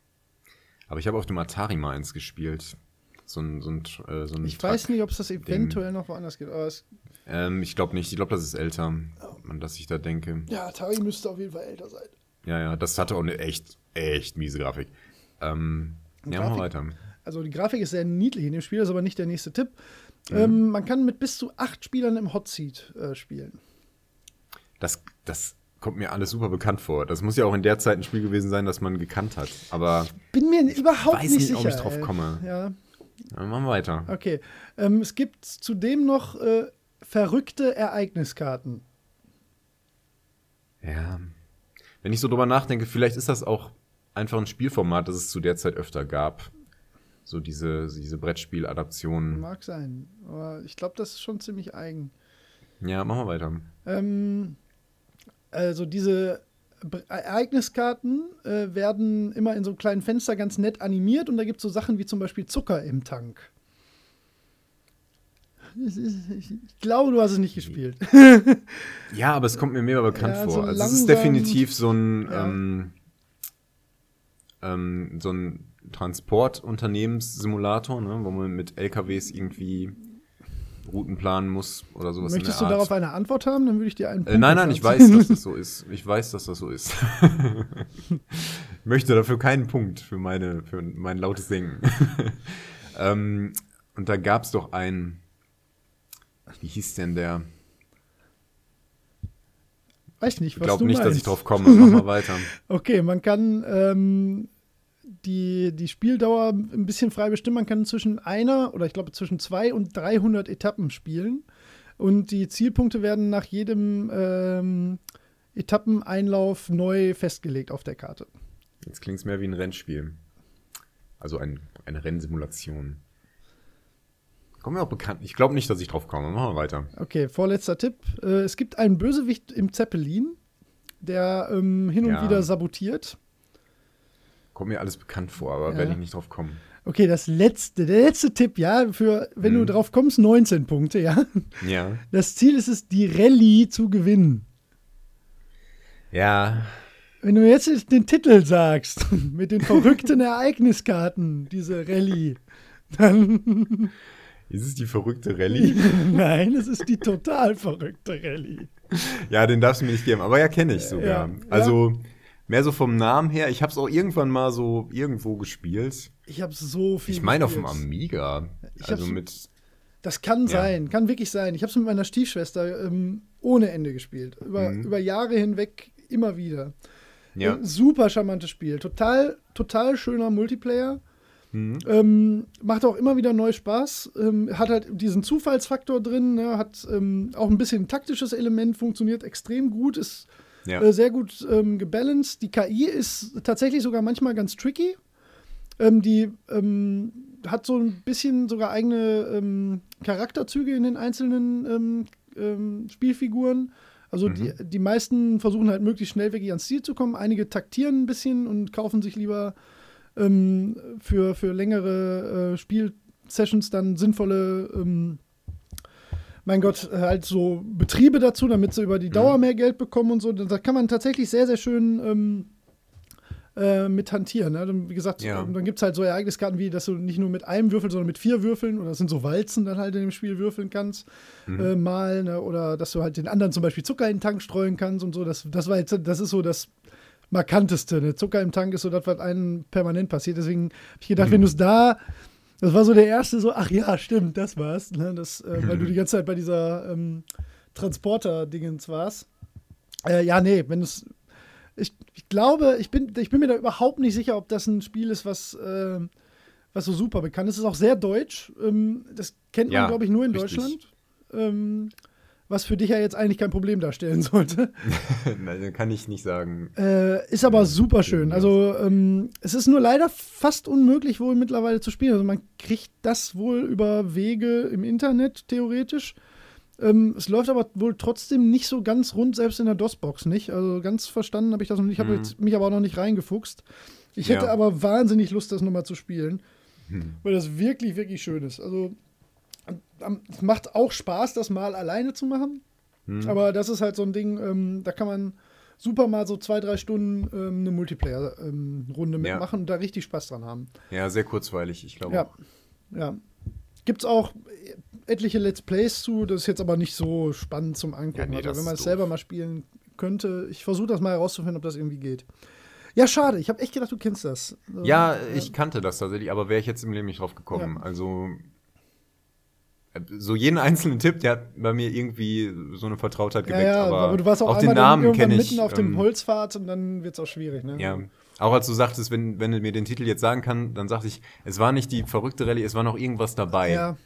Speaker 1: Aber ich habe auf dem Atari mal eins gespielt. So ein, so ein, äh, so ein
Speaker 2: Ich
Speaker 1: Truck.
Speaker 2: weiß nicht, ob es das eventuell noch woanders gibt, aber es,
Speaker 1: Ähm, ich glaube nicht. Ich glaube, das ist älter,
Speaker 2: Oh.
Speaker 1: an das ich da denke.
Speaker 2: ja, Atari müsste auf jeden Fall älter sein.
Speaker 1: Ja, ja, das hatte auch eine echt, echt miese Grafik. Ähm, ja, machen wir
Speaker 2: Grafik?
Speaker 1: weiter.
Speaker 2: Also die Grafik ist sehr niedlich in dem Spiel, ist aber nicht der nächste Tipp.
Speaker 1: Mhm.
Speaker 2: Ähm, man kann mit bis zu acht Spielern im Hot Seat äh, spielen.
Speaker 1: Das, das kommt mir alles super bekannt vor. Das muss ja auch in der Zeit ein Spiel gewesen sein, das man gekannt hat. Aber
Speaker 2: Bin mir überhaupt
Speaker 1: weiß
Speaker 2: nicht
Speaker 1: nicht,
Speaker 2: sicher.
Speaker 1: ob ich drauf komme.
Speaker 2: Ja,
Speaker 1: ja, machen wir weiter.
Speaker 2: okay. Ähm, es gibt zudem noch äh, verrückte Ereigniskarten.
Speaker 1: Ja. Wenn ich so drüber nachdenke, vielleicht ist das auch einfach ein Spielformat, das es zu der Zeit öfter gab. So diese, diese Brettspiel-Adaptionen.
Speaker 2: Mag sein, aber ich glaube, das ist schon ziemlich eigen.
Speaker 1: Ja, machen wir weiter.
Speaker 2: Ähm, also diese Ereigniskarten äh, werden immer in so einem kleinen Fenster ganz nett animiert und da gibt es so Sachen wie zum Beispiel Zucker im Tank. Ich glaube, du hast es nicht gespielt.
Speaker 1: Ja, aber es kommt mir mehr bekannt
Speaker 2: Ja,
Speaker 1: vor.
Speaker 2: so
Speaker 1: also es ist definitiv so ein,
Speaker 2: Ja.
Speaker 1: ähm, ähm, so ein Transportunternehmenssimulator, ne, wo man mit LKWs irgendwie Routen planen muss oder sowas
Speaker 2: Möchtest du
Speaker 1: der
Speaker 2: darauf
Speaker 1: Art.
Speaker 2: eine Antwort haben? Dann würde ich dir einen
Speaker 1: Äh,
Speaker 2: Punkt
Speaker 1: nein,
Speaker 2: dafür
Speaker 1: nein, ich weiß, dass das so ist. Ich weiß, dass das so ist. ich möchte dafür keinen Punkt für, meine, für mein lautes Denken. ähm, und da gab es doch einen. Wie hieß denn der?
Speaker 2: Weiß nicht,
Speaker 1: Ich
Speaker 2: was
Speaker 1: glaube
Speaker 2: du
Speaker 1: nicht, dass ich
Speaker 2: meinst.
Speaker 1: drauf komme. Mach mal weiter.
Speaker 2: Okay, man kann ähm, die, die Spieldauer ein bisschen frei bestimmen. Man kann zwischen einer oder ich glaube zwischen zwei und 300 Etappen spielen. Und die Zielpunkte werden nach jedem ähm, Etappeneinlauf neu festgelegt auf der Karte.
Speaker 1: Jetzt klingt es mehr wie ein Rennspiel. Also ein, eine Rennsimulation. Kommt mir auch bekannt. Ich glaube nicht, dass ich drauf komme. Machen wir weiter.
Speaker 2: Okay, vorletzter Tipp. Äh, es gibt einen Bösewicht im Zeppelin, der ähm, hin und
Speaker 1: Ja.
Speaker 2: wieder sabotiert.
Speaker 1: Kommt mir alles bekannt vor, aber
Speaker 2: Ja.
Speaker 1: werde ich nicht drauf kommen.
Speaker 2: Okay, das letzte, der letzte Tipp, ja, für, wenn du
Speaker 1: Mhm.
Speaker 2: drauf kommst, 19 Punkte, ja.
Speaker 1: Ja.
Speaker 2: Das Ziel ist es, die Rallye zu gewinnen.
Speaker 1: Ja.
Speaker 2: Wenn du jetzt den Titel sagst, mit den verrückten Ereigniskarten, diese Rallye, dann
Speaker 1: Ist es die verrückte Rallye?
Speaker 2: nein, es ist die total verrückte Rallye.
Speaker 1: ja, den darfst du mir nicht geben. Aber ja, kenne ich sogar.
Speaker 2: Ja.
Speaker 1: Also mehr so vom Namen her. Ich habe es auch irgendwann mal so irgendwo gespielt.
Speaker 2: Ich habe so viel.
Speaker 1: Ich meine auf dem. Amiga.
Speaker 2: Ich
Speaker 1: Also mit.
Speaker 2: Das kann
Speaker 1: Ja.
Speaker 2: sein, kann wirklich sein. Ich habe es mit meiner Stiefschwester ähm, ohne Ende gespielt. Über,
Speaker 1: Mhm.
Speaker 2: über Jahre hinweg immer wieder.
Speaker 1: Ja.
Speaker 2: Äh, super charmantes Spiel. Total, total schöner Multiplayer.
Speaker 1: Mhm.
Speaker 2: Ähm, macht auch immer wieder neu Spaß. Ähm, hat halt diesen Zufallsfaktor drin, ne? hat ähm, auch ein bisschen ein taktisches Element, funktioniert extrem gut, ist
Speaker 1: Ja.
Speaker 2: äh, sehr gut ähm, gebalanced. Die KI ist tatsächlich sogar manchmal ganz tricky. Ähm, die ähm, hat so ein bisschen sogar eigene Charakterzüge in den einzelnen Spielfiguren. Also die, die meisten versuchen halt möglichst schnell wirklich ans Ziel zu kommen. Einige taktieren ein bisschen und kaufen sich lieber ähm, für, für längere äh, Spielsessions dann sinnvolle, ähm, mein Gott, halt so Betriebe dazu, damit sie über die Dauer mehr Geld bekommen und so. Da kann man tatsächlich sehr, sehr schön ähm, äh, mit hantieren. Ne? Wie gesagt,
Speaker 1: Ja.
Speaker 2: dann gibt es halt so Ereigniskarten wie, dass du nicht nur mit einem Würfel, sondern mit vier Würfeln oder das sind so Walzen dann halt in dem Spiel würfeln kannst, äh, mal, ne? oder dass du halt den anderen zum Beispiel Zucker in den Tank streuen kannst und so. Das, das war jetzt, das ist so das markanteste. Ne? Zucker im Tank ist so das, was einem permanent passiert. Deswegen habe ich gedacht, wenn du es da das war so der erste, so, ach ja, stimmt, das war's. Ne? Das, äh, weil du die ganze Zeit bei dieser ähm, Transporter-Dingens warst. Äh, ja, nee, wenn es. Ich, ich glaube, ich bin, ich bin mir da überhaupt nicht sicher, ob das ein Spiel ist, was, äh, was so super bekannt ist. Es ist auch sehr deutsch. Ähm, das kennt man,
Speaker 1: Ja,
Speaker 2: glaube ich, nur in
Speaker 1: richtig.
Speaker 2: Deutschland. Ähm, was für dich ja jetzt eigentlich kein Problem darstellen sollte.
Speaker 1: Nein, kann ich nicht sagen.
Speaker 2: Äh, ist aber super schön. Also ähm, es ist nur leider fast unmöglich wohl mittlerweile zu spielen. Also man kriegt das wohl über Wege im Internet theoretisch. Ähm, es läuft aber wohl trotzdem nicht so ganz rund, selbst in der DOS-Box nicht. Also ganz verstanden habe ich das noch nicht. Ich habe
Speaker 1: Mhm.
Speaker 2: mich aber auch noch nicht reingefuchst. Ich hätte
Speaker 1: Ja.
Speaker 2: aber wahnsinnig Lust, das nochmal zu spielen,
Speaker 1: Hm.
Speaker 2: weil das wirklich, wirklich schön ist. Also es macht auch Spaß, das mal alleine zu machen.
Speaker 1: Hm.
Speaker 2: Aber das ist halt so ein Ding, ähm, da kann man super mal so zwei, drei Stunden ähm, eine Multiplayer-Runde
Speaker 1: Ja.
Speaker 2: mitmachen und da richtig Spaß dran haben.
Speaker 1: Ja, sehr kurzweilig, ich glaube.
Speaker 2: Ja, ja. Gibt's auch etliche Let's Plays zu, das ist jetzt aber nicht so spannend zum Angucken.
Speaker 1: Ja, nee,
Speaker 2: also wenn man es selber mal spielen könnte, ich versuche das mal herauszufinden, ob das irgendwie geht. Ja, schade, ich habe echt gedacht, du kennst das.
Speaker 1: Ja,
Speaker 2: äh,
Speaker 1: ich kannte das tatsächlich, aber wäre ich jetzt im Leben nicht drauf gekommen.
Speaker 2: Ja.
Speaker 1: Also so jeden einzelnen Tipp, der hat bei mir irgendwie so eine Vertrautheit
Speaker 2: ja,
Speaker 1: geweckt,
Speaker 2: ja,
Speaker 1: aber,
Speaker 2: aber du warst auch,
Speaker 1: auch den
Speaker 2: dann
Speaker 1: Namen kenne ich.
Speaker 2: mitten auf dem
Speaker 1: ähm,
Speaker 2: Holzpfad und dann wird's auch schwierig, ne?
Speaker 1: Ja. Auch als du sagtest, wenn, wenn du mir den Titel jetzt sagen kann, dann sagte ich, es war nicht die verrückte Rallye, es war noch irgendwas dabei.
Speaker 2: Ja,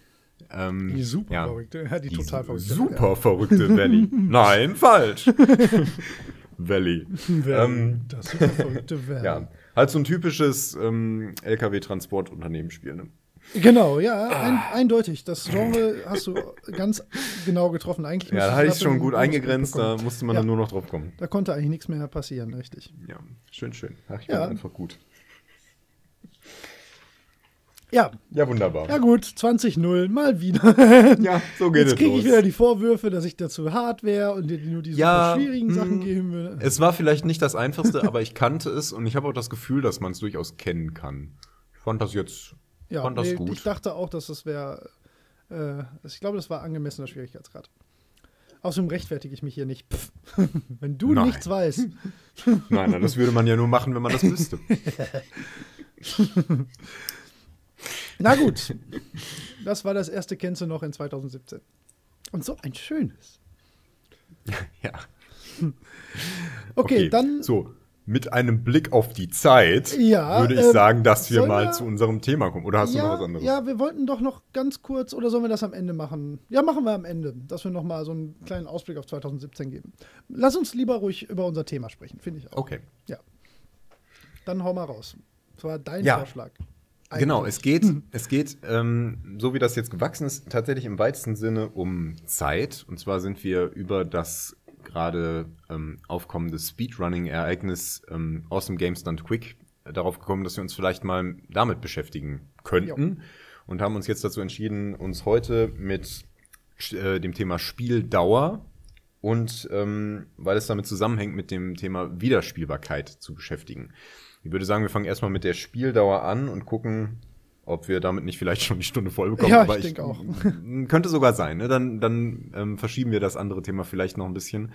Speaker 1: Ähm,
Speaker 2: die super
Speaker 1: ja.
Speaker 2: verrückte, ja, die,
Speaker 1: Die
Speaker 2: total verrückte.
Speaker 1: Super verrückte Valley. Nein, falsch. Valley.
Speaker 2: Ja.
Speaker 1: Ähm,
Speaker 2: das super verrückte Valley.
Speaker 1: Ja, halt so ein typisches ähm, LKW-Transportunternehmen-Spiel. Ne?
Speaker 2: Genau, ja, ein, eindeutig. Das Genre hast du ganz genau getroffen. Eigentlich
Speaker 1: Ja, da hatte ich schon gut eingegrenzt, da musste man
Speaker 2: Ja.
Speaker 1: dann nur noch drauf kommen.
Speaker 2: Da konnte eigentlich nichts mehr passieren, richtig.
Speaker 1: Ja, schön, schön. Ach, ich
Speaker 2: Ja.
Speaker 1: bin einfach gut.
Speaker 2: Ja,
Speaker 1: Ja, wunderbar.
Speaker 2: ja gut, 20-0, mal wieder.
Speaker 1: Ja, so geht
Speaker 2: Jetzt
Speaker 1: es
Speaker 2: kriege
Speaker 1: los.
Speaker 2: ich wieder die Vorwürfe, dass ich dazu hart wäre und dir nur die
Speaker 1: Ja,
Speaker 2: schwierigen
Speaker 1: mh.
Speaker 2: Sachen geben würde.
Speaker 1: Es war vielleicht nicht das Einfachste, aber ich kannte es und ich habe auch das Gefühl, dass man es durchaus kennen kann. Ich fand das jetzt
Speaker 2: Ja,
Speaker 1: fand das
Speaker 2: nee,
Speaker 1: gut.
Speaker 2: ich dachte auch, dass das wäre. Äh, ich glaube, das war angemessener Schwierigkeitsgrad. Außerdem rechtfertige ich mich hier nicht. Pff. Wenn du
Speaker 1: Nein.
Speaker 2: nichts weißt.
Speaker 1: Nein, nein, das würde man ja nur machen, wenn man das wüsste.
Speaker 2: Na gut. Das war das erste Kennze noch in 2017. Und so ein schönes.
Speaker 1: ja.
Speaker 2: Okay, dann.
Speaker 1: So, mit einem Blick auf die Zeit
Speaker 2: Ja,
Speaker 1: würde ich
Speaker 2: ähm,
Speaker 1: sagen, dass wir mal
Speaker 2: wir-
Speaker 1: zu unserem Thema kommen. Oder hast du noch was
Speaker 2: ja,
Speaker 1: anderes?
Speaker 2: ja, wir wollten doch noch ganz kurz, oder sollen wir das am Ende machen? Ja, machen wir am Ende, dass wir noch mal so einen kleinen Ausblick auf 2017 geben. Lass uns lieber ruhig über unser Thema sprechen, finde ich auch.
Speaker 1: Okay.
Speaker 2: Ja. Dann hau mal raus. Das war dein
Speaker 1: Ja.
Speaker 2: Vorschlag.
Speaker 1: Genau,
Speaker 2: Eigentlich.
Speaker 1: es geht, es geht, ähm, so wie das jetzt gewachsen ist, tatsächlich im weitesten Sinne um Zeit. Und zwar sind wir über das gerade ähm, aufkommende Speedrunning-Ereignis ähm, Awesome Games Done Quick äh, darauf gekommen, dass wir uns vielleicht mal damit beschäftigen könnten. Und haben uns jetzt dazu entschieden, uns heute mit äh, dem Thema Spieldauer und ähm, weil es damit zusammenhängt mit dem Thema Wiederspielbarkeit zu beschäftigen. Ich würde sagen, wir fangen erstmal mit der Spieldauer an und gucken, ob wir damit nicht vielleicht schon die Stunde voll bekommen.
Speaker 2: Ja,
Speaker 1: Aber
Speaker 2: ich denk auch.
Speaker 1: Könnte sogar sein. Ne? Dann, dann ähm, verschieben wir das andere Thema vielleicht noch ein bisschen.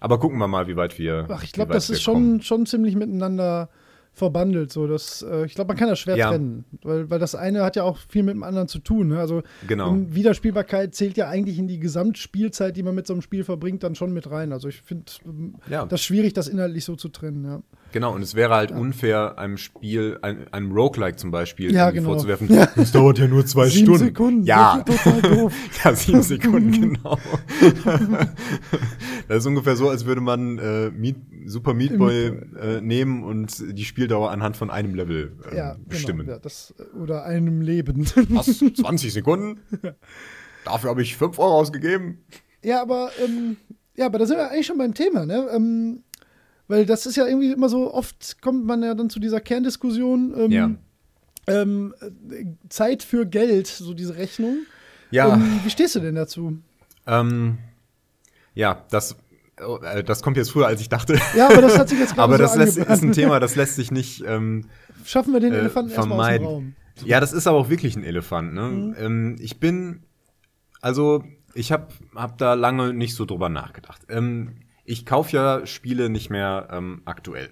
Speaker 1: Aber gucken wir mal, wie weit wir.
Speaker 2: Ach, ich glaube, das ist
Speaker 1: kommen.
Speaker 2: schon, schon ziemlich miteinander verbandelt. So, dass, äh, ich glaube, man kann das schwer
Speaker 1: Ja.
Speaker 2: trennen, weil, weil das eine hat ja auch viel mit dem anderen zu tun. Ne? Also
Speaker 1: Genau.
Speaker 2: Wiederspielbarkeit zählt ja eigentlich in die Gesamtspielzeit, die man mit so einem Spiel verbringt, dann schon mit rein. Also ich finde ähm,
Speaker 1: Ja.
Speaker 2: das schwierig, das inhaltlich so zu trennen. Ja.
Speaker 1: Genau, und es wäre halt unfair, einem Spiel, ein, einem Roguelike zum Beispiel,
Speaker 2: Ja, genau.
Speaker 1: vorzuwerfen,
Speaker 2: Ja.
Speaker 1: es dauert ja nur zwei
Speaker 2: Sieben
Speaker 1: Stunden.
Speaker 2: Sekunden,
Speaker 1: Ja,
Speaker 2: das
Speaker 1: ja, sieben Sekunden, genau. das ist ungefähr so, als würde man äh, Meat, Super Meat Boy äh, nehmen und die Spieldauer anhand von einem Level ähm,
Speaker 2: Ja,
Speaker 1: bestimmen.
Speaker 2: Genau, ja, das, oder einem Leben.
Speaker 1: Was? 20 Sekunden? Dafür habe ich 5 Euro ausgegeben.
Speaker 2: Ja, aber, ähm, ja, aber da sind wir eigentlich schon beim Thema, ne? Ähm, weil das ist ja irgendwie immer so, oft kommt man ja dann zu dieser Kerndiskussion, ähm,
Speaker 1: Ja.
Speaker 2: ähm, äh, Zeit für Geld, so diese Rechnung.
Speaker 1: Ja,
Speaker 2: Ähm, wie stehst du denn dazu?
Speaker 1: ähm, ja, das, äh, das kommt jetzt früher, als ich dachte.
Speaker 2: Ja, aber das hat sich jetzt gerade
Speaker 1: Aber
Speaker 2: so
Speaker 1: das lässt, ist ein Thema, das lässt sich nicht ähm,
Speaker 2: Schaffen wir den
Speaker 1: äh,
Speaker 2: Elefanten erstmal aus dem. Raum.
Speaker 1: Ja, das ist aber auch wirklich ein Elefant. Ne?
Speaker 2: Mhm.
Speaker 1: Ähm, ich bin, also ich habe hab da lange nicht so drüber nachgedacht. Ähm, ich kaufe ja Spiele nicht mehr ähm, aktuell,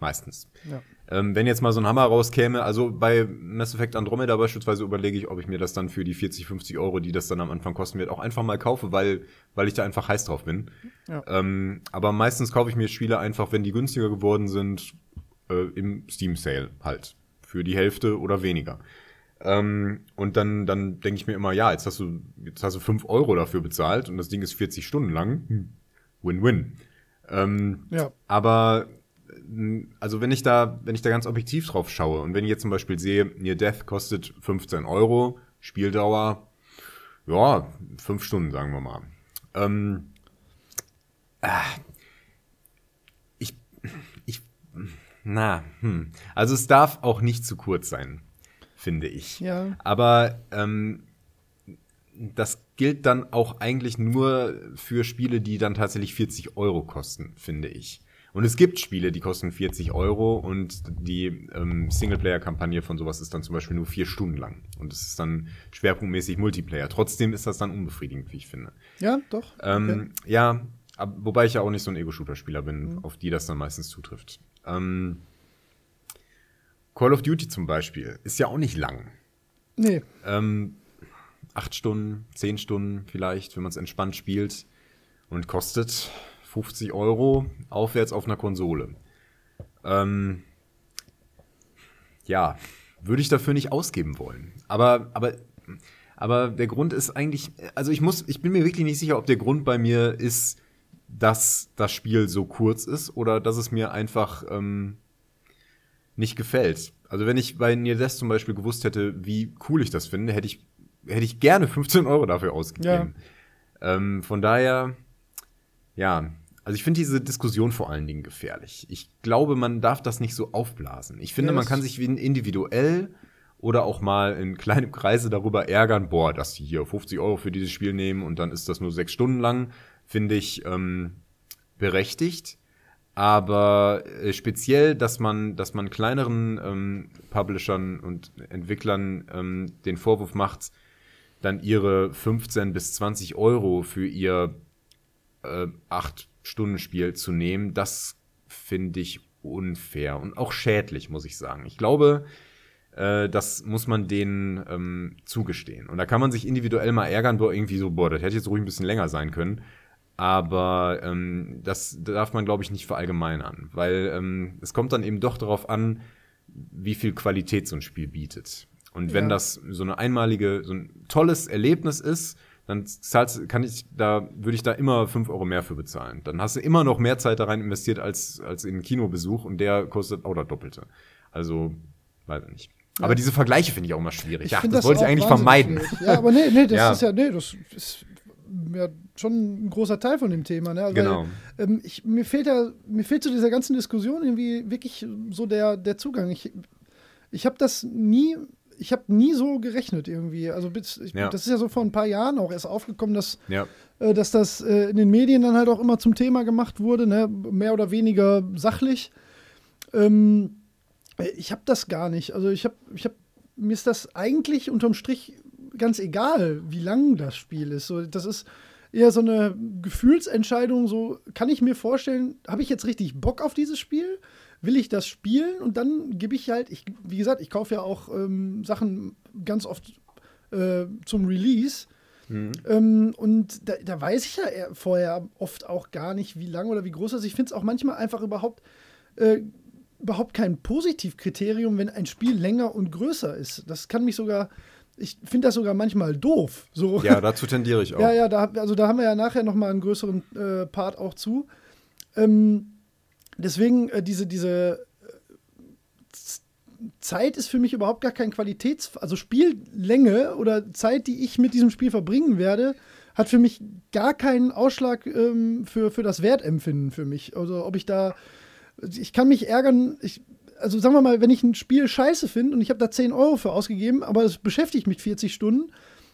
Speaker 1: meistens.
Speaker 2: Ja.
Speaker 1: Ähm, wenn jetzt mal so ein Hammer rauskäme, also bei Mass Effect Andromeda beispielsweise überlege ich, ob ich mir das dann für die 40, 50 Euro, die das dann am Anfang kosten wird, auch einfach mal kaufe, weil, weil ich da einfach heiß drauf bin.
Speaker 2: Ja.
Speaker 1: Ähm, aber meistens kaufe ich mir Spiele einfach, wenn die günstiger geworden sind, äh, im Steam Sale halt. Für die Hälfte oder weniger. Ähm, und dann, dann denke ich mir immer, ja, jetzt hast du, jetzt hast du 5 Euro dafür bezahlt und das Ding ist 40 Stunden lang. Hm. Win-win. Ähm,
Speaker 2: Ja.
Speaker 1: aber äh, also wenn ich da, wenn ich da ganz objektiv drauf schaue und wenn ich jetzt zum Beispiel sehe, Near Death kostet 15 Euro, Spieldauer, ja, 5 Stunden, sagen wir mal. Ähm, ah, ich, ich, na, hm. Also es darf auch nicht zu kurz sein, finde ich.
Speaker 2: Ja.
Speaker 1: Aber ähm, das gilt dann auch eigentlich nur für Spiele, die dann tatsächlich 40 Euro kosten, finde ich. Und es gibt Spiele, die kosten 40 Euro und die ähm, Singleplayer-Kampagne von sowas ist dann zum Beispiel nur vier Stunden lang. Und es ist dann schwerpunktmäßig Multiplayer. Trotzdem ist das dann unbefriedigend, wie ich finde.
Speaker 2: Ja, doch.
Speaker 1: Ähm, Ja, ab, wobei ich ja auch nicht so ein Ego-Shooter-Spieler bin, auf die das dann meistens zutrifft. Ähm, Call of Duty zum Beispiel ist ja auch nicht lang.
Speaker 2: Nee.
Speaker 1: Ähm, acht Stunden, zehn Stunden vielleicht, wenn man es entspannt spielt und kostet 50 Euro aufwärts auf einer Konsole. Ähm, ja, würde ich dafür nicht ausgeben wollen. Aber, aber, aber der Grund ist eigentlich, also ich muss, ich bin mir wirklich nicht sicher, ob der Grund bei mir ist, dass das Spiel so kurz ist oder dass es mir einfach ähm, nicht gefällt. Also wenn ich bei Death zum Beispiel gewusst hätte, wie cool ich das finde, hätte ich, hätte ich gerne 15 Euro dafür ausgegeben. Ähm, von daher, ja, also ich finde diese Diskussion vor allen Dingen gefährlich. Ich glaube, man darf das nicht so aufblasen. Ich finde,
Speaker 2: Ja,
Speaker 1: man kann sich individuell oder auch mal in kleinem Kreise darüber ärgern, boah, dass die hier 50 Euro für dieses Spiel nehmen und dann ist das nur sechs Stunden lang, finde ich ähm, berechtigt. Aber äh, speziell, dass man, dass man kleineren ähm, Publishern und Entwicklern ähm, den Vorwurf macht, dann ihre 15 bis 20 Euro für ihr äh, 8-Stunden-Spiel zu nehmen, das finde ich unfair und auch schädlich, muss ich sagen. Ich glaube, äh, das muss man denen ähm, zugestehen. Und da kann man sich individuell mal ärgern, boah, irgendwie so, boah, das hätte jetzt ruhig ein bisschen länger sein können. Aber ähm, das darf man, glaube ich, nicht verallgemeinern, weil ähm, es kommt dann eben doch darauf an, wie viel Qualität so ein Spiel bietet. Und wenn
Speaker 2: Ja.
Speaker 1: das so eine einmalige, so ein tolles Erlebnis ist, dann zahlst, kann ich da, würde ich da immer 5 Euro mehr für bezahlen. Dann hast du immer noch mehr Zeit da rein investiert als, als in einen Kinobesuch und der kostet auch das Doppelte. Also, weiß ich nicht. Aber diese Vergleiche finde ich auch immer schwierig. ja,
Speaker 2: find
Speaker 1: das, wollte ich eigentlich vermeiden.
Speaker 2: schwierig. Ja, aber nee, nee, das
Speaker 1: Ja.
Speaker 2: ist ja, nee, das ist ja schon ein großer Teil von dem Thema. Ne? Weil,
Speaker 1: Genau.
Speaker 2: ähm, ich, mir fehlt ja, mir fehlt zu dieser ganzen Diskussion irgendwie wirklich so der, der Zugang. Ich, ich habe das nie, ich habe nie so gerechnet irgendwie. Also ich,
Speaker 1: Ja.
Speaker 2: das ist ja so vor ein paar Jahren auch erst aufgekommen, dass
Speaker 1: Ja,
Speaker 2: äh, dass das äh, in den Medien dann halt auch immer zum Thema gemacht wurde, ne? mehr oder weniger sachlich. Ähm, äh, ich habe das gar nicht. Also ich habe, ich habe, mir ist das eigentlich unterm Strich ganz egal, wie lang das Spiel ist. So, das ist eher so eine Gefühlsentscheidung. So kann ich mir vorstellen, habe ich jetzt richtig Bock auf dieses Spiel? Will ich das spielen? Und dann gebe ich halt, ich, wie gesagt, ich kaufe ja auch ähm, Sachen ganz oft äh, zum Release. Ähm, und da, da weiß ich ja vorher oft auch gar nicht, wie lang oder wie groß das ist. Ich finde es auch manchmal einfach überhaupt, äh, überhaupt kein Positivkriterium, wenn ein Spiel länger und größer ist. Das kann mich sogar, ich finde das sogar manchmal doof. So.
Speaker 1: ja, dazu tendiere ich auch.
Speaker 2: Ja, ja, da, also da haben wir ja nachher noch mal einen größeren äh, Part auch zu. Ähm, deswegen äh, diese, diese äh, Zeit ist für mich überhaupt gar kein Qualitäts... Also Spiellänge oder Zeit, die ich mit diesem Spiel verbringen werde, hat für mich gar keinen Ausschlag ähm, für, für das Wertempfinden für mich. Also ob ich da... Ich kann mich ärgern, ich, also sagen wir mal, wenn ich ein Spiel scheiße finde und ich habe da 10 Euro für ausgegeben, aber es beschäftigt mich 40 Stunden,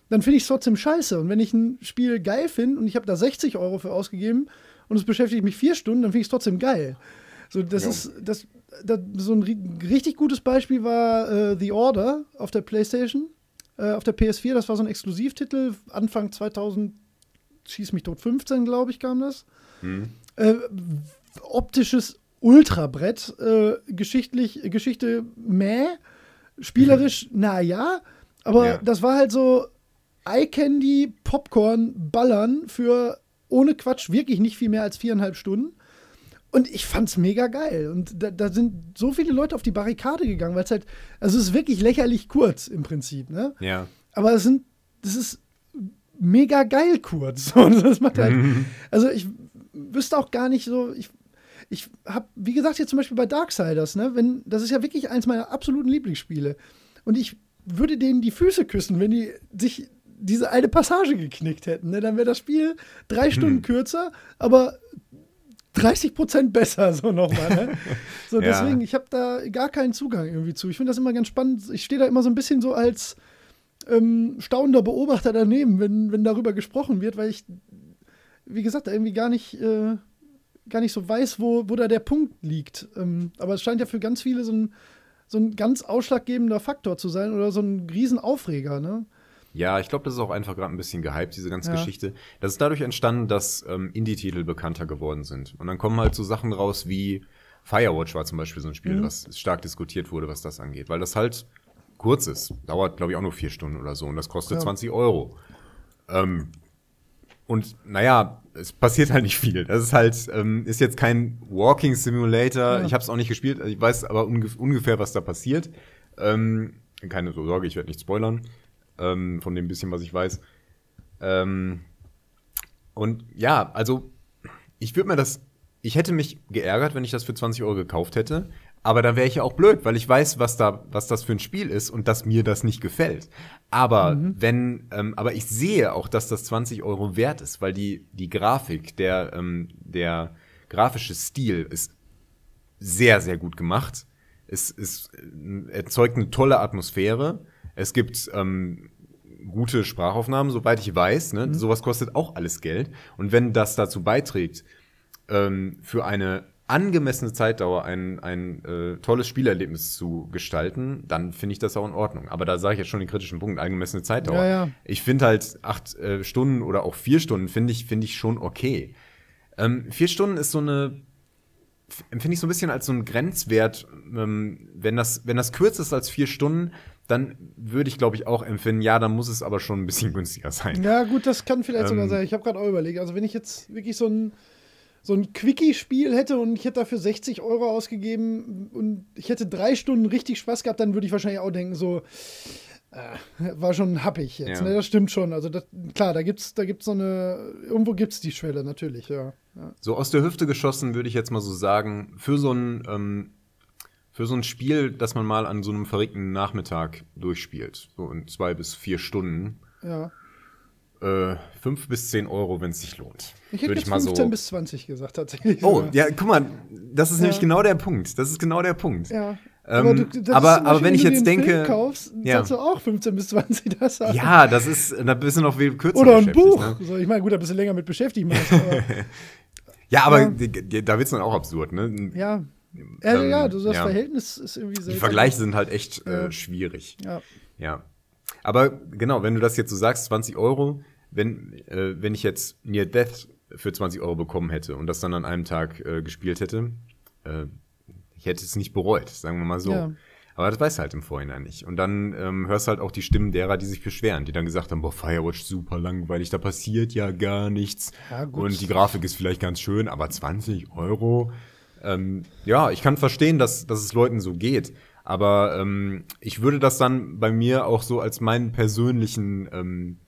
Speaker 2: dann finde ich es trotzdem scheiße. Und wenn ich ein Spiel geil finde und ich habe da 60 Euro für ausgegeben und es beschäftigt mich vier Stunden, dann finde ich es trotzdem geil. So, das
Speaker 1: Ja.
Speaker 2: ist das, das, so ein ri- richtig gutes Beispiel war äh, The Order auf der PlayStation, äh, auf der PS4. Das war so ein Exklusivtitel, Anfang 2000, schieß mich tot, 15, glaube ich, kam das.
Speaker 1: Hm.
Speaker 2: Äh, optisches Ultrabrett, äh, geschichtlich, Geschichte mäh, spielerisch, na ja, aber
Speaker 1: Ja.
Speaker 2: das war halt so Eye Candy, Popcorn, Ballern für ohne Quatsch wirklich nicht viel mehr als viereinhalb Stunden. Und ich fand's mega geil. Und da, da sind so viele Leute auf die Barrikade gegangen, weil es halt, also es ist wirklich lächerlich kurz im Prinzip, ne?
Speaker 1: Ja.
Speaker 2: Aber es sind, das ist mega geil kurz. Und das macht halt, also ich wüsste auch gar nicht so, ich, ich habe, wie gesagt, jetzt zum Beispiel bei Darksiders, ne, wenn, das ist ja wirklich eins meiner absoluten Lieblingsspiele. Und ich würde denen die Füße küssen, wenn die sich diese eine Passage geknickt hätten. Ne? Dann wäre das Spiel drei Stunden kürzer, aber 30 Prozent besser, so nochmal. Ne? So,
Speaker 1: Ja.
Speaker 2: deswegen, ich habe da gar keinen Zugang irgendwie zu. Ich finde das immer ganz spannend. Ich stehe da immer so ein bisschen so als ähm, staunender Beobachter daneben, wenn, wenn darüber gesprochen wird, weil ich, wie gesagt, da irgendwie gar nicht, äh, gar nicht so weiß, wo, wo da der Punkt liegt. Ähm, aber es scheint ja für ganz viele so ein, so ein ganz ausschlaggebender Faktor zu sein oder so ein Riesenaufreger, ne?
Speaker 1: Ja, ich glaube, das ist auch einfach gerade ein bisschen gehypt, diese ganze
Speaker 2: Ja.
Speaker 1: Geschichte. Das ist dadurch entstanden, dass ähm, Indie-Titel bekannter geworden sind. Und dann kommen halt so Sachen raus wie Firewatch war zum Beispiel so ein Spiel,
Speaker 2: Mhm.
Speaker 1: was stark diskutiert wurde, was das angeht. Weil das halt kurz ist. Dauert, glaube ich, auch nur vier Stunden oder so. Und das kostet
Speaker 2: Ja.
Speaker 1: 20 Euro. Ähm, und naja, es passiert halt nicht viel. Das ist halt, ähm, ist jetzt kein Walking Simulator.
Speaker 2: Ja.
Speaker 1: Ich habe es auch nicht gespielt. Ich weiß aber unge ungefähr, was da passiert. Ähm, keine Sorge, ich werde nicht spoilern. Ähm, von dem bisschen, was ich weiß. Ähm, und ja, also ich würde mir das, ich hätte mich geärgert, wenn ich das für 20 Euro gekauft hätte. Aber da wäre ich ja auch blöd, weil ich weiß, was da, was das für ein Spiel ist und dass mir das nicht gefällt. Aber wenn, ähm, aber ich sehe auch, dass das 20 Euro wert ist, weil die, die Grafik, der, ähm, der grafische Stil ist sehr, sehr gut gemacht. Es, es äh, erzeugt eine tolle Atmosphäre. Es gibt ähm, gute Sprachaufnahmen, soweit ich weiß. Ne? Sowas kostet auch alles Geld. Und wenn das dazu beiträgt, ähm, für eine angemessene Zeitdauer ein, ein äh, tolles Spielerlebnis zu gestalten, dann finde ich das auch in Ordnung. Aber da sage ich jetzt schon den kritischen Punkt, angemessene Zeitdauer.
Speaker 2: Ja, ja.
Speaker 1: Ich finde halt acht äh, Stunden oder auch vier Stunden finde ich, finde ich schon okay. Ähm, vier Stunden ist so eine, empfinde ich so ein bisschen als so ein Grenzwert. Ähm, wenn, das, wenn das kürzer ist als vier Stunden, dann würde ich, glaube ich, auch empfinden, ja, dann muss es aber schon ein bisschen günstiger sein.
Speaker 2: Ja, gut, das kann vielleicht sogar
Speaker 1: Ähm.
Speaker 2: sein. Ich habe gerade auch überlegt. Also, wenn ich jetzt wirklich so ein, so ein Quickie-Spiel hätte und ich hätte dafür 60 Euro ausgegeben und ich hätte drei Stunden richtig Spaß gehabt, dann würde ich wahrscheinlich auch denken, so, äh, war schon happig jetzt.
Speaker 1: Ja.
Speaker 2: Ne? Das stimmt schon. Also, das, klar, da gibt's, da gibt's so eine, irgendwo gibt's die Schwelle, natürlich, ja. ja.
Speaker 1: So aus der Hüfte geschossen würde ich jetzt mal so sagen, für so ein, ähm, für so ein Spiel, das man mal an so einem verregten Nachmittag durchspielt, so in zwei bis vier Stunden,
Speaker 2: ja.
Speaker 1: äh, fünf bis zehn Euro, wenn es sich lohnt.
Speaker 2: Ich hätte
Speaker 1: Würde
Speaker 2: jetzt 15 bis 20 gesagt, tatsächlich.
Speaker 1: Oh, ja, guck mal, das ist
Speaker 2: Ja.
Speaker 1: nämlich genau der Punkt. Das ist genau der Punkt.
Speaker 2: Ja.
Speaker 1: Ähm, aber-
Speaker 2: zum
Speaker 1: aber
Speaker 2: Beispiel,
Speaker 1: wenn ich
Speaker 2: du
Speaker 1: jetzt denke-
Speaker 2: Film kaufst,
Speaker 1: Ja.
Speaker 2: zahlst du auch 15 bis 20 das an.
Speaker 1: Ja, das ist, da bist du noch viel kürzer
Speaker 2: Oder ein Buch.
Speaker 1: Ne?
Speaker 2: So, ich meine, gut, da bist du länger mit beschäftigt. Meinst, aber,
Speaker 1: Ja, aber
Speaker 2: Ja.
Speaker 1: da wird's dann auch absurd, ne?
Speaker 2: ja. Ja,
Speaker 1: Ähm,
Speaker 2: ja, das,
Speaker 1: ja.
Speaker 2: Verhältnis ist irgendwie
Speaker 1: Die
Speaker 2: seltsam.
Speaker 1: Vergleiche sind halt echt äh, schwierig.
Speaker 2: Ja.
Speaker 1: Ja. Aber genau, wenn du das jetzt so sagst, 20 Euro, wenn, äh, wenn ich jetzt Near Death für 20 Euro bekommen hätte und das dann an einem Tag äh, gespielt hätte, äh, ich hätte es nicht bereut, sagen wir mal so.
Speaker 2: Ja.
Speaker 1: Aber das weißt du halt im Vorhinein nicht. Und dann ähm, hörst du halt auch die Stimmen derer, die sich beschweren, die dann gesagt haben, boah, Firewatch super langweilig, da passiert ja gar nichts.
Speaker 2: Ja.
Speaker 1: Und die Grafik ist vielleicht ganz schön, aber 20 Euro? Ähm, ja, ich kann verstehen, dass, dass es Leuten so geht. Aber ähm, ich würde das dann bei mir auch so als meinen persönlichen, ähm,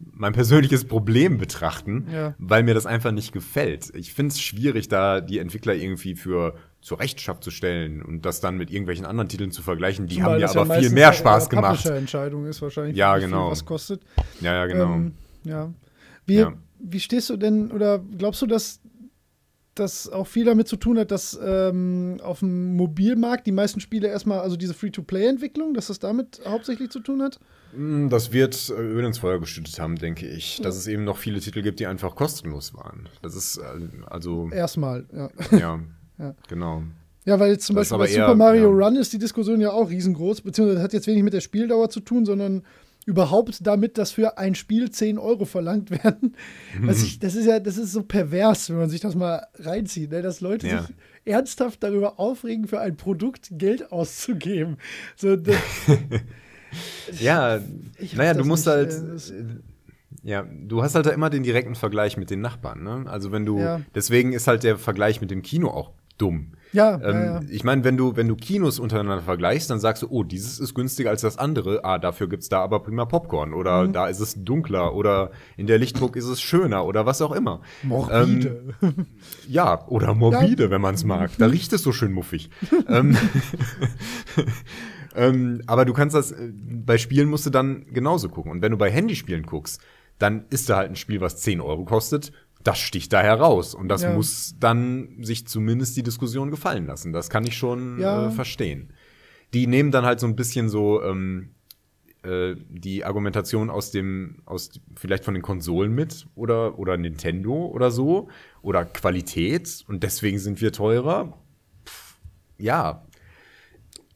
Speaker 1: mein persönliches Problem betrachten,
Speaker 2: Ja.
Speaker 1: weil mir das einfach nicht gefällt. Ich finde es schwierig, da die Entwickler irgendwie für zur Rechenschaft zu stellen und das dann mit irgendwelchen anderen Titeln zu vergleichen. Die
Speaker 2: Zumal
Speaker 1: haben mir
Speaker 2: ja
Speaker 1: aber viel mehr Spaß gemacht.
Speaker 2: Publisher-Entscheidung ist wahrscheinlich,
Speaker 1: Ja,
Speaker 2: wie viel
Speaker 1: genau.
Speaker 2: was kostet.
Speaker 1: Ja, ja, genau.
Speaker 2: Ähm, ja. Wie,
Speaker 1: Ja.
Speaker 2: wie stehst du denn, oder glaubst du, dass das auch viel damit zu tun hat, dass ähm, auf dem Mobilmarkt die meisten Spiele erstmal, also diese Free-to-Play-Entwicklung, dass das damit hauptsächlich zu tun hat?
Speaker 1: Mm, Das wird Öl ins Feuer geschüttet haben, denke ich. Dass es eben noch viele Titel gibt, die einfach kostenlos waren. Das ist äh, also,
Speaker 2: Erstmal, ja.
Speaker 1: ja,
Speaker 2: Ja.
Speaker 1: genau.
Speaker 2: Ja, weil jetzt zum
Speaker 1: Das
Speaker 2: Beispiel bei
Speaker 1: aber
Speaker 2: Super
Speaker 1: eher,
Speaker 2: Mario
Speaker 1: ja.
Speaker 2: Run ist die Diskussion ja auch riesengroß, beziehungsweise hat jetzt wenig mit der Spieldauer zu tun, sondern überhaupt damit, dass für ein Spiel 10 Euro verlangt werden. Was ich, das ist ja, das ist so pervers, wenn man sich das mal reinzieht, ne? dass Leute
Speaker 1: Ja.
Speaker 2: sich ernsthaft darüber aufregen, für ein Produkt Geld auszugeben. So, das,
Speaker 1: Ja,
Speaker 2: ich
Speaker 1: naja, du musst
Speaker 2: nicht,
Speaker 1: halt.
Speaker 2: äh,
Speaker 1: äh, Ja, du hast halt da immer den direkten Vergleich mit den Nachbarn, ne? Also wenn du,
Speaker 2: Ja.
Speaker 1: deswegen ist halt der Vergleich mit dem Kino auch dumm.
Speaker 2: Ja,
Speaker 1: Ähm,
Speaker 2: ja, ja.
Speaker 1: Ich meine, wenn du, wenn du Kinos untereinander vergleichst, dann sagst du, oh, dieses ist günstiger als das andere. Ah, dafür gibt's da aber prima Popcorn.
Speaker 2: Mhm.
Speaker 1: Oder da ist es dunkler. Oder in der Lichtdruck ist es schöner. Oder was auch immer.
Speaker 2: Morbide.
Speaker 1: Ähm, ja, oder morbide, wenn man es mag. Da riecht es so schön muffig. ähm, ähm, aber du kannst das, äh, bei Spielen musst du dann genauso gucken. Und wenn du bei Handyspielen guckst, dann ist da halt ein Spiel, was 10 Euro kostet. Das sticht da heraus. Und das
Speaker 2: Ja.
Speaker 1: muss dann sich zumindest die Diskussion gefallen lassen. Das kann ich schon
Speaker 2: Ja.
Speaker 1: äh, verstehen. Die nehmen dann halt so ein bisschen so ähm, äh, die Argumentation aus dem, aus vielleicht von den Konsolen mit oder, oder Nintendo oder so. Oder Qualität und deswegen sind wir teurer. Pff, ja,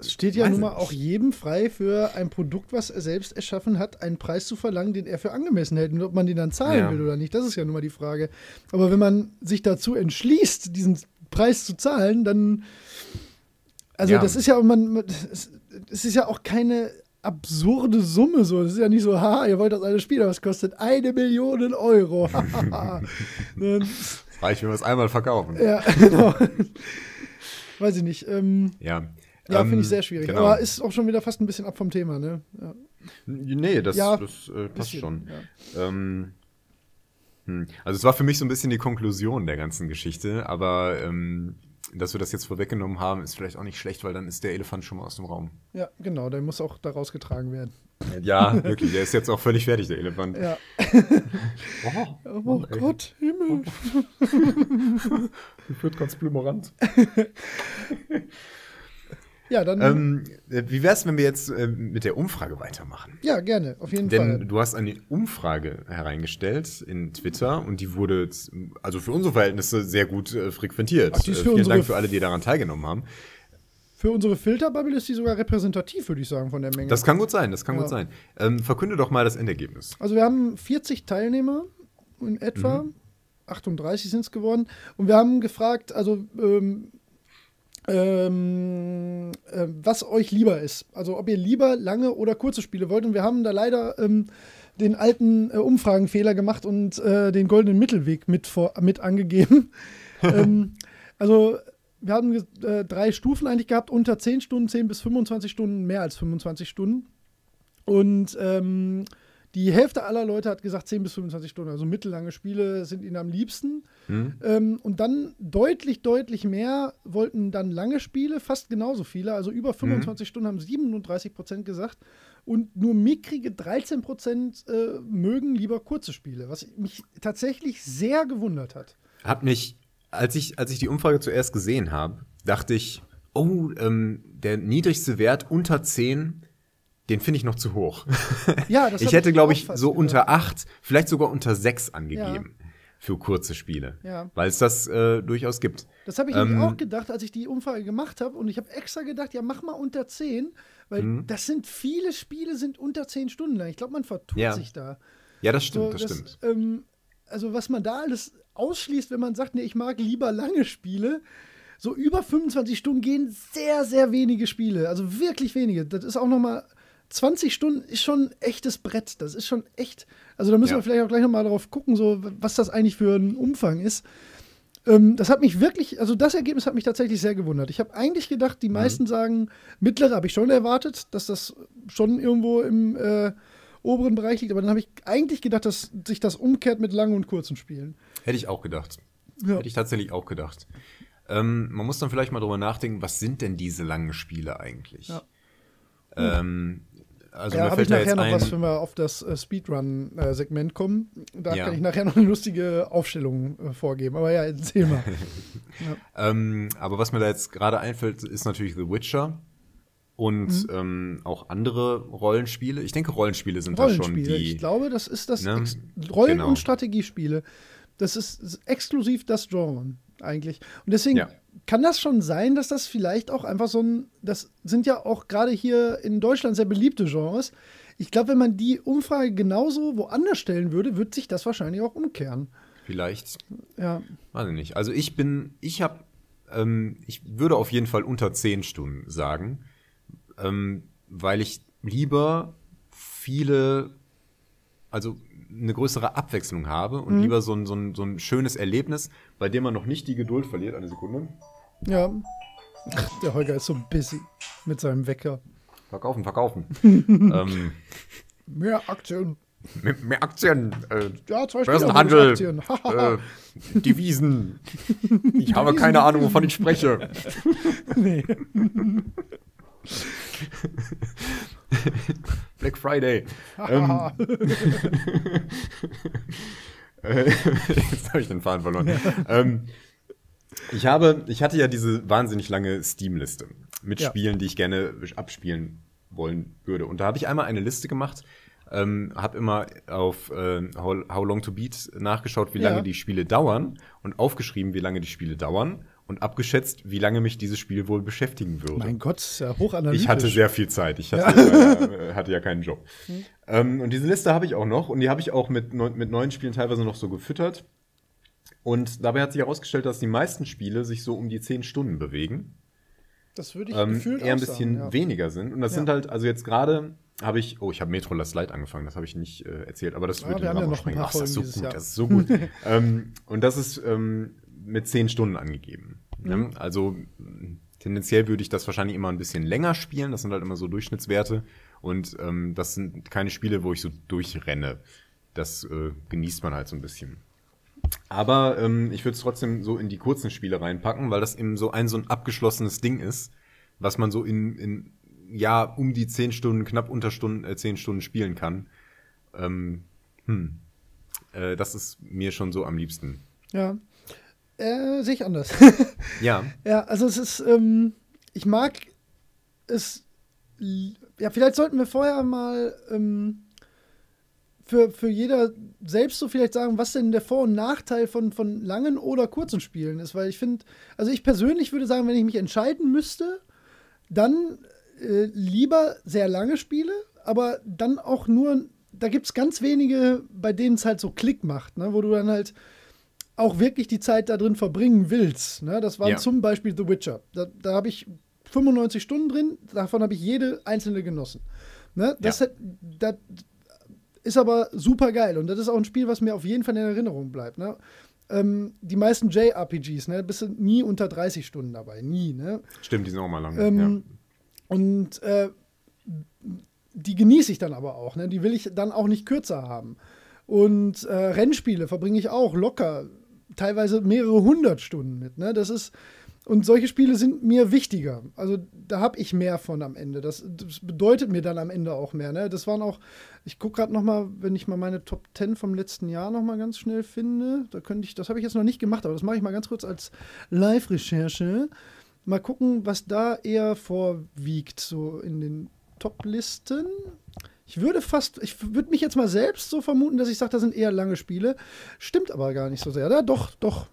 Speaker 2: Es steht ja nun mal auch jedem frei, für ein Produkt, was er selbst erschaffen hat, einen Preis zu verlangen, den er für angemessen hält. Und ob man den dann zahlen
Speaker 1: Ja.
Speaker 2: will oder nicht, das ist ja nun mal die Frage. Aber wenn man sich dazu entschließt, diesen Preis zu zahlen, dann. Also,
Speaker 1: Ja.
Speaker 2: das ist ja, man, es, es ist ja auch keine absurde Summe so. Es ist ja nicht so, haha, ihr wollt das alles spielen, aber es kostet eine Million Euro.
Speaker 1: Reicht, wenn wir es einmal verkaufen.
Speaker 2: ja, genau. Weiß ich nicht. Ähm,
Speaker 1: Ja,
Speaker 2: ja,
Speaker 1: Ähm,
Speaker 2: finde ich sehr schwierig.
Speaker 1: genau.
Speaker 2: Aber ist auch schon wieder fast ein bisschen ab vom Thema, ne? Ja,
Speaker 1: Nee, das,
Speaker 2: Ja,
Speaker 1: das äh, passt
Speaker 2: bisschen,
Speaker 1: schon.
Speaker 2: ja.
Speaker 1: Ähm, hm. Also es war für mich so ein bisschen die Konklusion der ganzen Geschichte, aber ähm, dass wir das jetzt vorweggenommen haben, ist vielleicht auch nicht schlecht, weil dann ist der Elefant schon mal aus dem Raum.
Speaker 2: Ja, genau, der muss auch daraus getragen werden.
Speaker 1: Ja, wirklich, der ist jetzt auch völlig fertig, der Elefant.
Speaker 2: Ja.
Speaker 1: Oh,
Speaker 2: Oh Gott, Himmel.
Speaker 1: wird ganz blummerant.
Speaker 2: Ja, dann.
Speaker 1: Ähm, äh, wie wär's, wenn wir jetzt äh, mit der Umfrage weitermachen?
Speaker 2: ja, gerne, auf jeden
Speaker 1: Denn
Speaker 2: Fall.
Speaker 1: du hast eine Umfrage hereingestellt in Twitter und die wurde, also für unsere Verhältnisse, sehr gut äh, frequentiert.
Speaker 2: Ach,
Speaker 1: Äh, Vielen Dank für alle, die daran teilgenommen haben.
Speaker 2: Für unsere Filterbubble ist die sogar repräsentativ, würde ich sagen, von der Menge.
Speaker 1: Das kann gut sein, das kann
Speaker 2: Ja.
Speaker 1: gut sein. Ähm, verkünde doch mal das Endergebnis.
Speaker 2: also wir haben 40 Teilnehmer in etwa.
Speaker 1: Mhm.
Speaker 2: 38 sind es geworden. Und wir haben gefragt, also ähm, ähm, äh, was euch lieber ist. Also ob ihr lieber lange oder kurze Spiele wollt. Und wir haben da leider ähm, den alten äh, Umfragenfehler gemacht und äh, den goldenen Mittelweg mit, vor, mit angegeben. ähm, also wir haben äh, drei Stufen eigentlich gehabt, unter 10 Stunden, 10 bis 25 Stunden, mehr als 25 Stunden. Und ähm, die Hälfte aller Leute hat gesagt 10 bis 25 Stunden, also mittellange Spiele sind ihnen am liebsten.
Speaker 1: Hm?
Speaker 2: Ähm, und dann deutlich, deutlich mehr wollten dann lange Spiele, fast genauso viele, also über 25 Stunden haben 37 Prozent gesagt. Und nur mickrige 13 Prozent äh, mögen lieber kurze Spiele, was mich tatsächlich sehr gewundert hat.
Speaker 1: Hab mich, als ich, als ich die Umfrage zuerst gesehen habe, dachte ich, oh, ähm, der niedrigste Wert unter 10, den finde ich noch zu hoch.
Speaker 2: Ja, das
Speaker 1: ich hätte, glaube ich, so
Speaker 2: gedacht.
Speaker 1: unter 8, vielleicht sogar unter 6 angegeben. Für kurze Spiele.
Speaker 2: Ja.
Speaker 1: Weil es das äh, durchaus gibt.
Speaker 2: Das habe ich
Speaker 1: Ähm,
Speaker 2: auch gedacht, als ich die Umfrage gemacht habe. Und ich habe extra gedacht, ja, mach mal unter 10, weil
Speaker 1: Mhm.
Speaker 2: das sind viele Spiele, sind unter 10 Stunden lang. Ich glaube, man vertut
Speaker 1: Ja.
Speaker 2: sich da.
Speaker 1: Ja, das stimmt,
Speaker 2: So,
Speaker 1: das, stimmt.
Speaker 2: Ähm, also, was man da alles ausschließt, wenn man sagt, nee, ich mag lieber lange Spiele. So über 25 Stunden gehen sehr, sehr wenige Spiele. Also wirklich wenige. Das ist auch noch mal 20 Stunden ist schon ein echtes Brett. Das ist schon echt. Also da müssen
Speaker 1: Ja.
Speaker 2: wir vielleicht auch gleich noch mal drauf gucken, so was das eigentlich für ein Umfang ist. Ähm, das hat mich wirklich, also das Ergebnis hat mich tatsächlich sehr gewundert. Ich habe eigentlich gedacht,
Speaker 1: Mhm.
Speaker 2: die meisten sagen, mittlere habe ich schon erwartet, dass das schon irgendwo im äh, oberen Bereich liegt, aber dann habe ich eigentlich gedacht, dass sich das umkehrt mit langen und kurzen Spielen.
Speaker 1: Hätte ich auch gedacht.
Speaker 2: Ja.
Speaker 1: Hätte ich tatsächlich auch gedacht. Ähm, man muss dann vielleicht mal drüber nachdenken, was sind denn diese langen Spiele eigentlich?
Speaker 2: Ja.
Speaker 1: Ähm, also
Speaker 2: ja, habe ich nachher noch
Speaker 1: ein,
Speaker 2: was, wenn wir auf das äh, Speedrun-Segment kommen. Da
Speaker 1: Ja.
Speaker 2: kann ich nachher noch eine lustige Aufstellung äh, vorgeben. Aber ja, erzähl mal.
Speaker 1: ähm, aber was mir da jetzt gerade einfällt, ist natürlich The Witcher und
Speaker 2: Mhm.
Speaker 1: ähm, auch andere Rollenspiele. Ich denke, Rollenspiele sind da schon
Speaker 2: Rollenspiele.
Speaker 1: die.
Speaker 2: Ich glaube, das ist das
Speaker 1: Ne?
Speaker 2: Rollen-
Speaker 1: Genau.
Speaker 2: und Strategiespiele. Das ist exklusiv das Genre eigentlich. Und deswegen
Speaker 1: Ja.
Speaker 2: kann das schon sein, dass das vielleicht auch einfach so ein, das sind ja auch gerade hier in Deutschland sehr beliebte Genres. Ich glaube, wenn man die Umfrage genauso woanders stellen würde, wird sich das wahrscheinlich auch umkehren.
Speaker 1: Vielleicht,
Speaker 2: Ja,
Speaker 1: weiß ich nicht. Also ich bin, ich habe, ähm, ich würde auf jeden Fall unter 10 Stunden sagen, ähm, weil ich lieber viele also eine größere Abwechslung habe und lieber so ein, so, ein, so ein schönes Erlebnis, bei dem man noch nicht die Geduld verliert. Eine Sekunde.
Speaker 2: Ja. Der Holger ist so busy mit seinem Wecker.
Speaker 1: Verkaufen, verkaufen. ähm,
Speaker 2: Mehr Aktien.
Speaker 1: mehr, mehr Aktien, äh,
Speaker 2: Ja, zwei
Speaker 1: Börsenhandel,
Speaker 2: Spieler-
Speaker 1: äh, Devisen. Ich habe keine Ahnung, wovon ich spreche.
Speaker 2: nee.
Speaker 1: Black Friday. ähm, äh, jetzt habe ich den Faden verloren. Ähm, ich habe, ich hatte ja diese wahnsinnig lange Steam-Liste mit
Speaker 2: Ja.
Speaker 1: Spielen, die ich gerne abspielen wollen würde. Und da habe ich einmal eine Liste gemacht, ähm, habe immer auf äh, How, Long to Beat nachgeschaut, wie
Speaker 2: Ja.
Speaker 1: lange die Spiele dauern und aufgeschrieben, wie lange die Spiele dauern und abgeschätzt, wie lange mich dieses Spiel wohl beschäftigen würde.
Speaker 2: Mein Gott, ja hochanalytisch.
Speaker 1: Ich hatte sehr viel Zeit. Ich hatte ja, äh, hatte ja keinen Job. Ähm, und diese Liste habe ich auch noch. Und die habe ich auch mit, neu- mit neuen Spielen teilweise noch so gefüttert. Und dabei hat sich herausgestellt, dass die meisten Spiele sich so um die 10 Stunden bewegen.
Speaker 2: Das würde ich
Speaker 1: Ähm,
Speaker 2: gefühlt
Speaker 1: eher ein bisschen
Speaker 2: sagen, ja.
Speaker 1: weniger sind. Und das
Speaker 2: Ja.
Speaker 1: sind halt, also jetzt gerade habe ich, oh, ich habe Metro Last Light angefangen, das habe ich nicht äh, erzählt, aber das
Speaker 2: Ja,
Speaker 1: würde
Speaker 2: haben
Speaker 1: den
Speaker 2: ja
Speaker 1: Rahmen sprengen. Ach, das ist so gut,
Speaker 2: Jahr.
Speaker 1: das ist so gut. ähm, und das ist ähm, mit 10 Stunden angegeben. Ne? Also tendenziell würde ich das wahrscheinlich immer ein bisschen länger spielen. Das sind halt immer so Durchschnittswerte. Und ähm, das sind keine Spiele, wo ich so durchrenne. Das äh, genießt man halt so ein bisschen. Aber ähm, ich würde es trotzdem so in die kurzen Spiele reinpacken, weil das eben so ein so ein abgeschlossenes Ding ist, was man so in, in ja um die 10 Stunden, knapp unter Stunden, äh, 10 Stunden spielen kann. Ähm, hm. Äh, das ist mir schon so am liebsten.
Speaker 2: Ja. Äh, sehe ich anders.
Speaker 1: Ja,
Speaker 2: ja, also es ist, ähm, ich mag es, ja, vielleicht sollten wir vorher mal ähm, für, für jeder selbst so vielleicht sagen, was denn der Vor- und Nachteil von, von langen oder kurzen Spielen ist, weil ich finde, also ich persönlich würde sagen, wenn ich mich entscheiden müsste, dann äh, lieber sehr lange Spiele, aber dann auch nur, da gibt es ganz wenige, bei denen es halt so Klick macht, ne, wo du dann halt auch wirklich die Zeit da drin verbringen willst. Ne? Das waren
Speaker 1: Ja.
Speaker 2: zum Beispiel The Witcher. Da, da habe ich 95 Stunden drin, davon habe ich jede einzelne genossen. Ne? Das,
Speaker 1: Ja.
Speaker 2: hat, das ist aber super geil und das ist auch ein Spiel, was mir auf jeden Fall in Erinnerung bleibt. Ne? Ähm, die meisten JRPGs, ne, bist du nie unter 30 Stunden dabei. Nie, ne?
Speaker 1: stimmt, die sind auch mal lang.
Speaker 2: Ähm, Und äh, die genieße ich dann aber auch. Ne? Die will ich dann auch nicht kürzer haben. Und äh, Rennspiele verbringe ich auch locker, teilweise mehrere hundert Stunden mit. Ne? Das ist und solche Spiele sind mir wichtiger. Also da habe ich mehr von am Ende. Das, das bedeutet mir dann am Ende auch mehr. Ne? Das waren auch, ich gucke gerade noch mal, wenn ich mal meine Top 10 vom letzten Jahr noch mal ganz schnell finde. Da könnte ich, das habe ich jetzt noch nicht gemacht, aber das mache ich mal ganz kurz als Live-Recherche. Mal gucken, was da eher vorwiegt, so in den Top-Listen. Ich würde fast, ich würde mich jetzt mal selbst so vermuten, dass ich sage, das sind eher lange Spiele. Stimmt aber gar nicht so sehr. Ja, doch, doch.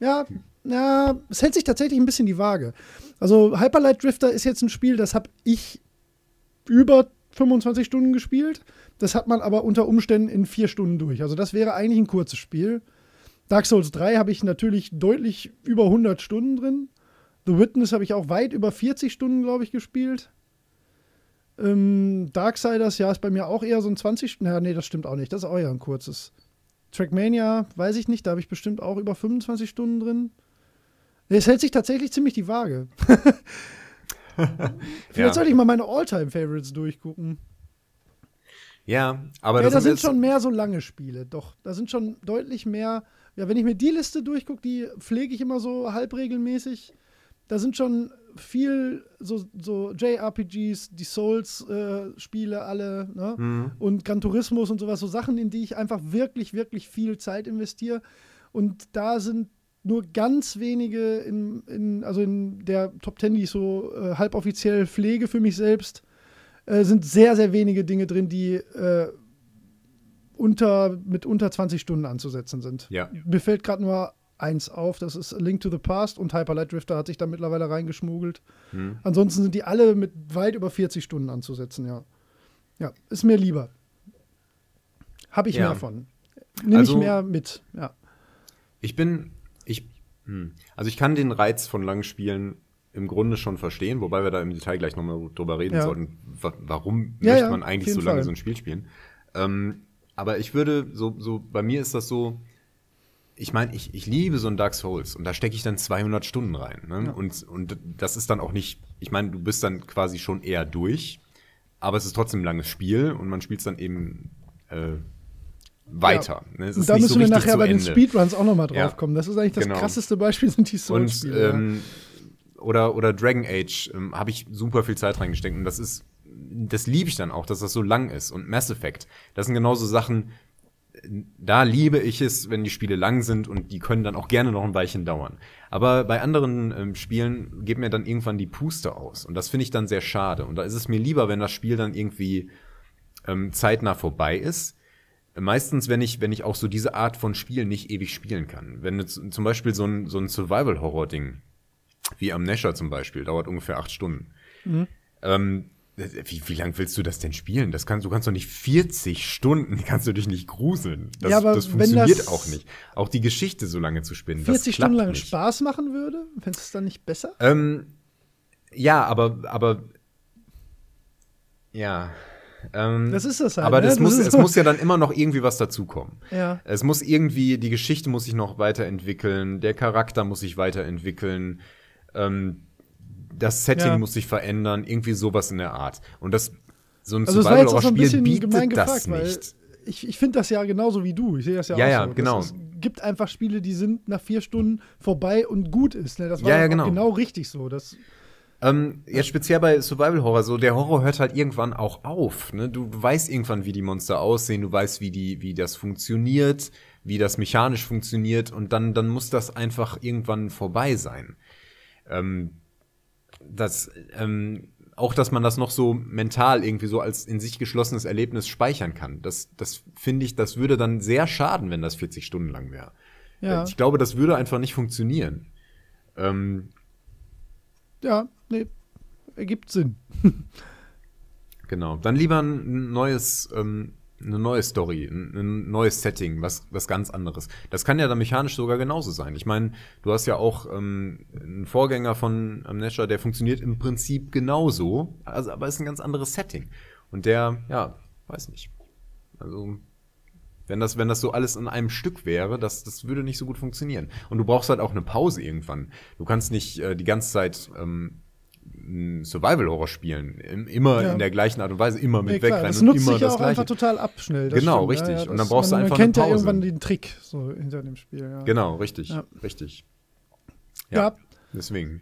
Speaker 2: Ja, ja, es hält sich tatsächlich ein bisschen die Waage. Also Hyperlight Drifter ist jetzt ein Spiel, das habe ich über 25 Stunden gespielt. Das hat man aber unter Umständen in vier Stunden durch. Also das wäre eigentlich ein kurzes Spiel. Dark Souls 3 habe ich natürlich deutlich über 100 Stunden drin. The Witness habe ich auch weit über 40 Stunden, glaube ich, gespielt. Ähm, Darksiders, ja, ist bei mir auch eher so ein 20 Stunden. Ja, nee, das stimmt auch nicht. Das ist auch eher ein kurzes. Trackmania, weiß ich nicht, da habe ich bestimmt auch über 25 Stunden drin. Es hält sich tatsächlich ziemlich die Waage. Vielleicht
Speaker 1: Ja.
Speaker 2: sollte ich mal meine All-Time-Favorites durchgucken.
Speaker 1: ja, aber
Speaker 2: Ja,
Speaker 1: das
Speaker 2: da
Speaker 1: sind
Speaker 2: schon mehr so lange Spiele, doch. Da sind schon deutlich mehr. Ja, wenn ich mir die Liste durchgucke, die pflege ich immer so halbregelmäßig. Da sind schon viel so, so JRPGs, die Souls-Spiele alle, ne?
Speaker 1: Mhm.
Speaker 2: Und Gran Turismus und sowas, so Sachen, in die ich einfach wirklich, wirklich viel Zeit investiere. Und da sind nur ganz wenige in, in also in der Top Ten, die ich so äh, halboffiziell pflege für mich selbst, äh, sind sehr, sehr wenige Dinge drin, die äh, unter, mit unter 20 Stunden anzusetzen sind.
Speaker 1: Ja.
Speaker 2: Mir fällt gerade nur eins auf, das ist A Link to the Past und Hyperlight Drifter hat sich da mittlerweile reingeschmuggelt.
Speaker 1: Hm.
Speaker 2: Ansonsten sind die alle mit weit über 40 Stunden anzusetzen, ja. Ja, ist mir lieber. Habe ich
Speaker 1: Ja.
Speaker 2: mehr von. Nehme
Speaker 1: Also-
Speaker 2: ich mehr mit, ja.
Speaker 1: Ich bin, ich, hm. also ich kann den Reiz von langen Spielen im Grunde schon verstehen, wobei wir da im Detail gleich nochmal drüber reden
Speaker 2: Ja.
Speaker 1: sollten, wa warum
Speaker 2: Ja,
Speaker 1: möchte man eigentlich so lange
Speaker 2: Fall.
Speaker 1: so ein Spiel spielen. Ähm, aber ich würde, so, so, bei mir ist das so, ich meine, ich, ich liebe so ein Dark Souls und da stecke ich dann 200 Stunden rein. Ne?
Speaker 2: Ja.
Speaker 1: Und, und das ist dann auch nicht, ich meine, du bist dann quasi schon eher durch, aber es ist trotzdem ein langes Spiel und man spielt es dann eben äh, weiter. Ne? Es
Speaker 2: Und da müssen
Speaker 1: so
Speaker 2: wir nachher bei den. Speedruns auch nochmal drauf
Speaker 1: Ja.
Speaker 2: kommen. Das ist eigentlich das
Speaker 1: Genau.
Speaker 2: krasseste Beispiel, sind die Souls-Spiele. ja.
Speaker 1: ähm, oder, oder Dragon Age ähm, habe ich super viel Zeit reingesteckt und das ist, das liebe ich dann auch, dass das so lang ist. Und Mass Effect, das sind genauso Sachen, da liebe ich es, wenn die Spiele lang sind und die können dann auch gerne noch ein Weilchen dauern. Aber bei anderen ähm, Spielen geht mir dann irgendwann die Puste aus und das finde ich dann sehr schade. Und da ist es mir lieber, wenn das Spiel dann irgendwie ähm, zeitnah vorbei ist. Meistens, wenn ich, wenn ich auch so diese Art von Spiel nicht ewig spielen kann. Wenn zum Beispiel so ein, so ein Survival-Horror-Ding, wie Amnesia zum Beispiel, dauert ungefähr acht Stunden. Ähm, wie, wie lang willst du das denn spielen? Das kannst, du kannst doch nicht 40 Stunden, kannst du dich nicht gruseln. Das,
Speaker 2: Ja, aber
Speaker 1: das funktioniert
Speaker 2: das-
Speaker 1: auch nicht. Auch die Geschichte so lange zu spinnen.
Speaker 2: 40
Speaker 1: das
Speaker 2: Stunden lang
Speaker 1: nicht.
Speaker 2: Spaß machen würde, fändest du es dann nicht besser?
Speaker 1: Ähm, ja, aber, aber, ja. Ähm,
Speaker 2: Das ist das halt,
Speaker 1: Aber
Speaker 2: ne?
Speaker 1: das muss, es muss ja dann immer noch irgendwie was dazukommen.
Speaker 2: Ja.
Speaker 1: Es muss irgendwie, die Geschichte muss sich noch weiterentwickeln, der Charakter muss sich weiterentwickeln, ähm, das Setting
Speaker 2: Ja.
Speaker 1: muss sich verändern, irgendwie sowas in der Art. Und das, so ein
Speaker 2: Also so
Speaker 1: Survival-Horror-Spiel
Speaker 2: bisschen
Speaker 1: bietet
Speaker 2: gemein
Speaker 1: das
Speaker 2: gefragt, weil
Speaker 1: nicht.
Speaker 2: ich, ich finde das ja genauso wie du. Ich sehe das ja,
Speaker 1: Ja,
Speaker 2: auch
Speaker 1: ja,
Speaker 2: so.
Speaker 1: genau.
Speaker 2: Es gibt einfach Spiele, die sind nach vier Stunden vorbei und gut ist. Ne? Das war
Speaker 1: Ja, ja, genau.
Speaker 2: genau richtig so. Das,
Speaker 1: Ähm, jetzt speziell bei Survival Horror, so der Horror hört halt irgendwann auch auf. Ne? Du, du weißt irgendwann, wie die Monster aussehen, du weißt, wie die, wie das funktioniert, wie das mechanisch funktioniert und dann, dann muss das einfach irgendwann vorbei sein. Ähm, das, ähm, auch, dass man das noch so mental irgendwie so als in sich geschlossenes Erlebnis speichern kann. Das, das finde ich, das würde dann sehr schaden, wenn das 40 Stunden lang wäre.
Speaker 2: ja,
Speaker 1: Ich glaube, das würde einfach nicht funktionieren. Ähm,
Speaker 2: ja, nee, ergibt Sinn.
Speaker 1: Genau. Dann lieber ein neues, ähm, eine neue Story, ein, neues Setting, was, was ganz anderes. Das kann ja dann mechanisch sogar genauso sein. Ich meine, du hast ja auch ähm, einen Vorgänger von Amnesia, der funktioniert im Prinzip genauso, also, aber ist ein ganz anderes Setting. Und der, ja, weiß nicht. Also, wenn das, wenn das so alles in einem Stück wäre, das, das würde nicht so gut funktionieren. Und du brauchst halt auch eine Pause irgendwann. Du kannst nicht äh, die ganze Zeit ähm, Survival-Horror spielen. Im, immer
Speaker 2: Ja.
Speaker 1: in der gleichen Art und Weise, immer mit
Speaker 2: Nee, klar,
Speaker 1: wegrennen
Speaker 2: das
Speaker 1: und
Speaker 2: nutzt
Speaker 1: immer
Speaker 2: sich ja
Speaker 1: das
Speaker 2: auch
Speaker 1: Gleiche.
Speaker 2: einfach total ab schnell.
Speaker 1: Genau,
Speaker 2: stimmt,
Speaker 1: richtig.
Speaker 2: Ja, ja,
Speaker 1: Und dann brauchst du
Speaker 2: man,
Speaker 1: einfach
Speaker 2: Man kennt
Speaker 1: eine
Speaker 2: ja
Speaker 1: Pause.
Speaker 2: irgendwann den Trick so hinter dem Spiel. Ja,
Speaker 1: Genau, richtig,
Speaker 2: Ja.
Speaker 1: richtig.
Speaker 2: Ja.
Speaker 1: Deswegen.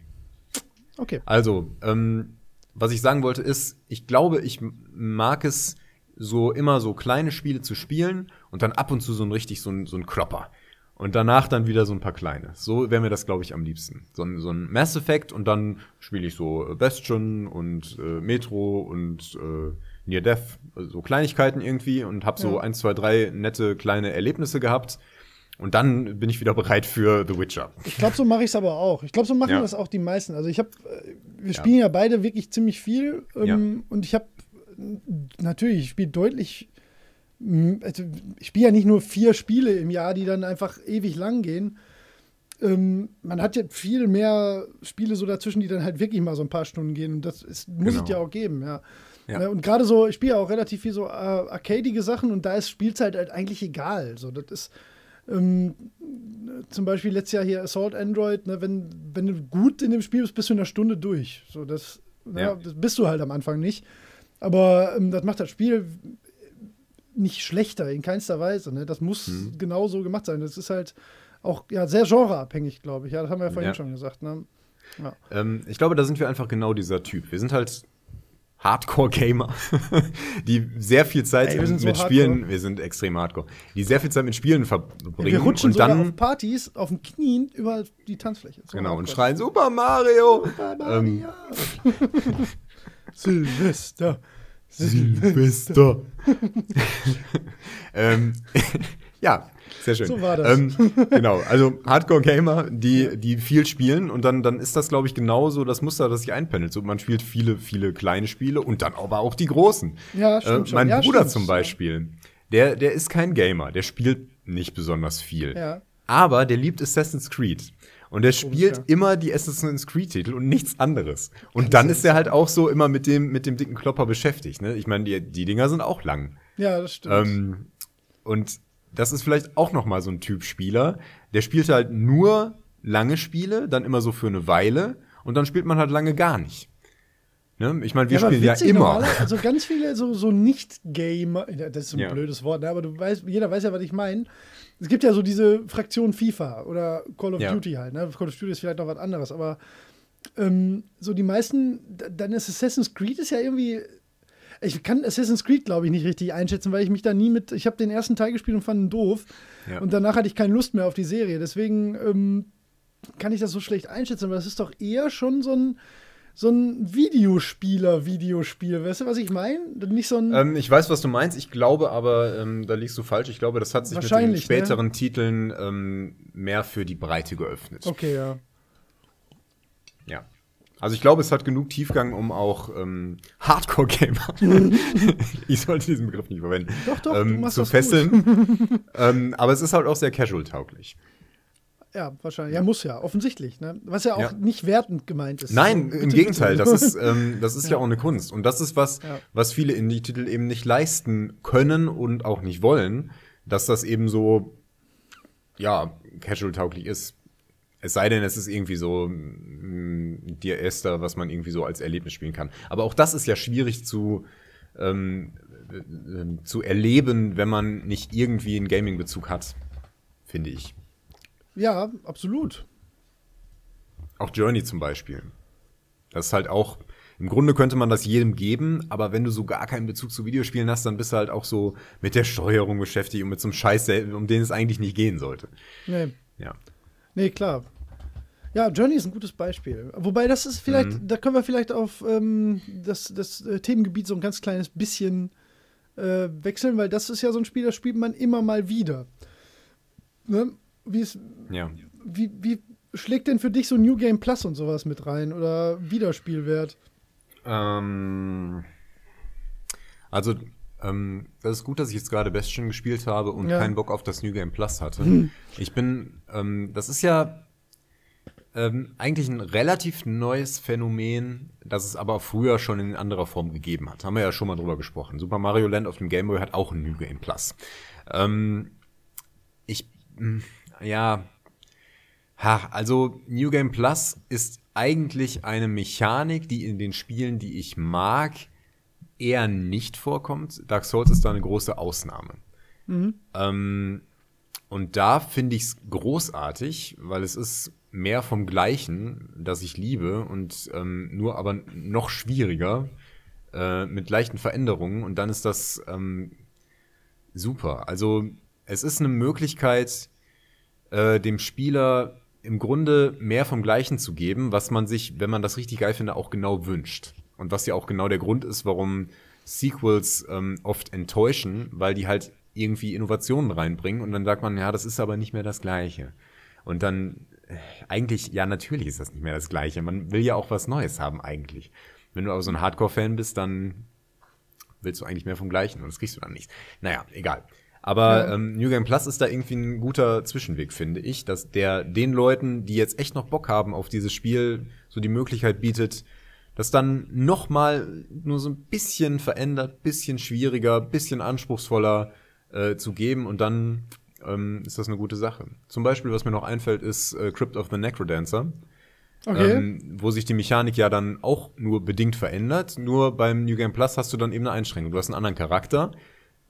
Speaker 2: okay.
Speaker 1: Also, ähm, was ich sagen wollte ist, ich glaube, ich mag es so immer so kleine Spiele zu spielen und dann ab und zu so ein richtig so ein, so ein Klopper. Und danach dann wieder so ein paar kleine. So wäre mir das, glaube ich, am liebsten. So ein, so ein Mass Effect und dann spiele ich so äh, Bastion und äh, Metro und äh, Near Death, so Kleinigkeiten irgendwie und habe so
Speaker 2: Ja.
Speaker 1: eins, zwei, drei nette kleine Erlebnisse gehabt. Und dann bin ich wieder bereit für The Witcher.
Speaker 2: Ich glaube, so mache ich es aber auch. Ich glaube, so machen
Speaker 1: Ja.
Speaker 2: das auch die meisten. Also ich habe, äh, wir spielen ja. beide wirklich ziemlich viel ähm, und ich habe natürlich, ich spiele deutlich, also ich spiele ja nicht nur vier Spiele im Jahr, die dann einfach ewig lang gehen. Ähm, man hat ja viel mehr Spiele so dazwischen, die dann halt wirklich mal so ein paar Stunden gehen und das ist, muss
Speaker 1: Genau.
Speaker 2: es ja auch geben, ja.
Speaker 1: Ja.
Speaker 2: Ne, Und gerade so, ich spiele ja auch relativ viel so äh, arcadige Sachen und da ist Spielzeit halt eigentlich egal. So, das ist ähm, zum Beispiel letztes Jahr hier Assault Android, ne, wenn, wenn du gut in dem Spiel bist, bist du in einer Stunde durch. So, das,
Speaker 1: Ja.
Speaker 2: ja. das bist du halt am Anfang nicht. Aber ähm, das macht das Spiel nicht schlechter, in keinster Weise. Ne? Das muss
Speaker 1: Mhm.
Speaker 2: genau so gemacht sein. Das ist halt auch ja, sehr genreabhängig, glaube ich. Ja, das haben wir ja vorhin
Speaker 1: Ja.
Speaker 2: schon gesagt. Ne? Ja.
Speaker 1: Ähm, ich glaube, da sind wir einfach genau dieser Typ. Wir sind halt Hardcore-Gamer, die sehr viel Zeit
Speaker 2: Ey, so
Speaker 1: mit
Speaker 2: hardcore.
Speaker 1: Spielen, wir sind extrem Hardcore, die sehr viel Zeit mit Spielen verbringen
Speaker 2: wir rutschen
Speaker 1: und dann
Speaker 2: auf Partys auf den Knien über die Tanzfläche. So
Speaker 1: genau und
Speaker 2: hardcore.
Speaker 1: schreien Super Mario. Ähm,
Speaker 2: Silvester.
Speaker 1: Silvester. ähm, ja, sehr schön.
Speaker 2: So war das.
Speaker 1: Ähm, genau, also Hardcore-Gamer, die, die viel spielen und dann, dann ist das, glaube ich, genauso das Muster, das sich einpendelt. So, man spielt viele, viele kleine Spiele und dann aber auch die großen.
Speaker 2: Ja, stimmt
Speaker 1: äh. Mein
Speaker 2: Ja,
Speaker 1: Bruder
Speaker 2: stimmt.
Speaker 1: zum Beispiel, der, der ist kein Gamer, der spielt nicht besonders viel.
Speaker 2: Ja.
Speaker 1: Aber der liebt Assassin's Creed. Und der spielt
Speaker 2: ja.
Speaker 1: immer die Assassin's Creed-Titel und nichts anderes. Und dann ist er halt auch so immer mit dem, mit dem dicken Klopper beschäftigt. Ne? Ich meine, die, die Dinger sind auch lang.
Speaker 2: Ja, das stimmt.
Speaker 1: Ähm, und das ist vielleicht auch noch mal so ein Typ Spieler, der spielt halt nur lange Spiele, dann immer so für eine Weile und dann spielt man halt lange gar nicht. Ne? Ich meine, wir
Speaker 2: aber
Speaker 1: spielen ja immer.
Speaker 2: normale- Also ganz viele so, so Nicht-Gamer, ja, das ist ein
Speaker 1: Ja.
Speaker 2: blödes Wort, ne? aber du weißt, jeder weiß ja, was ich meine. Es gibt ja so diese Fraktion FIFA oder Call of
Speaker 1: Ja.
Speaker 2: Duty halt. Ne? Call of Duty ist vielleicht noch was anderes, aber ähm, so die meisten, dann ist Assassin's Creed ist ja irgendwie. Ich kann Assassin's Creed, glaube ich, nicht richtig einschätzen, weil ich mich da nie mit. Ich habe den ersten Teil gespielt und fand ihn doof.
Speaker 1: Ja.
Speaker 2: Und danach hatte ich keine Lust mehr auf die Serie. Deswegen ähm, kann ich das so schlecht einschätzen, aber das ist doch eher schon so ein, so ein Videospieler-Videospiel. Weißt du, was ich meine? Nicht so ein.
Speaker 1: Ähm, ich weiß, was du meinst. Ich glaube aber, ähm, da liegst du falsch. Ich glaube, das hat sich mit den
Speaker 2: ne?
Speaker 1: späteren Titeln ähm, mehr für die Breite geöffnet.
Speaker 2: okay, ja.
Speaker 1: Ja. Also ich glaube, es hat genug Tiefgang, um auch ähm, Hardcore-Gamer, ich sollte diesen Begriff nicht verwenden,
Speaker 2: Doch, doch, du
Speaker 1: ähm, zu fesseln. ähm, aber es ist halt auch sehr casual-tauglich.
Speaker 2: Ja, wahrscheinlich. Ja, muss ja, offensichtlich. Ne? Was ja auch
Speaker 1: Ja.
Speaker 2: nicht wertend gemeint ist.
Speaker 1: Nein,
Speaker 2: So,
Speaker 1: im Gegenteil, das ist, ähm, das ist ja.
Speaker 2: Ja.
Speaker 1: auch eine Kunst. Und das ist was,
Speaker 2: Ja.
Speaker 1: was viele Indie-Titel eben nicht leisten können und auch nicht wollen, dass das eben so, ja, casual-tauglich ist. Es sei denn, es ist irgendwie so mm, Dear Esther, was man irgendwie so als Erlebnis spielen kann. Aber auch das ist ja schwierig zu, ähm, äh, äh, zu erleben, wenn man nicht irgendwie einen Gaming-Bezug hat, finde ich.
Speaker 2: Ja, absolut.
Speaker 1: Auch Journey zum Beispiel. Das ist halt auch, im Grunde könnte man das jedem geben, aber wenn du so gar keinen Bezug zu Videospielen hast, dann bist du halt auch so mit der Steuerung beschäftigt und mit so einem Scheiß, um den es eigentlich nicht gehen sollte.
Speaker 2: Nee,
Speaker 1: Ja.
Speaker 2: nee klar. Ja, Journey ist ein gutes Beispiel. Wobei das ist vielleicht,
Speaker 1: Mhm.
Speaker 2: da können wir vielleicht auf ähm, das, das äh, Themengebiet so ein ganz kleines bisschen äh, wechseln, weil das ist ja so ein Spiel, das spielt man immer mal wieder. Ne?
Speaker 1: Ja.
Speaker 2: wie, wie schlägt denn für dich so New Game Plus und sowas mit rein oder Wiederspielwert?
Speaker 1: Ähm, also, ähm, das ist gut, dass ich jetzt gerade Bastion gespielt habe und
Speaker 2: Ja.
Speaker 1: keinen Bock auf das New Game Plus hatte. Ich bin, ähm, das ist ja ähm, eigentlich ein relativ neues Phänomen, das es aber früher schon in anderer Form gegeben hat. Haben wir ja schon mal drüber gesprochen. Super Mario Land auf dem Game Boy hat auch ein New Game Plus. Ähm, ich, mh, ja, ha, also New Game Plus ist eigentlich eine Mechanik, die in den Spielen, die ich mag, eher nicht vorkommt. Dark Souls ist da eine große Ausnahme. Ähm, und da finde ich es großartig, weil es ist mehr vom Gleichen, das ich liebe und ähm, nur aber noch schwieriger äh, mit leichten Veränderungen und dann ist das ähm, super. Also es ist eine Möglichkeit, äh, dem Spieler im Grunde mehr vom Gleichen zu geben, was man sich, wenn man das richtig geil findet, auch genau wünscht. Und was ja auch genau der Grund ist, warum Sequels ähm, oft enttäuschen, weil die halt irgendwie Innovationen reinbringen und dann sagt man, ja, das ist aber nicht mehr das Gleiche. Und dann, äh, eigentlich, ja, natürlich ist das nicht mehr das Gleiche. Man will ja auch was Neues haben, eigentlich. Wenn du aber so ein Hardcore-Fan bist, dann willst du eigentlich mehr vom Gleichen und das kriegst du dann nicht. Naja, egal. Aber
Speaker 2: Ja.
Speaker 1: ähm, New Game Plus ist da irgendwie ein guter Zwischenweg, finde ich, dass der den Leuten, die jetzt echt noch Bock haben auf dieses Spiel, so die Möglichkeit bietet, das dann noch mal nur so ein bisschen verändert, bisschen schwieriger, bisschen anspruchsvoller äh, zu geben und dann ähm, ist das eine gute Sache. Zum Beispiel, was mir noch einfällt, ist äh, Crypt of the Necrodancer.
Speaker 2: Okay.
Speaker 1: Ähm, wo sich die Mechanik ja dann auch nur bedingt verändert. Nur beim New Game Plus hast du dann eben eine Einschränkung. Du hast einen anderen Charakter,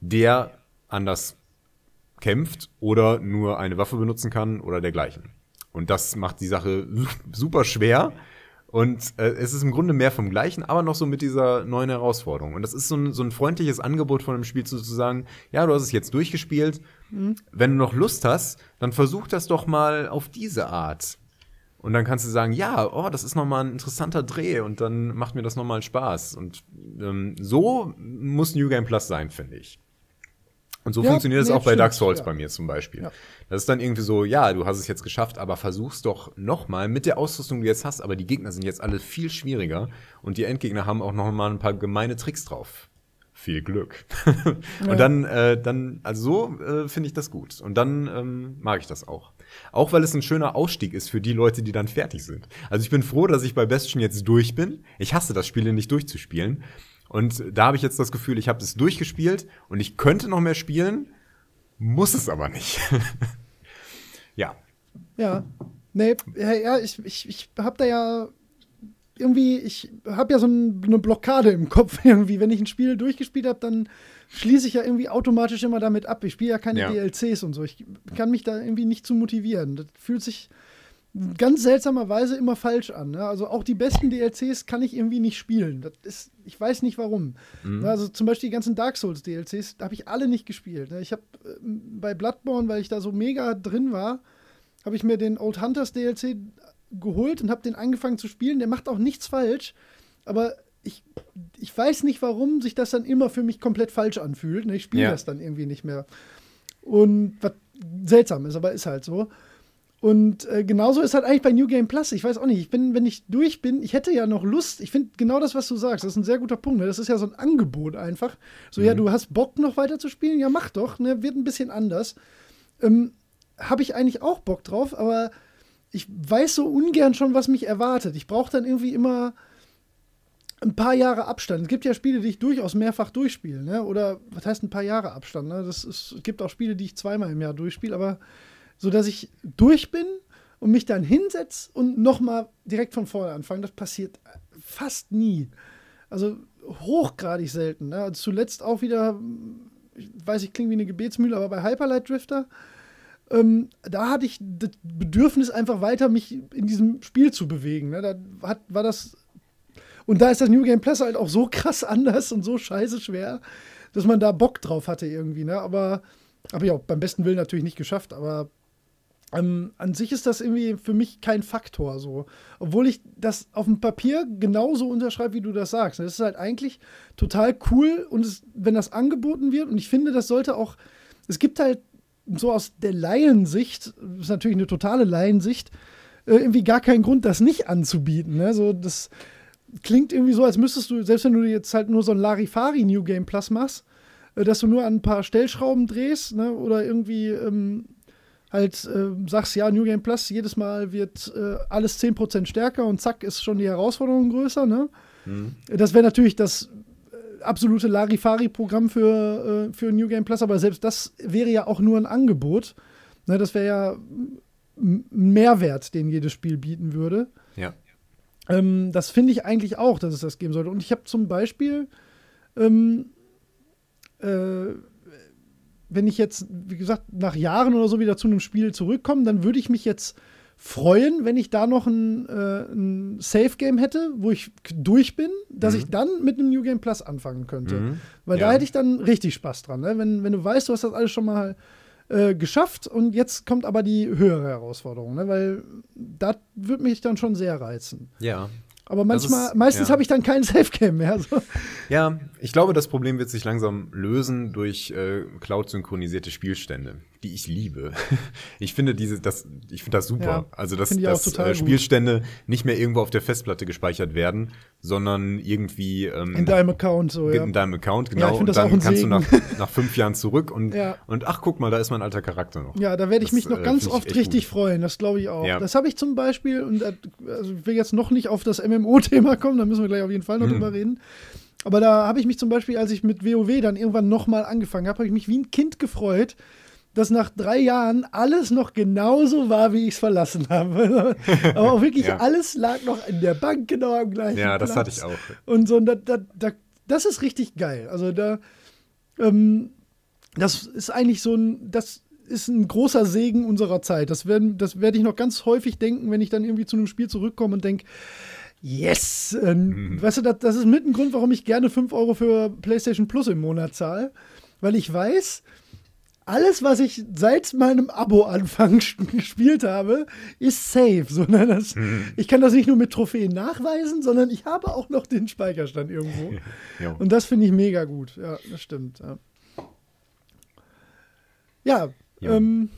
Speaker 1: der anders kämpft oder nur eine Waffe benutzen kann oder dergleichen. Und das macht die Sache su- super schwer. Und äh, es ist im Grunde mehr vom Gleichen, aber noch so mit dieser neuen Herausforderung. Und das ist so ein, so ein freundliches Angebot von dem Spiel zu, zu sagen, ja, du hast es jetzt durchgespielt. Wenn du noch Lust hast, dann versuch das doch mal auf diese Art. Und dann kannst du sagen, ja, oh, das ist nochmal ein interessanter Dreh und dann macht mir das nochmal Spaß. Und ähm, so muss New Game Plus sein, finde ich. Und so
Speaker 2: Ja,
Speaker 1: funktioniert es
Speaker 2: nee,
Speaker 1: auch bei Dark
Speaker 2: stimmt,
Speaker 1: Souls
Speaker 2: ja.
Speaker 1: bei mir zum Beispiel.
Speaker 2: Ja.
Speaker 1: Das ist dann irgendwie so, ja, du hast es jetzt geschafft, aber versuch's doch nochmal mit der Ausrüstung, die du jetzt hast. Aber die Gegner sind jetzt alle viel schwieriger und die Endgegner haben auch nochmal ein paar gemeine Tricks drauf. Viel Glück. Und dann, äh, dann, also so äh, finde ich das gut. Und dann ähm, mag ich das auch. Auch weil es ein schöner Ausstieg ist für die Leute, die dann fertig sind. Also ich bin froh, dass ich bei Bastion jetzt durch bin. Ich hasse das Spiel nicht durchzuspielen. Und da habe ich jetzt das Gefühl, ich habe es durchgespielt und ich könnte noch mehr spielen, muss es aber nicht. ja.
Speaker 2: Ja. Nee, ja, ja ich, ich, ich habe da ja irgendwie, ich habe ja so ein, eine Blockade im Kopf irgendwie. Wenn ich ein Spiel durchgespielt habe, dann schließe ich ja irgendwie automatisch immer damit ab. Ich spiele ja keine ja. DLCs und so. Ich kann mich da irgendwie nicht zu motivieren. Das fühlt sich ganz seltsamerweise immer falsch an. Ne? Also auch die besten DLCs kann ich irgendwie nicht spielen. Das ist, ich weiß nicht warum. Mhm. Also zum Beispiel die ganzen Dark Souls DLCs, da habe ich alle nicht gespielt. Ne? Ich habe äh, bei Bloodborne, weil ich da so mega drin war, habe ich mir den Old Hunters DLC geholt und habe den angefangen zu spielen. Der macht auch nichts falsch, aber ich, ich weiß nicht, warum sich das dann immer für mich komplett falsch anfühlt. Ne? Ich spiele ja. das dann irgendwie nicht mehr. Und was seltsam ist, aber ist halt so. Und äh, genauso ist halt eigentlich bei New Game Plus. Ich weiß auch nicht, ich bin, wenn ich durch bin, ich hätte ja noch Lust. Ich finde genau das, was du sagst, das ist ein sehr guter Punkt. Ne? Das ist ja so ein Angebot einfach. So, mhm. ja, du hast Bock noch weiter zu spielen? Ja, mach doch. Ne? Wird ein bisschen anders. Ähm, Habe ich eigentlich auch Bock drauf, aber ich weiß so ungern schon, was mich erwartet. Ich brauche dann irgendwie immer ein paar Jahre Abstand. Es gibt ja Spiele, die ich durchaus mehrfach durchspiele, ne? Oder was heißt ein paar Jahre Abstand? Ne? Das ist, es gibt auch Spiele, die ich zweimal im Jahr durchspiele, aber so dass ich durch bin und mich dann hinsetze und nochmal direkt von vorne anfange, das passiert fast nie. Also hochgradig selten. Ne? Also zuletzt auch wieder, ich weiß, ich klinge wie eine Gebetsmühle, aber bei Hyperlight Drifter, ähm, da hatte ich das Bedürfnis, einfach weiter mich in diesem Spiel zu bewegen. Ne? Da hat, war das. Und da ist das New Game Plus halt auch so krass anders und so scheiße schwer, dass man da Bock drauf hatte irgendwie. Ne? Aber habe ich auch beim besten Willen natürlich nicht geschafft, aber ähm, an sich ist das irgendwie für mich kein Faktor so. Obwohl ich das auf dem Papier genauso unterschreibe, wie du das sagst. Das ist halt eigentlich total cool und es, wenn das angeboten wird und ich finde, das sollte auch, es gibt halt so aus der Laiensicht, das ist natürlich eine totale Laiensicht, äh, irgendwie gar keinen Grund, das nicht anzubieten. Ne? So, das klingt irgendwie so, als müsstest du, selbst wenn du jetzt halt nur so ein Larifari New Game Plus machst, äh, dass du nur an ein paar Stellschrauben drehst ne? oder irgendwie ähm, halt äh, sagst, ja, New Game Plus, jedes Mal wird äh, alles 10% stärker und zack, ist schon die Herausforderung größer. Ne? Mhm. Das wäre natürlich das äh, absolute Larifari-Programm für, äh, für New Game Plus, aber selbst das wäre ja auch nur ein Angebot. Ne, das wäre ja ein Mehrwert, den jedes Spiel bieten würde.
Speaker 1: Ja.
Speaker 2: Ähm, das finde ich eigentlich auch, dass es das geben sollte. Und ich habe zum Beispiel ähm, äh, wenn ich jetzt, wie gesagt, nach Jahren oder so wieder zu einem Spiel zurückkomme, dann würde ich mich jetzt freuen, wenn ich da noch ein, äh, ein Safe-Game hätte, wo ich durch bin, dass mhm. ich dann mit einem New Game Plus anfangen könnte. Mhm. Weil ja. da hätte ich dann richtig Spaß dran. Ne? Wenn, wenn du weißt, du hast das alles schon mal äh, geschafft und jetzt kommt aber die höhere Herausforderung, ne? weil das würde mich dann schon sehr reizen.
Speaker 1: Ja,
Speaker 2: aber manchmal, ist, meistens ja. habe ich dann kein Safe-Game mehr. So.
Speaker 1: Ja, ich glaube, das Problem wird sich langsam lösen durch äh, Cloud-synchronisierte Spielstände, die ich liebe. ich finde diese, das, ich finde das super. Ja, also dass, dass äh, Spielstände gut. nicht mehr irgendwo auf der Festplatte gespeichert werden, sondern irgendwie ähm,
Speaker 2: in deinem Account so.
Speaker 1: Ja. In deinem Account, genau. Ja, und dann kannst Segen. du nach, nach fünf Jahren zurück und, und ach, guck mal, da ist mein alter Charakter noch.
Speaker 2: Ja, da werde ich das, mich noch äh, ganz oft richtig gut. freuen. Das glaube ich auch. Das habe ich zum Beispiel, und äh, also ich will jetzt noch nicht auf das MMO MMO-Thema kommen, da müssen wir gleich auf jeden Fall noch hm. drüber reden. Aber da habe ich mich zum Beispiel, als ich mit WoW dann irgendwann nochmal angefangen habe, habe ich mich wie ein Kind gefreut, dass nach drei Jahren alles noch genauso war, wie ich es verlassen habe. Aber auch wirklich ja. alles lag noch in der Bank genau am gleichen
Speaker 1: Ja, das
Speaker 2: Platz.
Speaker 1: hatte ich auch.
Speaker 2: Und so, da, da, da, das ist richtig geil. Also da, ähm, das ist eigentlich so ein, das ist ein großer Segen unserer Zeit. Das werde das werd ich noch ganz häufig denken, wenn ich dann irgendwie zu einem Spiel zurückkomme und denke, yes! Ähm, mhm. Weißt du, das, das ist mit ein Grund, warum ich gerne 5 Euro für PlayStation Plus im Monat zahle. Weil ich weiß, alles, was ich seit meinem Abo-Anfang gespielt habe, ist safe. So, ne, das, mhm. Ich kann das nicht nur mit Trophäen nachweisen, sondern ich habe auch noch den Speicherstand irgendwo. Und das finde ich mega gut. Ja, das stimmt. Ja, ja, ja. Ähm,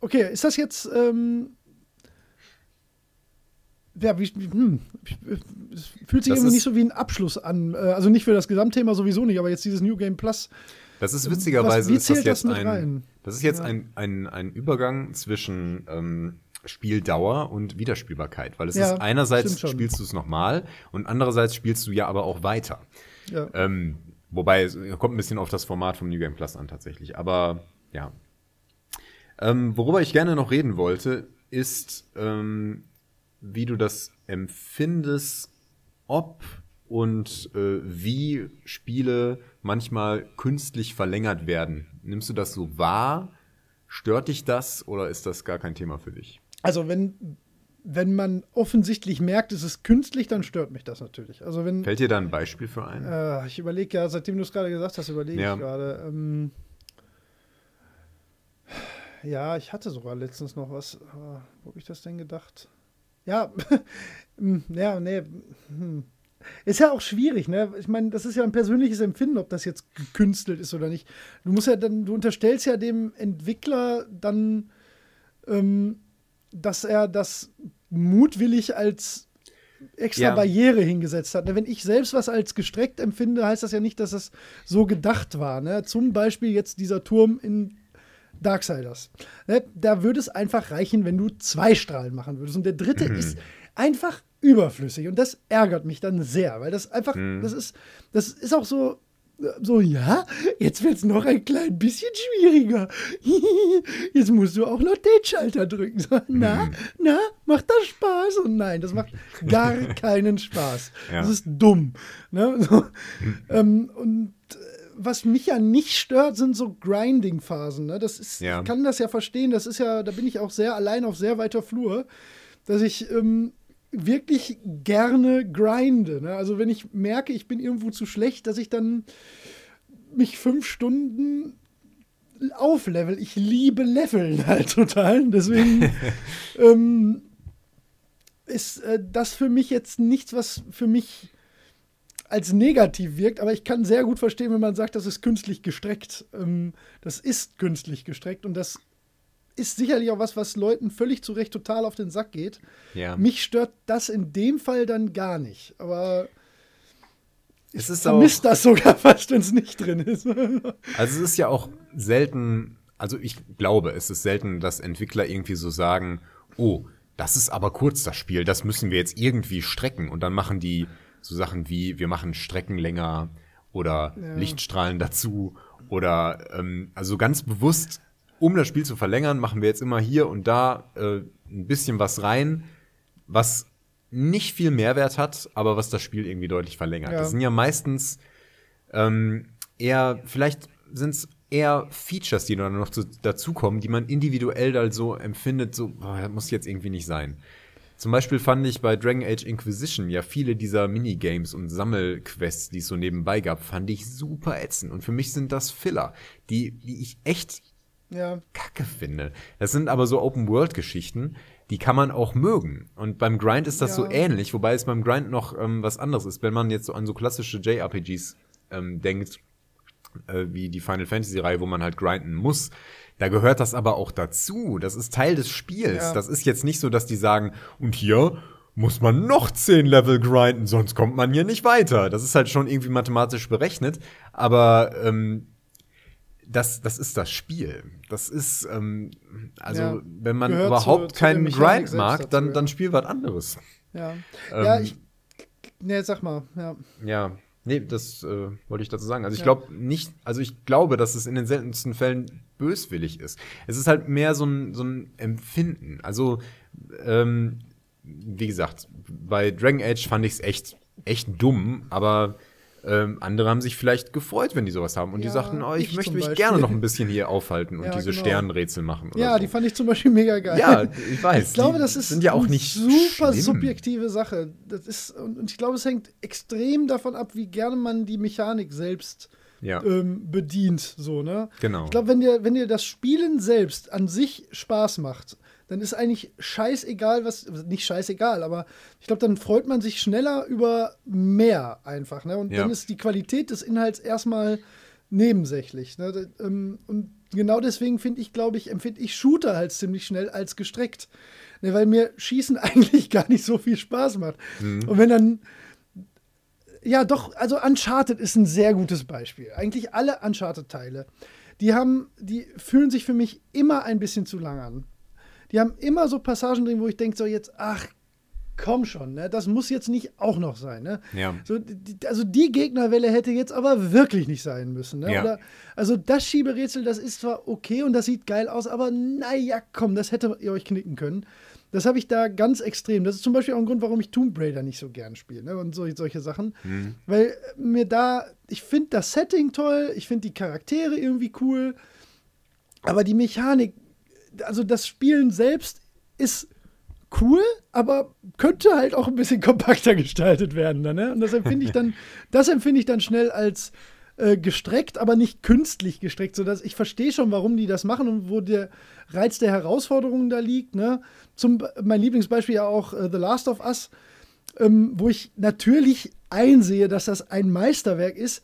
Speaker 2: okay, ist das jetzt ähm, ja, wie, hm, es fühlt sich das irgendwie nicht so wie ein Abschluss an. Äh, also nicht für das Gesamtthema sowieso nicht, aber jetzt dieses New Game Plus.
Speaker 1: Das ist witzigerweise Was, ist das jetzt das ein, das ist jetzt ja. ein, ein, ein Übergang zwischen ähm, Spieldauer und Wiederspielbarkeit, weil es ja, ist einerseits spielst du es nochmal und andererseits spielst du ja aber auch weiter. Ja. Ähm, wobei, es kommt ein bisschen auf das Format vom New Game Plus an tatsächlich. Aber ja. Ähm, worüber ich gerne noch reden wollte, ist, ähm, wie du das empfindest, ob und äh, wie Spiele manchmal künstlich verlängert werden. Nimmst du das so wahr? Stört dich das oder ist das gar kein Thema für dich?
Speaker 2: Also wenn, wenn man offensichtlich merkt, es ist künstlich, dann stört mich das natürlich. Also wenn,
Speaker 1: Fällt dir da ein Beispiel für ein?
Speaker 2: Äh, ich überlege ja, seitdem du es gerade gesagt hast, überlege ja. ich gerade. Ähm, ja, ich hatte sogar letztens noch was. Äh, wo habe ich das denn gedacht? Ja, hm, ja, nee. Hm. Ist ja auch schwierig, ne? Ich meine, das ist ja ein persönliches Empfinden, ob das jetzt gekünstelt ist oder nicht. Du musst ja dann, du unterstellst ja dem Entwickler dann, ähm, dass er das mutwillig als extra ja. Barriere hingesetzt hat. Ne? Wenn ich selbst was als gestreckt empfinde, heißt das ja nicht, dass es so gedacht war. Ne? Zum Beispiel jetzt dieser Turm in Darksiders. Ne? Da würde es einfach reichen, wenn du zwei Strahlen machen würdest. Und der dritte mhm. ist einfach überflüssig. Und das ärgert mich dann sehr, weil das einfach, mhm. das ist, das ist auch so, so, ja, jetzt wird es noch ein klein bisschen schwieriger. jetzt musst du auch noch den Schalter drücken. Na, mhm. na, macht das Spaß? Und nein, das macht gar keinen Spaß. Ja. Das ist dumm. Ne? So, mhm. ähm, und äh, was mich ja nicht stört, sind so Grinding-Phasen. Ne? Das ist, ja. Ich kann das ja verstehen. Das ist ja, da bin ich auch sehr allein auf sehr weiter Flur, dass ich ähm, wirklich gerne grinde. Ne? Also wenn ich merke, ich bin irgendwo zu schlecht, dass ich dann mich fünf Stunden auflevel. Ich liebe Leveln halt total. Deswegen ähm, ist äh, das für mich jetzt nichts, was für mich als negativ wirkt, aber ich kann sehr gut verstehen, wenn man sagt, das ist künstlich gestreckt. Ähm, das ist künstlich gestreckt und das ist sicherlich auch was, was Leuten völlig zu Recht total auf den Sack geht. Ja. Mich stört das in dem Fall dann gar nicht. Aber ich vermisse das sogar fast, wenn es nicht drin ist.
Speaker 1: Also es ist ja auch selten, also ich glaube, es ist selten, dass Entwickler irgendwie so sagen, oh, das ist aber kurz das Spiel, das müssen wir jetzt irgendwie strecken. Und dann machen die so Sachen wie, wir machen Strecken länger oder ja. Lichtstrahlen dazu oder ähm, also ganz bewusst um das Spiel zu verlängern, machen wir jetzt immer hier und da äh, ein bisschen was rein, was nicht viel Mehrwert hat, aber was das Spiel irgendwie deutlich verlängert. Ja. Das sind ja meistens ähm, eher, vielleicht sind es eher Features, die dann noch zu, dazukommen, die man individuell da so empfindet, so, boah, das muss jetzt irgendwie nicht sein. Zum Beispiel fand ich bei Dragon Age Inquisition ja viele dieser Minigames und Sammelquests, die es so nebenbei gab, fand ich super ätzend. Und für mich sind das Filler, die, die ich echt ja. kacke finde. Das sind aber so Open-World-Geschichten, die kann man auch mögen. Und beim Grind ist das ja. so ähnlich, wobei es beim Grind noch ähm, was anderes ist. Wenn man jetzt so an so klassische JRPGs ähm, denkt, äh, wie die Final Fantasy-Reihe, wo man halt grinden muss, da gehört das aber auch dazu. Das ist Teil des Spiels. Ja. Das ist jetzt nicht so, dass die sagen, und hier muss man noch zehn Level grinden, sonst kommt man hier nicht weiter. Das ist halt schon irgendwie mathematisch berechnet, aber ähm, das, das ist das Spiel. Das ist, ähm, also ja, wenn man überhaupt zu, keinen zu Grind mag, dazu, dann, ja. dann spiel was anderes.
Speaker 2: Ja, ähm, ja ich, nee, sag mal, ja.
Speaker 1: Ja, nee, das äh, wollte ich dazu sagen. Also ich glaube nicht, also ich glaube, dass es in den seltensten Fällen böswillig ist. Es ist halt mehr so ein, so ein Empfinden. Also, ähm, wie gesagt, bei Dragon Age fand ich es echt, echt dumm, aber ähm, andere haben sich vielleicht gefreut, wenn die sowas haben. Und ja, die sagten, oh, ich, ich möchte mich Beispiel. gerne noch ein bisschen hier aufhalten und ja, diese genau. Sternenrätsel machen.
Speaker 2: ja, so. die fand ich zum Beispiel mega geil.
Speaker 1: Ja, ich weiß.
Speaker 2: Ich glaube, das ist
Speaker 1: sind ja auch nicht
Speaker 2: super schlimm. subjektive Sache. Das ist, und ich glaube, es hängt extrem davon ab, wie gerne man die Mechanik selbst ja. ähm, bedient. So, ne?
Speaker 1: Genau.
Speaker 2: Ich glaube, wenn dir, wenn dir das Spielen selbst an sich Spaß macht, dann ist eigentlich scheißegal, was, nicht scheißegal, aber ich glaube, dann freut man sich schneller über mehr einfach. Ne? Und ja. dann ist die Qualität des Inhalts erstmal nebensächlich. Ne? Ähm, und genau deswegen finde ich, glaube ich, empfinde ich Shooter halt ziemlich schnell als gestreckt. Ne? Weil mir Schießen eigentlich gar nicht so viel Spaß macht. Mhm. Und wenn dann ja, doch, also Uncharted ist ein sehr gutes Beispiel. Eigentlich alle Uncharted-Teile. Die haben, die fühlen sich für mich immer ein bisschen zu lang an. Die haben immer so Passagen drin, wo ich denke, so jetzt, ach, komm schon, ne? das muss jetzt nicht auch noch sein. Ne?
Speaker 1: Ja.
Speaker 2: So, die, also die Gegnerwelle hätte jetzt aber wirklich nicht sein müssen. Ne?
Speaker 1: Ja.
Speaker 2: Oder, also das Schieberätsel, das ist zwar okay und das sieht geil aus, aber naja, komm, das hätte ihr euch knicken können. Das habe ich da ganz extrem. Das ist zum Beispiel auch ein Grund, warum ich Tomb Raider nicht so gern spiele. Ne? Und so, solche Sachen. Weil mir da, ich finde das Setting toll, ich finde die Charaktere irgendwie cool, aber die Mechanik, also das Spielen selbst ist cool, aber könnte halt auch ein bisschen kompakter gestaltet werden. Ne? Und das empfinde ich dann, das empfinde ich dann schnell als äh, gestreckt, aber nicht künstlich gestreckt, sodass ich verstehe schon, warum die das machen und wo der Reiz der Herausforderungen da liegt. Ne? Zum mein Lieblingsbeispiel ja auch äh, The Last of Us, ähm, wo ich natürlich einsehe, dass das ein Meisterwerk ist,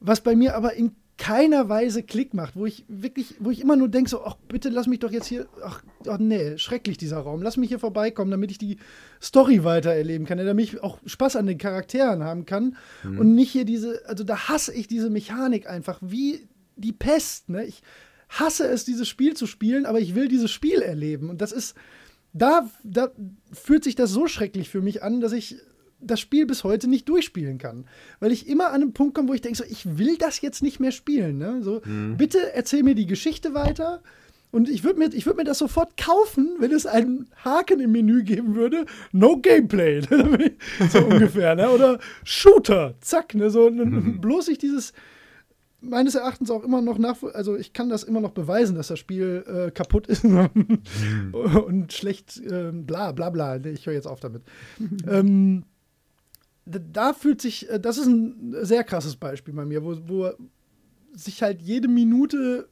Speaker 2: was bei mir aber in keiner Weise Klick macht, wo ich wirklich, wo ich immer nur denke, so, ach, bitte lass mich doch jetzt hier, ach, ach nee, schrecklich dieser Raum, lass mich hier vorbeikommen, damit ich die Story weiter erleben kann, damit ich auch Spaß an den Charakteren haben kann und nicht hier diese, also da hasse ich diese Mechanik einfach, wie die Pest, ne? Ich hasse es, dieses Spiel zu spielen, aber ich will dieses Spiel erleben und das ist, da, da fühlt sich das so schrecklich für mich an, dass ich das Spiel bis heute nicht durchspielen kann. Weil ich immer an einen Punkt komme, wo ich denke, so, ich will das jetzt nicht mehr spielen. Ne? So, bitte erzähl mir die Geschichte weiter. Und ich würde mir, ich würd mir das sofort kaufen, wenn es einen Haken im Menü geben würde. No Gameplay. so ungefähr. Ne? Oder Shooter. Zack. Ne? So, Bloß ich dieses meines Erachtens auch immer noch nach, also ich kann das immer noch beweisen, dass das Spiel äh, kaputt ist und schlecht, äh, bla bla bla. Ich höre jetzt auf damit. ähm, da fühlt sich, äh, das ist ein sehr krasses Beispiel bei mir, wo, wo sich halt jede Minute,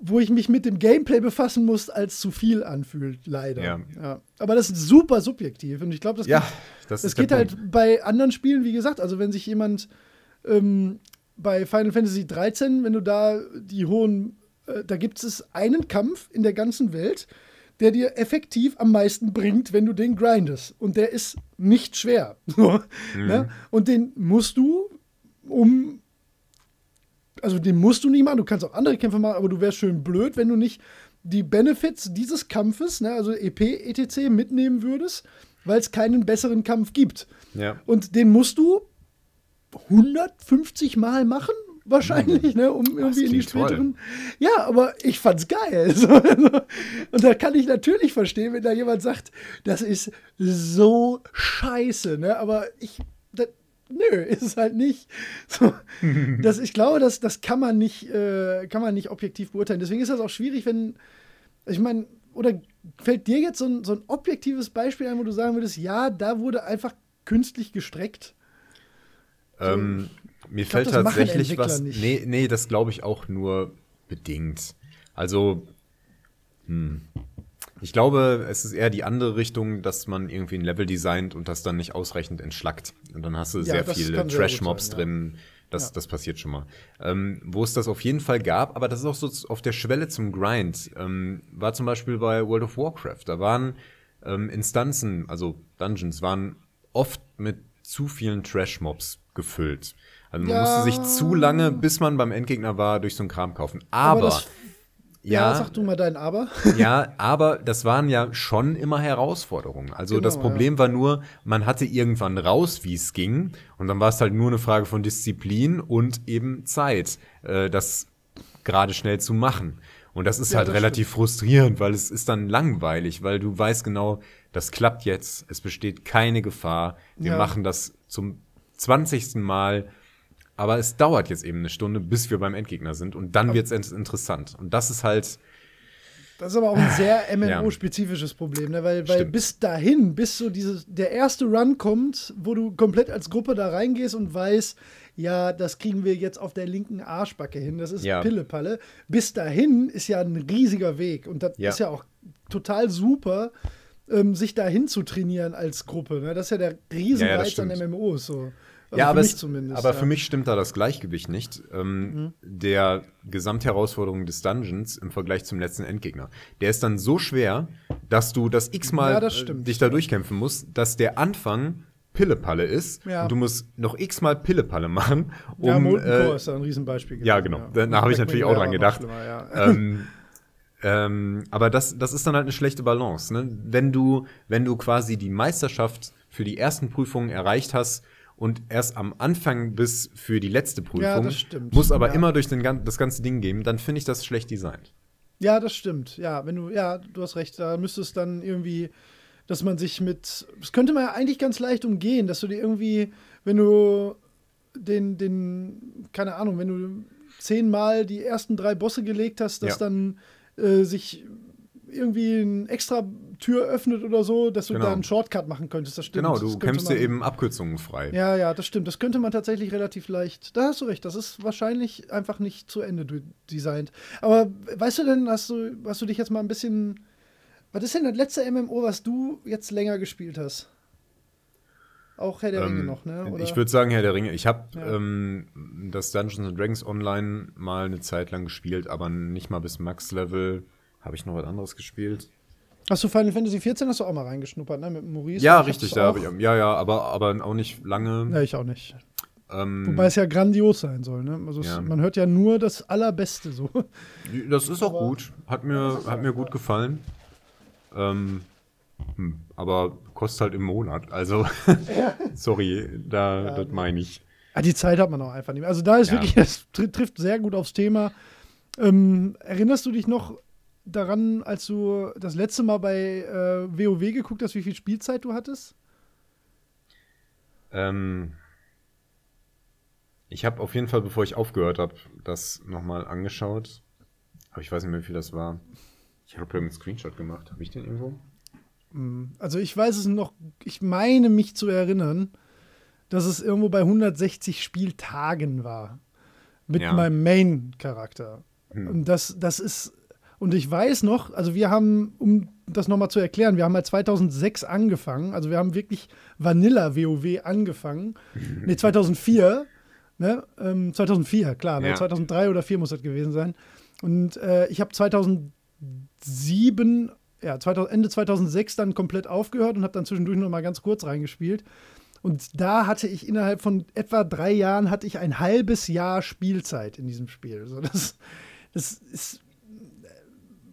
Speaker 2: wo ich mich mit dem Gameplay befassen muss, als zu viel anfühlt, leider.
Speaker 1: Ja.
Speaker 2: Aber das ist super subjektiv und ich glaube, das,
Speaker 1: Ja,
Speaker 2: geht,
Speaker 1: das
Speaker 2: das geht halt bei anderen Spielen, wie gesagt, also wenn sich jemand ähm, bei Final Fantasy 13, wenn du da die hohen, äh, da gibt es einen Kampf in der ganzen Welt, der dir effektiv am meisten bringt, wenn du den grindest. Und der ist nicht schwer. So, ne? Und den musst du, um. Also den musst du nicht machen. Du kannst auch andere Kämpfe machen, aber du wärst schön blöd, wenn du nicht die Benefits dieses Kampfes, ne, also EP, ETC, mitnehmen würdest, weil es keinen besseren Kampf gibt.
Speaker 1: Ja.
Speaker 2: Und den musst du 150 Mal machen, wahrscheinlich, ne, um irgendwie in die
Speaker 1: klingt toll.
Speaker 2: späteren. Ja, aber ich fand's geil. So, also, und da kann ich natürlich verstehen, wenn da jemand sagt, das ist so scheiße, ne? Aber ich. Das, Nö, ist es halt nicht. So, das, ich glaube, das, das kann, man nicht, äh, kann man nicht objektiv beurteilen. Deswegen ist das auch schwierig, wenn, ich meine, oder fällt dir jetzt so ein, so ein objektives Beispiel ein, wo du sagen würdest, ja, da wurde einfach künstlich gestreckt?
Speaker 1: Ähm, mir
Speaker 2: glaub,
Speaker 1: fällt tatsächlich was.
Speaker 2: nicht.
Speaker 1: Nee, nee, das glaube ich auch nur bedingt. Also, hm. Ich glaube, es ist eher die andere Richtung, dass man irgendwie ein Level designt und das dann nicht ausreichend entschlackt. Und dann hast du
Speaker 2: Ja,
Speaker 1: sehr viele Trash-Mobs
Speaker 2: ja.
Speaker 1: drin. Das,
Speaker 2: Ja.
Speaker 1: das passiert schon mal. Ähm, wo es das auf jeden Fall gab, aber das ist auch so auf der Schwelle zum Grind, ähm, war zum Beispiel bei World of Warcraft. Da waren ähm, Instanzen, also Dungeons, waren oft mit zu vielen Trash-Mobs gefüllt. Also man
Speaker 2: Ja.
Speaker 1: musste sich zu lange, bis man beim Endgegner war, durch so einen Kram kaufen. Aber,
Speaker 2: das- Ja,
Speaker 1: ja,
Speaker 2: sag du mal dein Aber.
Speaker 1: ja, aber das waren ja schon immer Herausforderungen. Also
Speaker 2: Genau,
Speaker 1: das Problem war nur, man hatte irgendwann raus, wie es ging. Und dann war es halt nur eine Frage von Disziplin und eben Zeit, äh, das gerade schnell zu machen. Und das ist
Speaker 2: Ja,
Speaker 1: halt
Speaker 2: das
Speaker 1: relativ frustrierend, weil es ist dann langweilig, weil du weißt genau, das klappt jetzt, es besteht keine Gefahr. Wir
Speaker 2: Ja.
Speaker 1: machen das zum 20. Mal. Aber es dauert jetzt eben eine Stunde, bis wir beim Endgegner sind. Und dann wird es interessant. Und das ist halt,
Speaker 2: Das ist aber auch ein sehr MMO-spezifisches Problem, ne? weil, weil
Speaker 1: Stimmt.
Speaker 2: bis dahin, bis so dieses, der erste Run kommt, wo du komplett als Gruppe da reingehst und weißt, ja, das kriegen wir jetzt auf der linken Arschbacke hin, das ist
Speaker 1: Ja.
Speaker 2: Pillepalle. Bis dahin ist ja ein riesiger Weg und das
Speaker 1: Ja.
Speaker 2: ist ja auch total super, ähm, sich dahin zu trainieren als Gruppe. Ne? Das ist ja der
Speaker 1: Ja, ja,
Speaker 2: Riesenreiz an. MMOs. So. Also
Speaker 1: ja,
Speaker 2: für
Speaker 1: aber,
Speaker 2: mich
Speaker 1: es,
Speaker 2: zumindest.
Speaker 1: aber
Speaker 2: ja. Mhm.
Speaker 1: für mich stimmt da das Gleichgewicht nicht. Ähm, Der Gesamtherausforderung des Dungeons im Vergleich zum letzten Endgegner. Der ist dann so schwer, dass du das x-mal
Speaker 2: Ja, das
Speaker 1: äh, dich da durchkämpfen musst, dass der Anfang Pillepalle ist
Speaker 2: Ja.
Speaker 1: und du musst noch x-mal Pillepalle machen, um
Speaker 2: ja, Molten
Speaker 1: äh,
Speaker 2: ist da ein Riesenbeispiel.
Speaker 1: ja,
Speaker 2: gewesen,
Speaker 1: genau. Da habe ich natürlich auch dran gedacht.
Speaker 2: ja.
Speaker 1: ähm, Ähm, aber das, das ist dann halt eine schlechte Balance. Ne? Wenn, du, wenn du quasi die Meisterschaft für die ersten Prüfungen erreicht hast und erst am Anfang bis für die letzte Prüfung,
Speaker 2: Ja, stimmt.
Speaker 1: muss aber
Speaker 2: Ja.
Speaker 1: immer durch den, das ganze Ding gehen, dann finde ich das schlecht designt.
Speaker 2: Ja, das stimmt. Ja, wenn du, ja, du hast recht, da müsste es dann irgendwie, dass man sich mit, das könnte man ja eigentlich ganz leicht umgehen, dass du dir irgendwie, wenn du den, den, keine Ahnung, wenn du zehnmal die ersten drei Bosse gelegt hast, dass
Speaker 1: Ja.
Speaker 2: dann äh, sich irgendwie eine extra Tür öffnet oder so, dass du
Speaker 1: Genau.
Speaker 2: da einen Shortcut machen könntest. Das stimmt.
Speaker 1: Genau, du kämpfst dir eben Abkürzungen frei.
Speaker 2: Ja, ja, das stimmt. Das könnte man tatsächlich relativ leicht. Da hast du recht. Das ist wahrscheinlich einfach nicht zu Ende de- designt. Aber weißt du denn, hast du, hast du dich jetzt mal ein bisschen. Was ist denn das letzte MMO, was du jetzt länger gespielt hast? Auch Herr der Ringe
Speaker 1: Ähm,
Speaker 2: noch, ne? Oder?
Speaker 1: Ich würde sagen, Herr der Ringe. Ich habe
Speaker 2: Ja.
Speaker 1: ähm, das Dungeons and Dragons Online mal eine Zeit lang gespielt, aber nicht mal bis Max-Level. Habe ich noch was anderes gespielt?
Speaker 2: hast du Final Fantasy 14 hast du auch mal reingeschnuppert, ne? Mit Maurice.
Speaker 1: ja,
Speaker 2: Ich
Speaker 1: richtig, da habe ich. Ja, ja, aber, aber auch nicht lange.
Speaker 2: Ja, ich auch nicht.
Speaker 1: Ähm,
Speaker 2: Wobei es ja grandios sein soll, ne? Also es,
Speaker 1: Ja.
Speaker 2: man hört ja nur das Allerbeste so.
Speaker 1: das ist auch
Speaker 2: aber-
Speaker 1: gut. Hat mir, hat mir gut gefallen. Ähm, hm, aber kostet halt im Monat. Also, sorry, da,
Speaker 2: Ja,
Speaker 1: das meine ich.
Speaker 2: Ah, die Zeit hat man auch einfach nicht mehr. Also da ist
Speaker 1: Ja.
Speaker 2: wirklich, das tr trifft sehr gut aufs Thema. Ähm, erinnerst du dich noch daran, als du das letzte Mal bei äh, WoW geguckt hast, wie viel Spielzeit du hattest?
Speaker 1: Ähm, ich habe auf jeden Fall, bevor ich aufgehört habe, das nochmal angeschaut. Aber ich weiß nicht mehr, wie viel das war. Ich habe ja einen Screenshot gemacht. Habe ich den irgendwo?
Speaker 2: Hm, Also ich weiß es noch, ich meine mich zu erinnern, dass es irgendwo bei 160 Spieltagen war. Mit
Speaker 1: Ja.
Speaker 2: meinem Main-Charakter.
Speaker 1: Hm.
Speaker 2: Und das, das ist, und ich weiß noch, also wir haben, um das nochmal zu erklären, wir haben halt 2006 angefangen, also wir haben wirklich Vanilla WoW angefangen. nee, 2004, ne? Ähm, 2004, klar, ne?
Speaker 1: Ja.
Speaker 2: 2003 oder 2004 muss das gewesen sein. Und äh, ich habe 2007, ja, 2000, Ende 2006 dann komplett aufgehört und habe dann zwischendurch noch mal ganz kurz reingespielt. Und da hatte ich innerhalb von etwa drei Jahren hatte ich ein halbes Jahr Spielzeit in diesem Spiel. So, das, das ist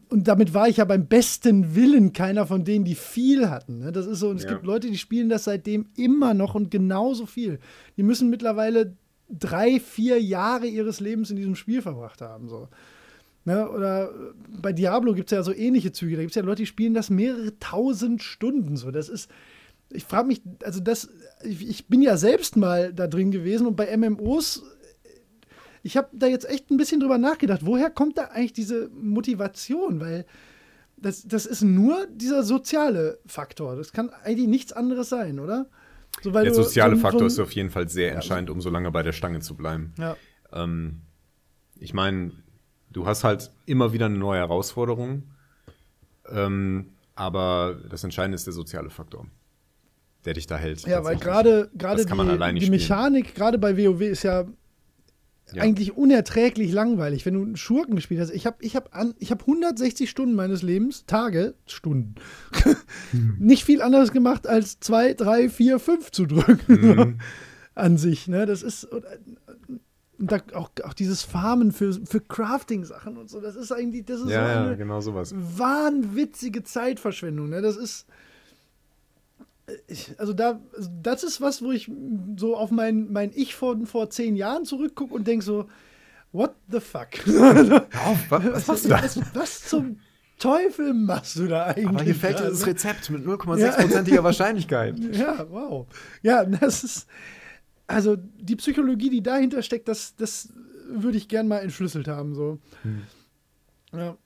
Speaker 2: und damit war ich ja beim besten Willen keiner von denen, die viel hatten. Ne? Das ist so, und es
Speaker 1: Ja.
Speaker 2: gibt Leute, die spielen das seitdem immer noch und genauso viel. Die müssen mittlerweile drei, vier Jahre ihres Lebens in diesem Spiel verbracht haben. So. Ne? Oder äh, bei Diablo gibt es ja so ähnliche Züge. Da gibt es ja Leute, die spielen das mehrere tausend Stunden. So. Das ist, ich frage mich, also das, ich, ich bin ja selbst mal da drin gewesen und bei MMOs, ich habe da jetzt echt ein bisschen drüber nachgedacht, woher kommt da eigentlich diese Motivation? Weil das, das ist nur dieser soziale Faktor. Das kann eigentlich nichts anderes sein, oder? So, weil
Speaker 1: Der soziale
Speaker 2: so-
Speaker 1: Faktor
Speaker 2: so,
Speaker 1: ist auf jeden Fall sehr entscheidend, um so lange bei der Stange zu bleiben.
Speaker 2: Ja,
Speaker 1: Ähm, ich meine, du hast halt immer wieder eine neue Herausforderung. Ähm, aber das Entscheidende ist der soziale Faktor, der dich da hält.
Speaker 2: ja weil gerade gerade die, die. Mechanik, gerade bei WoW ist ja
Speaker 1: Ja.
Speaker 2: eigentlich unerträglich langweilig, wenn du einen Schurken gespielt hast. Ich habe ich hab an, ich hab 160 Stunden meines Lebens, Tage, Stunden, nicht viel anderes gemacht, als 2, 3, 4, 5 zu drücken.
Speaker 1: Mhm.
Speaker 2: An sich. Ne? Das ist. Da auch, auch dieses Farmen für, für Crafting-Sachen und so, das ist eigentlich, das ist so
Speaker 1: Ja, ja,
Speaker 2: eine
Speaker 1: genau sowas.
Speaker 2: wahnwitzige Zeitverschwendung. Ne? Das ist. Ich, also da, also das ist was, wo ich so auf mein, mein Ich von vor zehn Jahren zurückgucke und denke so, what the fuck?
Speaker 1: Auf, was, was machst du da?
Speaker 2: was, was zum Teufel machst du da eigentlich?
Speaker 1: Aber hier fällt das Rezept mit 0,6%iger Wahrscheinlichkeit.
Speaker 2: Ja, wow. Ja, das ist. Also die Psychologie, die dahinter steckt, das, das würde ich gern mal entschlüsselt haben. So.
Speaker 1: Hm.
Speaker 2: Ja.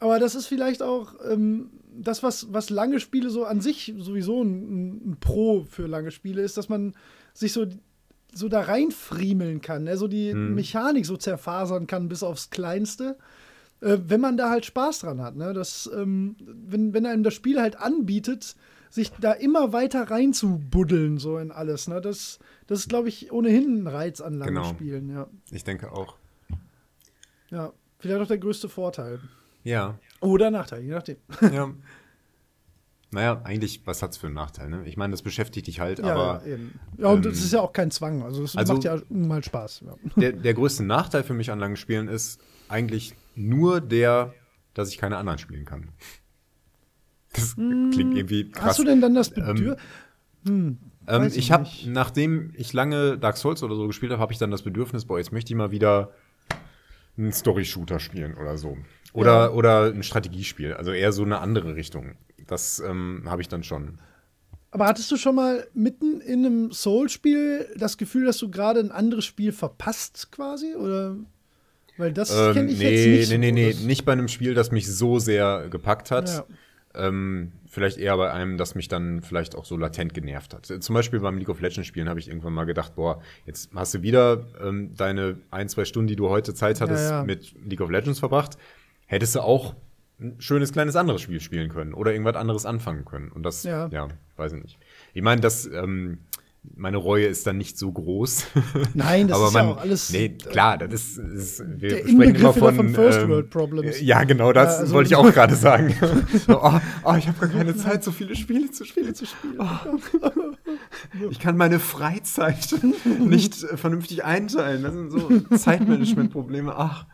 Speaker 2: Aber das ist vielleicht auch ähm, das, was, was lange Spiele so an sich sowieso ein, ein Pro für lange Spiele ist, dass man sich so, so da reinfriemeln kann, ne? so die
Speaker 1: Hm.
Speaker 2: Mechanik so zerfasern kann bis aufs Kleinste. Äh, wenn man da halt Spaß dran hat. Ne? Das, ähm, wenn, wenn einem das Spiel halt anbietet, sich da immer weiter reinzubuddeln, so in alles. Ne? Das, das ist, glaube ich, ohnehin ein Reiz an langen
Speaker 1: Genau.
Speaker 2: Spielen. Ja.
Speaker 1: Ich denke auch.
Speaker 2: ja, vielleicht auch der größte Vorteil.
Speaker 1: Ja,
Speaker 2: Oder Nachteil, je nachdem.
Speaker 1: ja. Naja, eigentlich, was hat's für einen Nachteil, ne? Ich meine, das beschäftigt dich halt,
Speaker 2: ja,
Speaker 1: aber
Speaker 2: ja, eben. ja, und
Speaker 1: ähm,
Speaker 2: das ist ja auch kein Zwang. Also, es
Speaker 1: also-
Speaker 2: macht ja mal Spaß. Ja.
Speaker 1: der, der größte Nachteil für mich an langen Spielen ist eigentlich nur der dass ich keine anderen spielen kann. Das klingt irgendwie krass.
Speaker 2: Hast du denn dann das Bedürfnis?
Speaker 1: Ähm,
Speaker 2: Weiß ich
Speaker 1: ich habe, nachdem ich lange Dark Souls oder so gespielt habe, habe ich dann das Bedürfnis, boah, jetzt möchte ich mal wieder einen Story-Shooter spielen oder so. Oder,
Speaker 2: Ja.
Speaker 1: oder ein Strategiespiel. Also eher so eine andere Richtung. Das ähm, habe ich dann schon.
Speaker 2: Aber hattest du schon mal mitten in einem Soul-Spiel das Gefühl, dass du gerade ein anderes Spiel verpasst, quasi? Oder? Weil das
Speaker 1: Ähm,
Speaker 2: kenne ich
Speaker 1: nee,
Speaker 2: jetzt nicht.
Speaker 1: nee, nee, nee, nicht bei einem Spiel, das mich so sehr gepackt hat.
Speaker 2: Ja.
Speaker 1: Ähm, vielleicht eher bei einem, das mich dann vielleicht auch so latent genervt hat. Zum Beispiel beim League of Legends Spielen habe ich irgendwann mal gedacht, boah, jetzt hast du wieder ähm, deine ein, zwei Stunden, die du heute Zeit hattest,
Speaker 2: Ja, ja.
Speaker 1: mit League of Legends verbracht. Hättest du auch ein schönes kleines anderes Spiel spielen können oder irgendwas anderes anfangen können. Und das,
Speaker 2: Ja.
Speaker 1: ja, weiß ich nicht. Ich meine, das, ähm, meine Reue ist dann nicht so groß.
Speaker 2: Nein, das
Speaker 1: Aber
Speaker 2: ist ja
Speaker 1: man,
Speaker 2: auch alles.
Speaker 1: Nee, klar, das ist, ist wir
Speaker 2: Der
Speaker 1: sprechen immer von,
Speaker 2: von First
Speaker 1: ähm,
Speaker 2: World Problems.
Speaker 1: Ja, genau, das
Speaker 2: Ja, also-
Speaker 1: wollte ich auch gerade sagen. so, oh, oh, ich habe gar keine Zeit, so viele Spiele zu spielen.
Speaker 2: zu spielen.
Speaker 1: Oh. Ich kann meine Freizeit nicht äh, vernünftig einteilen. Das sind so Zeitmanagement-Probleme. Ach.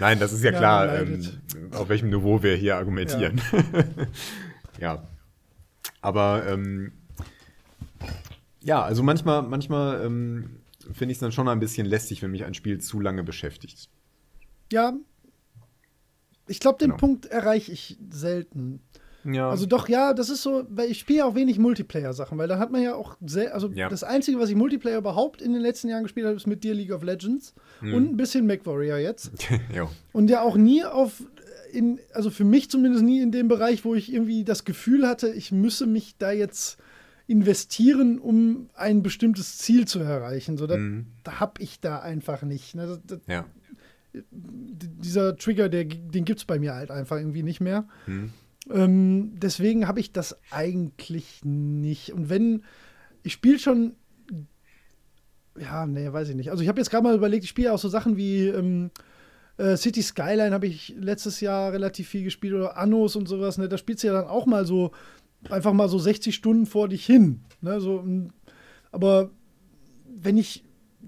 Speaker 1: Nein, das ist ja,
Speaker 2: Ja,
Speaker 1: klar, ähm, auf welchem Niveau wir hier argumentieren. Ja. Aber ähm, ja, also manchmal, manchmal ähm, finde ich es dann schon ein bisschen lästig, wenn mich ein Spiel zu lange beschäftigt.
Speaker 2: Ja. Ich glaube, den
Speaker 1: Genau.
Speaker 2: Punkt erreiche ich selten.
Speaker 1: Ja.
Speaker 2: Also doch, ja, das ist so, weil ich spiele ja auch wenig Multiplayer-Sachen, weil da hat man ja auch sehr, also
Speaker 1: Ja.
Speaker 2: das Einzige, was ich Multiplayer überhaupt in den letzten Jahren gespielt habe, ist mit dir League of Legends
Speaker 1: Mhm.
Speaker 2: und ein bisschen MacWarrior jetzt. Und ja auch nie auf, in, also für mich zumindest nie in dem Bereich, wo ich irgendwie das Gefühl hatte, ich müsse mich da jetzt investieren, um ein bestimmtes Ziel zu erreichen. So, das,
Speaker 1: Mhm.
Speaker 2: da hab ich da einfach nicht. Ne? Das, das,
Speaker 1: Ja.
Speaker 2: dieser Trigger, der, den gibt es bei mir halt einfach irgendwie nicht mehr.
Speaker 1: Mhm.
Speaker 2: Ähm, deswegen habe ich das eigentlich nicht. Und wenn, ich spiele schon, ja, nee, weiß ich nicht. Also ich habe jetzt gerade mal überlegt, ich spiele auch so Sachen wie ähm, äh, City Skyline habe ich letztes Jahr relativ viel gespielt oder Annos und sowas. Ne? Da spielst du ja dann auch mal so, einfach mal so 60 Stunden vor dich hin. Ne? So, aber wenn ich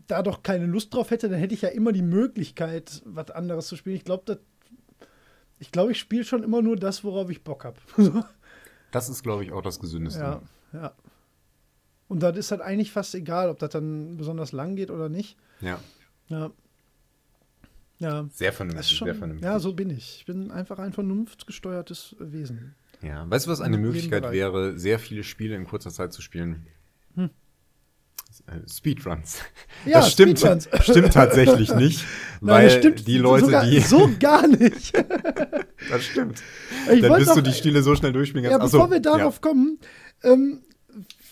Speaker 2: da doch keine Lust drauf hätte, dann hätte ich ja immer die Möglichkeit, was anderes zu spielen. Ich glaube, ich glaube, ich spiele schon immer nur das, worauf ich Bock habe.
Speaker 1: Das ist, glaube ich, auch das Gesündeste.
Speaker 2: ja, ja. Und das ist halt eigentlich fast egal, ob das dann besonders lang geht oder nicht.
Speaker 1: ja.
Speaker 2: Ja. Ja.
Speaker 1: Sehr vernünftig,
Speaker 2: schon,
Speaker 1: sehr vernünftig.
Speaker 2: ja, so bin ich. Ich bin einfach ein vernunftgesteuertes Wesen.
Speaker 1: Ja, weißt du, was eine Möglichkeit wäre, sehr viele Spiele in kurzer Zeit zu spielen?
Speaker 2: Hm.
Speaker 1: Äh, Speedruns.
Speaker 2: Ja,
Speaker 1: das stimmt,
Speaker 2: Speedruns.
Speaker 1: stimmt tatsächlich nicht,
Speaker 2: Nein,
Speaker 1: weil
Speaker 2: das stimmt
Speaker 1: die Leute,
Speaker 2: sogar,
Speaker 1: die.
Speaker 2: So gar nicht.
Speaker 1: das stimmt.
Speaker 2: Ich
Speaker 1: Dann bist du die Spiele so schnell durchspielen
Speaker 2: Ja,
Speaker 1: kannst.
Speaker 2: Bevor wir darauf
Speaker 1: ja.
Speaker 2: kommen, ähm,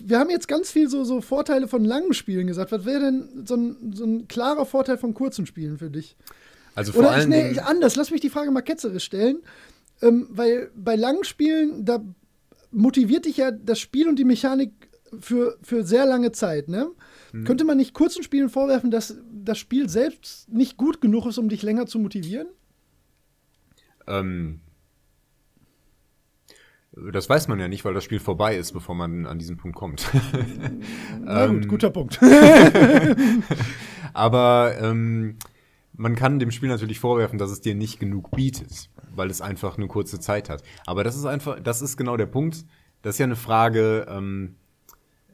Speaker 2: wir haben jetzt ganz viel so, so Vorteile von langen Spielen gesagt. Was wäre denn so ein, so ein klarer Vorteil von kurzen Spielen für dich?
Speaker 1: Also vor
Speaker 2: Oder ich, nee, ich, anders, lass mich die Frage mal ketzerisch stellen. Ähm, weil bei langen Spielen, da motiviert dich ja das Spiel und die Mechanik für, für sehr lange Zeit, ne?
Speaker 1: Hm.
Speaker 2: Könnte man nicht kurzen Spielen vorwerfen, dass das Spiel selbst nicht gut genug ist, um dich länger zu motivieren?
Speaker 1: Ähm, das weiß man ja nicht, weil das Spiel vorbei ist, bevor man an diesen Punkt kommt.
Speaker 2: Na
Speaker 1: Ähm,
Speaker 2: gut, guter Punkt.
Speaker 1: Aber ähm, man kann dem Spiel natürlich vorwerfen, dass es dir nicht genug bietet, weil es einfach eine kurze Zeit hat. Aber das ist einfach, das ist genau der Punkt. Das ist ja eine Frage ähm,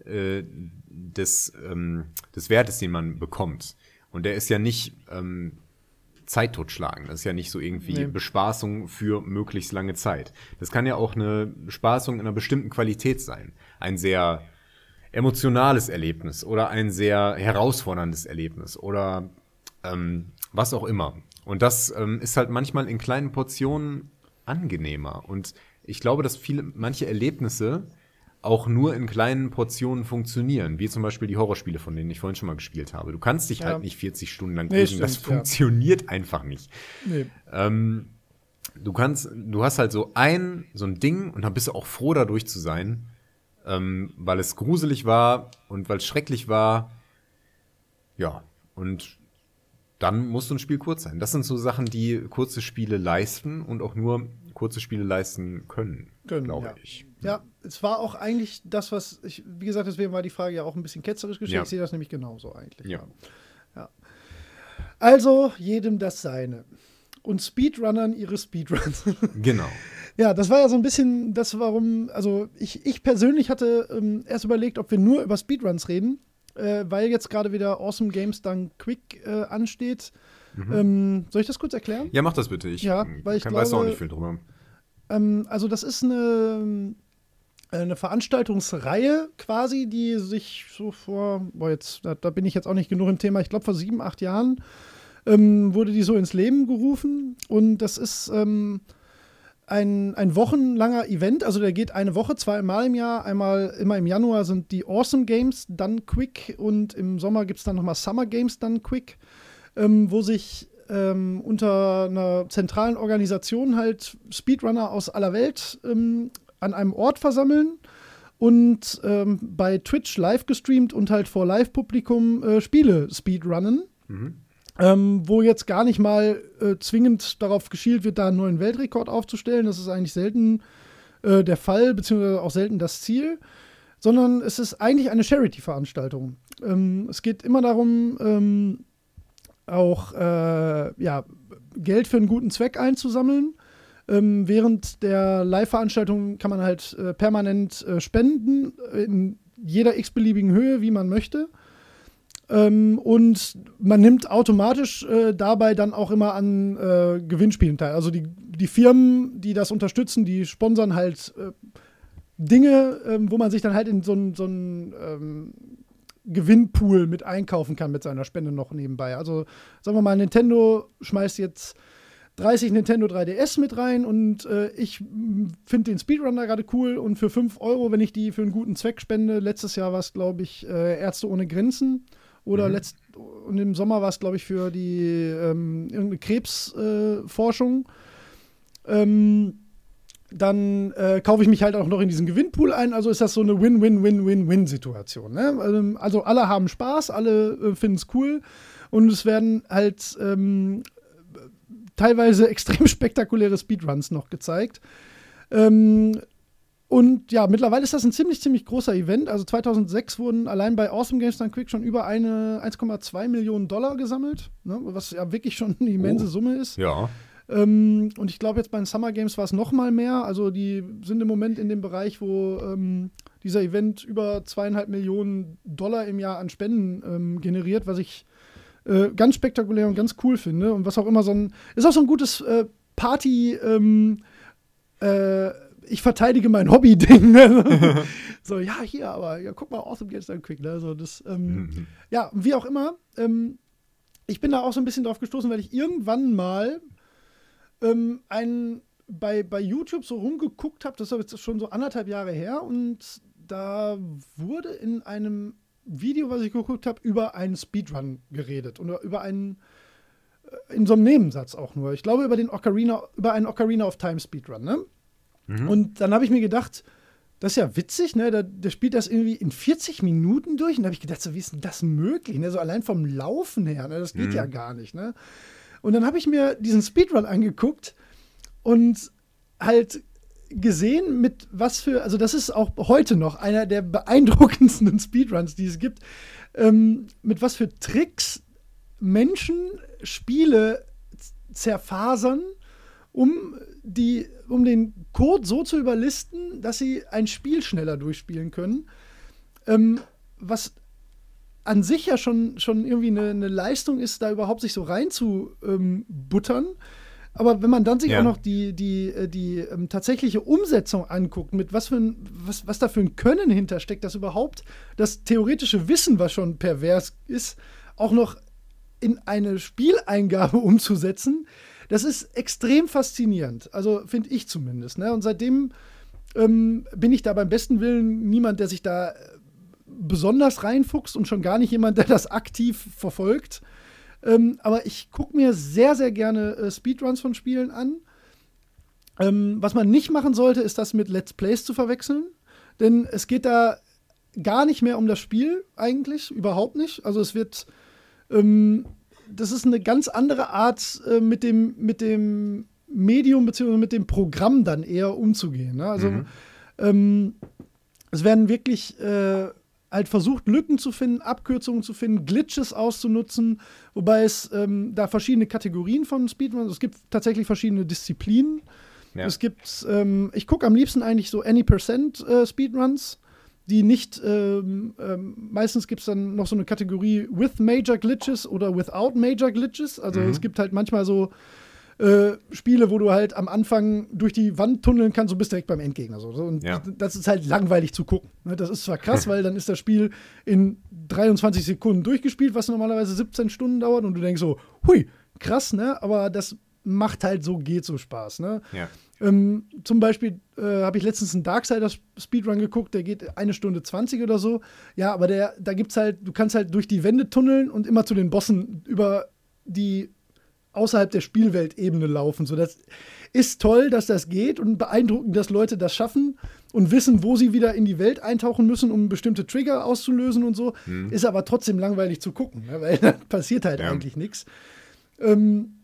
Speaker 1: äh, des, ähm, des Wertes, den man bekommt. Und der ist ja nicht ähm, Zeit totschlagen. Das ist ja nicht so irgendwie
Speaker 2: Nee.
Speaker 1: Bespaßung für möglichst lange Zeit. Das kann ja auch eine Bespaßung in einer bestimmten Qualität sein. Ein sehr emotionales Erlebnis oder ein sehr herausforderndes Erlebnis oder ähm, was auch immer. Und das ähm, ist halt manchmal in kleinen Portionen angenehmer. Und ich glaube, dass viele, manche Erlebnisse auch nur in kleinen Portionen funktionieren, wie zum Beispiel die Horrorspiele, von denen ich vorhin schon mal gespielt habe. Du kannst dich
Speaker 2: Ja.
Speaker 1: halt nicht 40 Stunden lang
Speaker 2: Nee,
Speaker 1: gruseln. das
Speaker 2: stimmt, ja.
Speaker 1: funktioniert einfach nicht.
Speaker 2: nee.
Speaker 1: Ähm, du kannst, du hast halt so ein, so ein Ding und dann bist du auch froh, dadurch zu sein, ähm, weil es gruselig war und weil es schrecklich war. Ja, und dann muss so ein Spiel kurz sein. Das sind so Sachen, die kurze Spiele leisten und auch nur kurze Spiele leisten können,
Speaker 2: Können,
Speaker 1: glaube
Speaker 2: ja.
Speaker 1: ich.
Speaker 2: Ja, es war auch eigentlich das, was ich, wie gesagt, deswegen war die Frage ja auch ein bisschen ketzerisch gestellt.
Speaker 1: Ja.
Speaker 2: Ich sehe das nämlich genauso eigentlich.
Speaker 1: Ja.
Speaker 2: Also jedem das seine. und Speedrunnern ihre Speedruns.
Speaker 1: Genau.
Speaker 2: Ja, das war ja so ein bisschen das, warum, also ich, ich persönlich hatte ähm, erst überlegt, ob wir nur über Speedruns reden, äh, weil jetzt gerade wieder Awesome Games dann Quick äh, ansteht. Mhm. Ähm, soll ich das kurz erklären?
Speaker 1: Ja, mach das bitte. Ich,
Speaker 2: ja, weil ich
Speaker 1: kann,
Speaker 2: glaube,
Speaker 1: weiß auch nicht viel drüber.
Speaker 2: Ähm, also das ist eine, eine Veranstaltungsreihe quasi, die sich so vor, boah, jetzt, da, da bin ich jetzt auch nicht genug im Thema, ich glaube vor sieben, acht Jahren ähm, wurde die so ins Leben gerufen und das ist ähm, ein, ein wochenlanger Event, also der geht eine Woche, zweimal im Jahr. Einmal immer im Januar sind die Awesome Games dann Quick und im Sommer gibt es dann nochmal Summer Games dann Quick, ähm, wo sich ähm, unter einer zentralen Organisation halt Speedrunner aus aller Welt ähm, an einem Ort versammeln und ähm, bei Twitch live gestreamt und halt vor Live-Publikum äh, Spiele speedrunnen. Mhm. Ähm, wo jetzt gar nicht mal äh, zwingend darauf geschielt wird, da einen neuen Weltrekord aufzustellen. Das ist eigentlich selten äh, der Fall, beziehungsweise auch selten das Ziel, sondern es ist eigentlich eine Charity-Veranstaltung. Ähm, es geht immer darum, ähm, auch äh, ja, Geld für einen guten Zweck einzusammeln. Ähm, während der Live-Veranstaltung kann man halt äh, permanent äh, spenden, in jeder x-beliebigen Höhe, wie man möchte. Ähm, und man nimmt automatisch äh, dabei dann auch immer an äh, Gewinnspielen teil. Also die, die Firmen, die das unterstützen, die sponsern halt äh, Dinge, ähm, wo man sich dann halt in so einen so ähm, Gewinnpool mit einkaufen kann mit seiner Spende noch nebenbei. Also sagen wir mal, Nintendo schmeißt jetzt 30 Nintendo 3DS mit rein und äh, ich finde den Speedrunner gerade cool und für 5 Euro, wenn ich die für einen guten Zweck spende, letztes Jahr war es, glaube ich, äh, Ärzte ohne Grenzen oder mhm. letzt und im Sommer war es, glaube ich, für die ähm, irgendeine Krebsforschung. Äh, ähm, dann äh, kaufe ich mich halt auch noch in diesen Gewinnpool ein. Also ist das so eine Win-Win-Win-Win-Win-Situation. Ne? Also, also, alle haben Spaß, alle äh, finden es cool und es werden halt ähm, teilweise extrem spektakuläre Speedruns noch gezeigt. Ähm, und ja, mittlerweile ist das ein ziemlich, ziemlich großer Event. Also 2006 wurden allein bei Awesome Games Done Quick schon über 1,2 Millionen Dollar gesammelt, ne? was ja wirklich schon eine immense oh. Summe ist.
Speaker 1: Ja.
Speaker 2: Ähm, und ich glaube, jetzt bei den Summer Games war es noch mal mehr. Also die sind im Moment in dem Bereich, wo ähm, dieser Event über zweieinhalb Millionen Dollar im Jahr an Spenden ähm, generiert, was ich äh, ganz spektakulär und ganz cool finde. Und was auch immer so ein, ist auch so ein gutes äh, Party, ähm, äh, ich verteidige mein Hobby-Ding. Ne? so, ja, hier, aber ja, guck mal, Awesome Games Done Quick. Ne? So, das, ähm, mhm. Ja, wie auch immer. Ähm, ich bin da auch so ein bisschen drauf gestoßen, weil ich irgendwann mal ähm, ein, bei, bei YouTube so rumgeguckt habe. Das ist jetzt schon so anderthalb Jahre her. Und da wurde in einem Video, was ich geguckt habe, über einen Speedrun geredet. Oder über einen äh, in so einem Nebensatz auch nur. Ich glaube über den Ocarina, über einen Ocarina of Time Speedrun, ne? Mhm. Und dann habe ich mir gedacht, das ist ja witzig, ne? Der, der, spielt das irgendwie in 40 Minuten durch. Und da habe ich gedacht, so, wie ist denn das möglich? Ne? So allein vom Laufen her, ne? Das geht mhm. ja gar nicht, ne? Und dann habe ich mir diesen Speedrun angeguckt und halt gesehen, mit was für, also das ist auch heute noch einer der beeindruckendsten Speedruns, die es gibt, ähm, mit was für Tricks Menschen Spiele zerfasern, um die, um den Code so zu überlisten, dass sie ein Spiel schneller durchspielen können. Ähm, was an sich ja schon, schon irgendwie eine, eine Leistung ist, da überhaupt sich so reinzubuttern. Ähm, aber wenn man dann sich ja. auch noch die, die, äh, die ähm, tatsächliche Umsetzung anguckt, mit was, für ein, was, was da für ein Können hintersteckt, dass überhaupt das theoretische Wissen, was schon pervers ist, auch noch in eine Spieleingabe umzusetzen, das ist extrem faszinierend. Also finde ich zumindest. Ne? Und seitdem ähm, bin ich da beim besten Willen niemand, der sich da äh, besonders reinfuchst und schon gar nicht jemand, der das aktiv verfolgt. Ähm, aber ich gucke mir sehr, sehr gerne äh, Speedruns von Spielen an. Ähm, was man nicht machen sollte, ist das mit Let's Plays zu verwechseln. Denn es geht da gar nicht mehr um das Spiel eigentlich, überhaupt nicht. Also es wird ähm, das ist eine ganz andere Art, äh, mit, dem, mit dem Medium bzw. mit dem Programm dann eher umzugehen. Ne? Also mhm. ähm, es werden wirklich äh, halt versucht, Lücken zu finden, Abkürzungen zu finden, Glitches auszunutzen, wobei es ähm, da verschiedene Kategorien von Speedruns, es gibt tatsächlich verschiedene Disziplinen. Ja. Es gibt, ähm, ich gucke am liebsten eigentlich so Any Percent äh, Speedruns, die nicht, ähm, ähm, meistens gibt es dann noch so eine Kategorie with Major Glitches oder without Major Glitches. Also mhm. es gibt halt manchmal so äh, Spiele, wo du halt am Anfang durch die Wand tunneln kannst und bist direkt beim Endgegner. So. Und ja. das ist halt langweilig zu gucken. Ne? Das ist zwar krass, weil dann ist das Spiel in 23 Sekunden durchgespielt, was normalerweise 17 Stunden dauert und du denkst so, hui, krass, ne? Aber das macht halt so, geht so Spaß, ne?
Speaker 1: Ja.
Speaker 2: Ähm, zum Beispiel äh, habe ich letztens einen Darksiders Speedrun geguckt, der geht eine Stunde 20 oder so. Ja, aber der, da gibt's halt, du kannst halt durch die Wände tunneln und immer zu den Bossen über die außerhalb der Spielweltebene laufen. So, das ist toll, dass das geht und beeindruckend, dass Leute das schaffen und wissen, wo sie wieder in die Welt eintauchen müssen, um bestimmte Trigger auszulösen und so. Hm. Ist aber trotzdem langweilig zu gucken, ne? weil da passiert halt ja. eigentlich nichts. Ähm,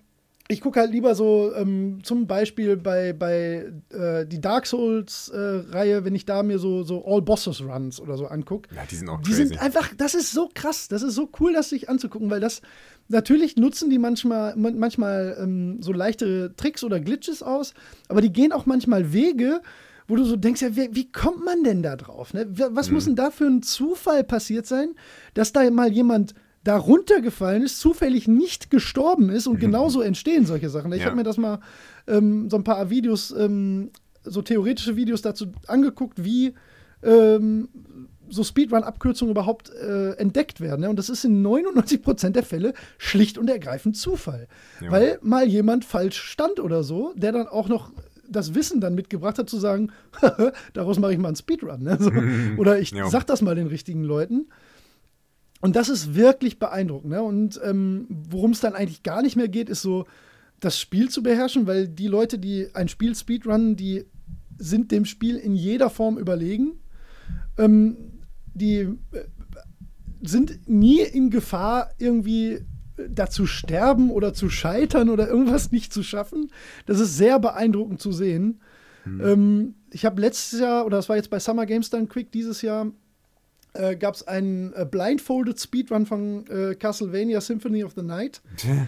Speaker 2: ich gucke halt lieber so ähm, zum Beispiel bei, bei äh, die Dark Souls-Reihe, äh, wenn ich da mir so, so All Bosses Runs oder so angucke.
Speaker 1: Ja, die sind auch
Speaker 2: Die crazy. sind einfach, das ist so krass, das ist so cool, das sich anzugucken, weil das, natürlich nutzen die manchmal, manchmal ähm, so leichte Tricks oder Glitches aus, aber die gehen auch manchmal Wege, wo du so denkst, ja, wie, wie kommt man denn da drauf? Ne? Was mhm. muss denn da für ein Zufall passiert sein, dass da mal jemand da runtergefallen ist, zufällig nicht gestorben ist und mhm. genauso entstehen solche Sachen. Ich ja. habe mir das mal ähm, so ein paar Videos, ähm, so theoretische Videos dazu angeguckt, wie ähm, so Speedrun-Abkürzungen überhaupt äh, entdeckt werden. Ne? Und das ist in 99% der Fälle schlicht und ergreifend Zufall. Ja. Weil mal jemand falsch stand oder so, der dann auch noch das Wissen dann mitgebracht hat, zu sagen, daraus mache ich mal einen Speedrun. Ne? So. Oder ich ja. sag das mal den richtigen Leuten. Und das ist wirklich beeindruckend. Ne? Und ähm, worum es dann eigentlich gar nicht mehr geht, ist so, das Spiel zu beherrschen, weil die Leute, die ein Spiel speedrunnen, die sind dem Spiel in jeder Form überlegen. Ähm, die äh, sind nie in Gefahr, irgendwie dazu sterben oder zu scheitern oder irgendwas nicht zu schaffen. Das ist sehr beeindruckend zu sehen. Mhm. Ähm, ich habe letztes Jahr, oder das war jetzt bei Summer Games Done Quick dieses Jahr, äh, gab es einen äh, Blindfolded Speedrun von äh, Castlevania Symphony of the Night.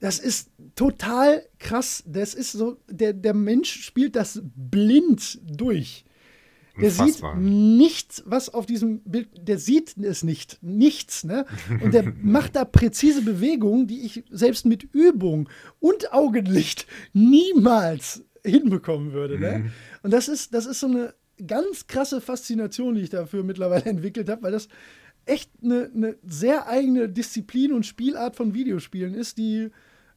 Speaker 2: Das ist total krass. Das ist so, der, der Mensch spielt das blind durch. Der Unfassbar. sieht nichts, was auf diesem Bild, der sieht es nicht, nichts, ne? Und der macht da präzise Bewegungen, die ich selbst mit Übung und Augenlicht niemals hinbekommen würde, ne? Mhm. Und das ist, das ist so eine ganz krasse Faszination, die ich dafür mittlerweile entwickelt habe, weil das echt eine, eine, sehr eigene Disziplin und Spielart von Videospielen ist, die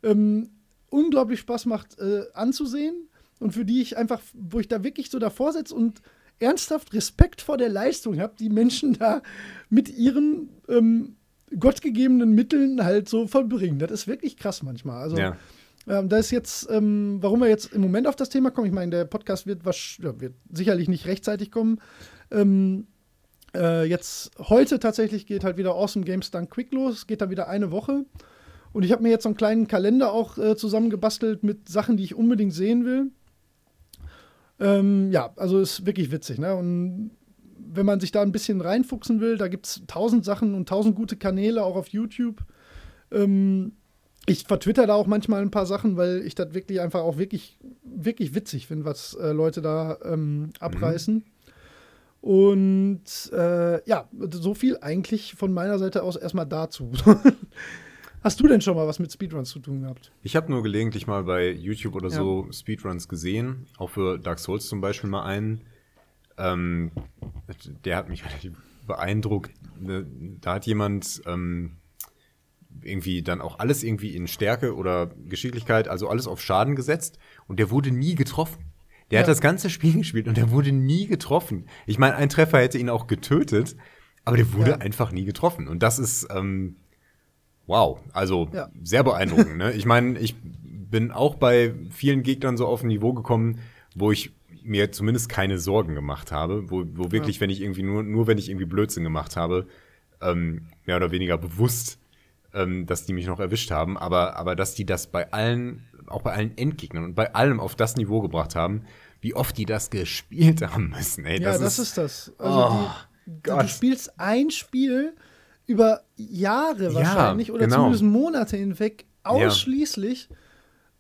Speaker 2: ähm, unglaublich Spaß macht äh, anzusehen und für die ich einfach, wo ich da wirklich so davor sitze und ernsthaft Respekt vor der Leistung habe, die Menschen da mit ihren ähm, gottgegebenen Mitteln halt so vollbringen. Das ist wirklich krass manchmal. Also ja. Ähm, da ist jetzt, ähm, warum wir jetzt im Moment auf das Thema kommen, ich meine, der Podcast wird, ja, wird sicherlich nicht rechtzeitig kommen. Ähm, äh, jetzt heute tatsächlich geht halt wieder Awesome Games Done Quick los, geht dann wieder eine Woche. Und ich habe mir jetzt so einen kleinen Kalender auch äh, zusammengebastelt mit Sachen, die ich unbedingt sehen will. Ähm, ja, also ist wirklich witzig, ne? Und wenn man sich da ein bisschen reinfuchsen will, da gibt es tausend Sachen und tausend gute Kanäle auch auf YouTube. Ähm, ich vertwitter da auch manchmal ein paar Sachen, weil ich das wirklich einfach auch wirklich, wirklich witzig finde, was äh, Leute da ähm, abreißen. Mhm. Und äh, ja, so viel eigentlich von meiner Seite aus erstmal dazu. Hast du denn schon mal was mit Speedruns zu tun gehabt?
Speaker 1: Ich habe nur gelegentlich mal bei YouTube oder ja. so Speedruns gesehen, auch für Dark Souls zum Beispiel mal einen. Ähm, der hat mich relativ beeindruckt. Ne, da hat jemand ähm, irgendwie dann auch alles irgendwie in Stärke oder Geschicklichkeit, also alles auf Schaden gesetzt und der wurde nie getroffen. Der ja. hat das ganze Spiel gespielt und der wurde nie getroffen. Ich meine, ein Treffer hätte ihn auch getötet, aber der wurde ja. einfach nie getroffen. Und das ist, ähm, wow, also ja. sehr beeindruckend. ne? Ich meine, ich bin auch bei vielen Gegnern so auf ein Niveau gekommen, wo ich mir zumindest keine Sorgen gemacht habe, wo, wo wirklich, wenn ich irgendwie nur, nur wenn ich irgendwie Blödsinn gemacht habe, ähm, mehr oder weniger bewusst ähm, dass die mich noch erwischt haben, aber, aber dass die das bei allen, auch bei allen Endgegnern und bei allem auf das Niveau gebracht haben, wie oft die das gespielt haben müssen. Ey,
Speaker 2: ja, das, das ist, ist, das. Also oh. die, du spielst ein Spiel über Jahre
Speaker 1: Ja,
Speaker 2: wahrscheinlich oder
Speaker 1: genau.
Speaker 2: zumindest Monate hinweg ausschließlich.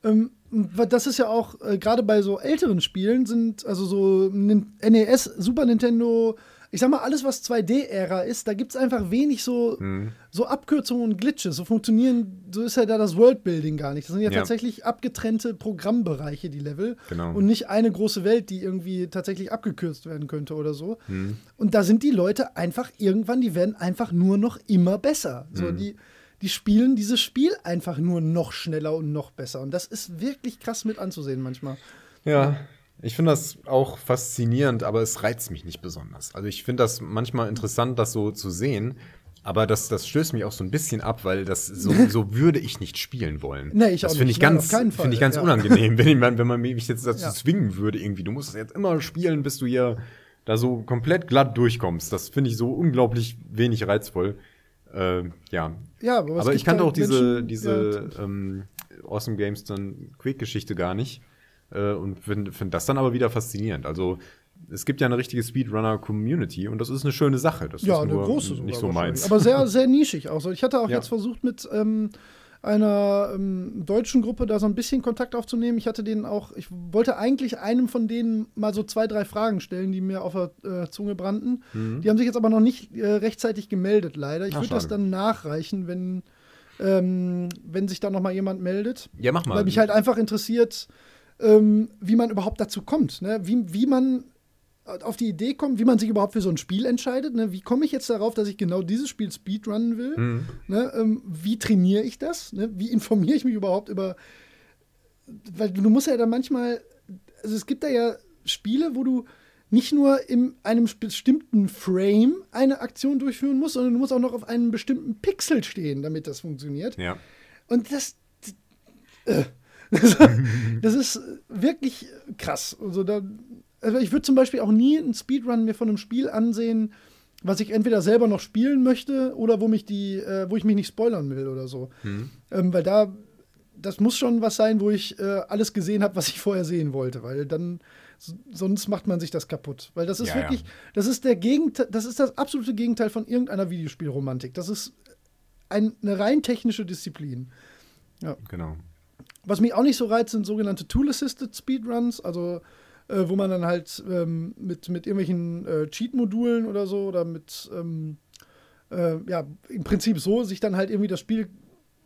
Speaker 2: Ähm, weil das ist ja auch, äh, gerade bei so älteren Spielen sind, also so NES, Super Nintendo, ich sag mal, alles, was 2D-Ära ist, da gibt es einfach wenig so,
Speaker 1: Mhm.
Speaker 2: so Abkürzungen und Glitches. So funktionieren, so ist ja da das Worldbuilding gar nicht. Das sind ja,
Speaker 1: Ja.
Speaker 2: tatsächlich abgetrennte Programmbereiche, die Level.
Speaker 1: Genau.
Speaker 2: Und nicht eine große Welt, die irgendwie tatsächlich abgekürzt werden könnte oder so.
Speaker 1: Mhm.
Speaker 2: Und da sind die Leute einfach irgendwann, die werden einfach nur noch immer besser. So,
Speaker 1: Mhm.
Speaker 2: die, die spielen dieses Spiel einfach nur noch schneller und noch besser. Und das ist wirklich krass mit anzusehen manchmal.
Speaker 1: Ja, ich finde das auch faszinierend, aber es reizt mich nicht besonders. Also ich finde das manchmal interessant, das so zu sehen, aber das, das stößt mich auch so ein bisschen ab, weil das so, so würde ich nicht spielen wollen.
Speaker 2: Nee, ich
Speaker 1: das finde
Speaker 2: nicht.
Speaker 1: ich ganz, finde ich ganz
Speaker 2: ja.
Speaker 1: unangenehm, wenn, man, wenn man mich jetzt dazu
Speaker 2: Ja.
Speaker 1: zwingen würde, irgendwie. Du musst das jetzt immer spielen, bis du hier da so komplett glatt durchkommst. Das finde ich so unglaublich wenig reizvoll. Äh, ja,
Speaker 2: Ja, aber, es
Speaker 1: aber ich kannte auch diese,
Speaker 2: Menschen-
Speaker 1: diese ähm, Awesome Games dann Quick-Geschichte gar nicht. Äh, und finde find das dann aber wieder faszinierend. Also, es gibt ja eine richtige Speedrunner-Community und das ist eine schöne Sache. Das
Speaker 2: Ja,
Speaker 1: ist
Speaker 2: eine
Speaker 1: nur
Speaker 2: große sogar
Speaker 1: nicht so meins.
Speaker 2: Aber sehr, sehr nischig auch. so. Ich hatte auch
Speaker 1: Ja.
Speaker 2: jetzt versucht, mit ähm, einer ähm, deutschen Gruppe da so ein bisschen Kontakt aufzunehmen. Ich hatte denen auch, ich wollte eigentlich einem von denen mal so zwei, drei Fragen stellen, die mir auf der äh, Zunge brannten. Die haben sich jetzt aber noch nicht äh, rechtzeitig gemeldet, leider. Ich würde das dann nachreichen, wenn, ähm, wenn sich da noch mal jemand meldet.
Speaker 1: ja, mach mal.
Speaker 2: Weil mich halt einfach interessiert, ähm, wie man überhaupt dazu kommt. Ne? Wie, wie man auf die Idee kommt, wie man sich überhaupt für so ein Spiel entscheidet. Ne? Wie komme ich jetzt darauf, dass ich genau dieses Spiel speedrunnen will?
Speaker 1: Mhm.
Speaker 2: Ne? Ähm, wie trainiere ich das? Ne? Wie informiere ich mich überhaupt über. Weil du musst ja dann manchmal. Also es gibt da ja Spiele, wo du nicht nur in einem bestimmten Frame eine Aktion durchführen musst, sondern du musst auch noch auf einem bestimmten Pixel stehen, damit das funktioniert.
Speaker 1: ja.
Speaker 2: Und das. Äh, das ist wirklich krass. Also, da, also ich würde zum Beispiel auch nie einen Speedrun mir von einem Spiel ansehen, was ich entweder selber noch spielen möchte oder wo mich die, äh, wo ich mich nicht spoilern will oder so. Ähm, weil da, das muss schon was sein, wo ich äh, alles gesehen habe, was ich vorher sehen wollte, weil dann sonst macht man sich das kaputt. Weil das ist
Speaker 1: Ja, ja.
Speaker 2: wirklich, das ist der Gegenteil, das ist das absolute Gegenteil von irgendeiner Videospielromantik. Das ist ein, eine rein technische Disziplin.
Speaker 1: Genau.
Speaker 2: Was mich auch nicht so reizt, sind sogenannte Tool-Assisted Speedruns, also äh, wo man dann halt ähm, mit, mit irgendwelchen äh, Cheat-Modulen oder so oder mit, ähm, äh, ja, im Prinzip so sich dann halt irgendwie das Spiel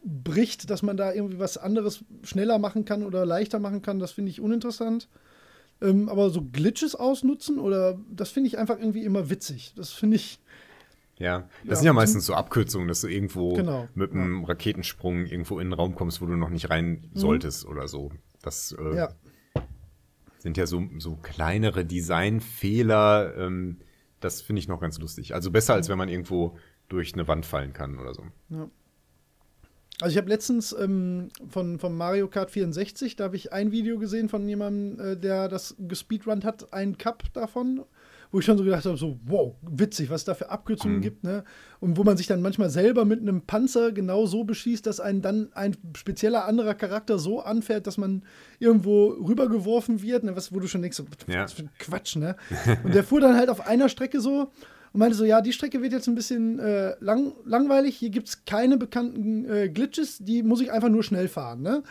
Speaker 2: bricht, dass man da irgendwie was anderes schneller machen kann oder leichter machen kann, das finde ich uninteressant. Ähm, aber so Glitches ausnutzen oder das finde ich einfach irgendwie immer witzig. Das finde ich,
Speaker 1: Ja, das
Speaker 2: Ja,
Speaker 1: sind ja meistens so Abkürzungen, dass du irgendwo
Speaker 2: Genau,
Speaker 1: mit einem Raketensprung irgendwo in einen Raum kommst, wo du noch nicht rein solltest oder so. Das äh,
Speaker 2: Mhm. ja.
Speaker 1: sind ja so, so kleinere Designfehler. Ähm, das finde ich noch ganz lustig. Also besser, als wenn man irgendwo durch eine Wand fallen kann oder so.
Speaker 2: Also ich habe letztens ähm, von, von Mario Kart 64, da habe ich ein Video gesehen von jemandem, äh, der das gespeedrunnt hat, einen Cup davon, wo ich schon so gedacht habe, so, wow, witzig, was es da für Abkürzungen gibt, ne? Und wo man sich dann manchmal selber mit einem Panzer genau so beschießt, dass einen dann ein spezieller anderer Charakter so anfährt, dass man irgendwo rübergeworfen wird, ne? was, wo du schon denkst, so, was
Speaker 1: Ja.
Speaker 2: für ein Quatsch, ne? Und der fuhr dann halt auf einer Strecke so und meinte so, ja, die Strecke wird jetzt ein bisschen äh, lang, langweilig, hier gibt es keine bekannten äh, Glitches, die muss ich einfach nur schnell fahren. Ne?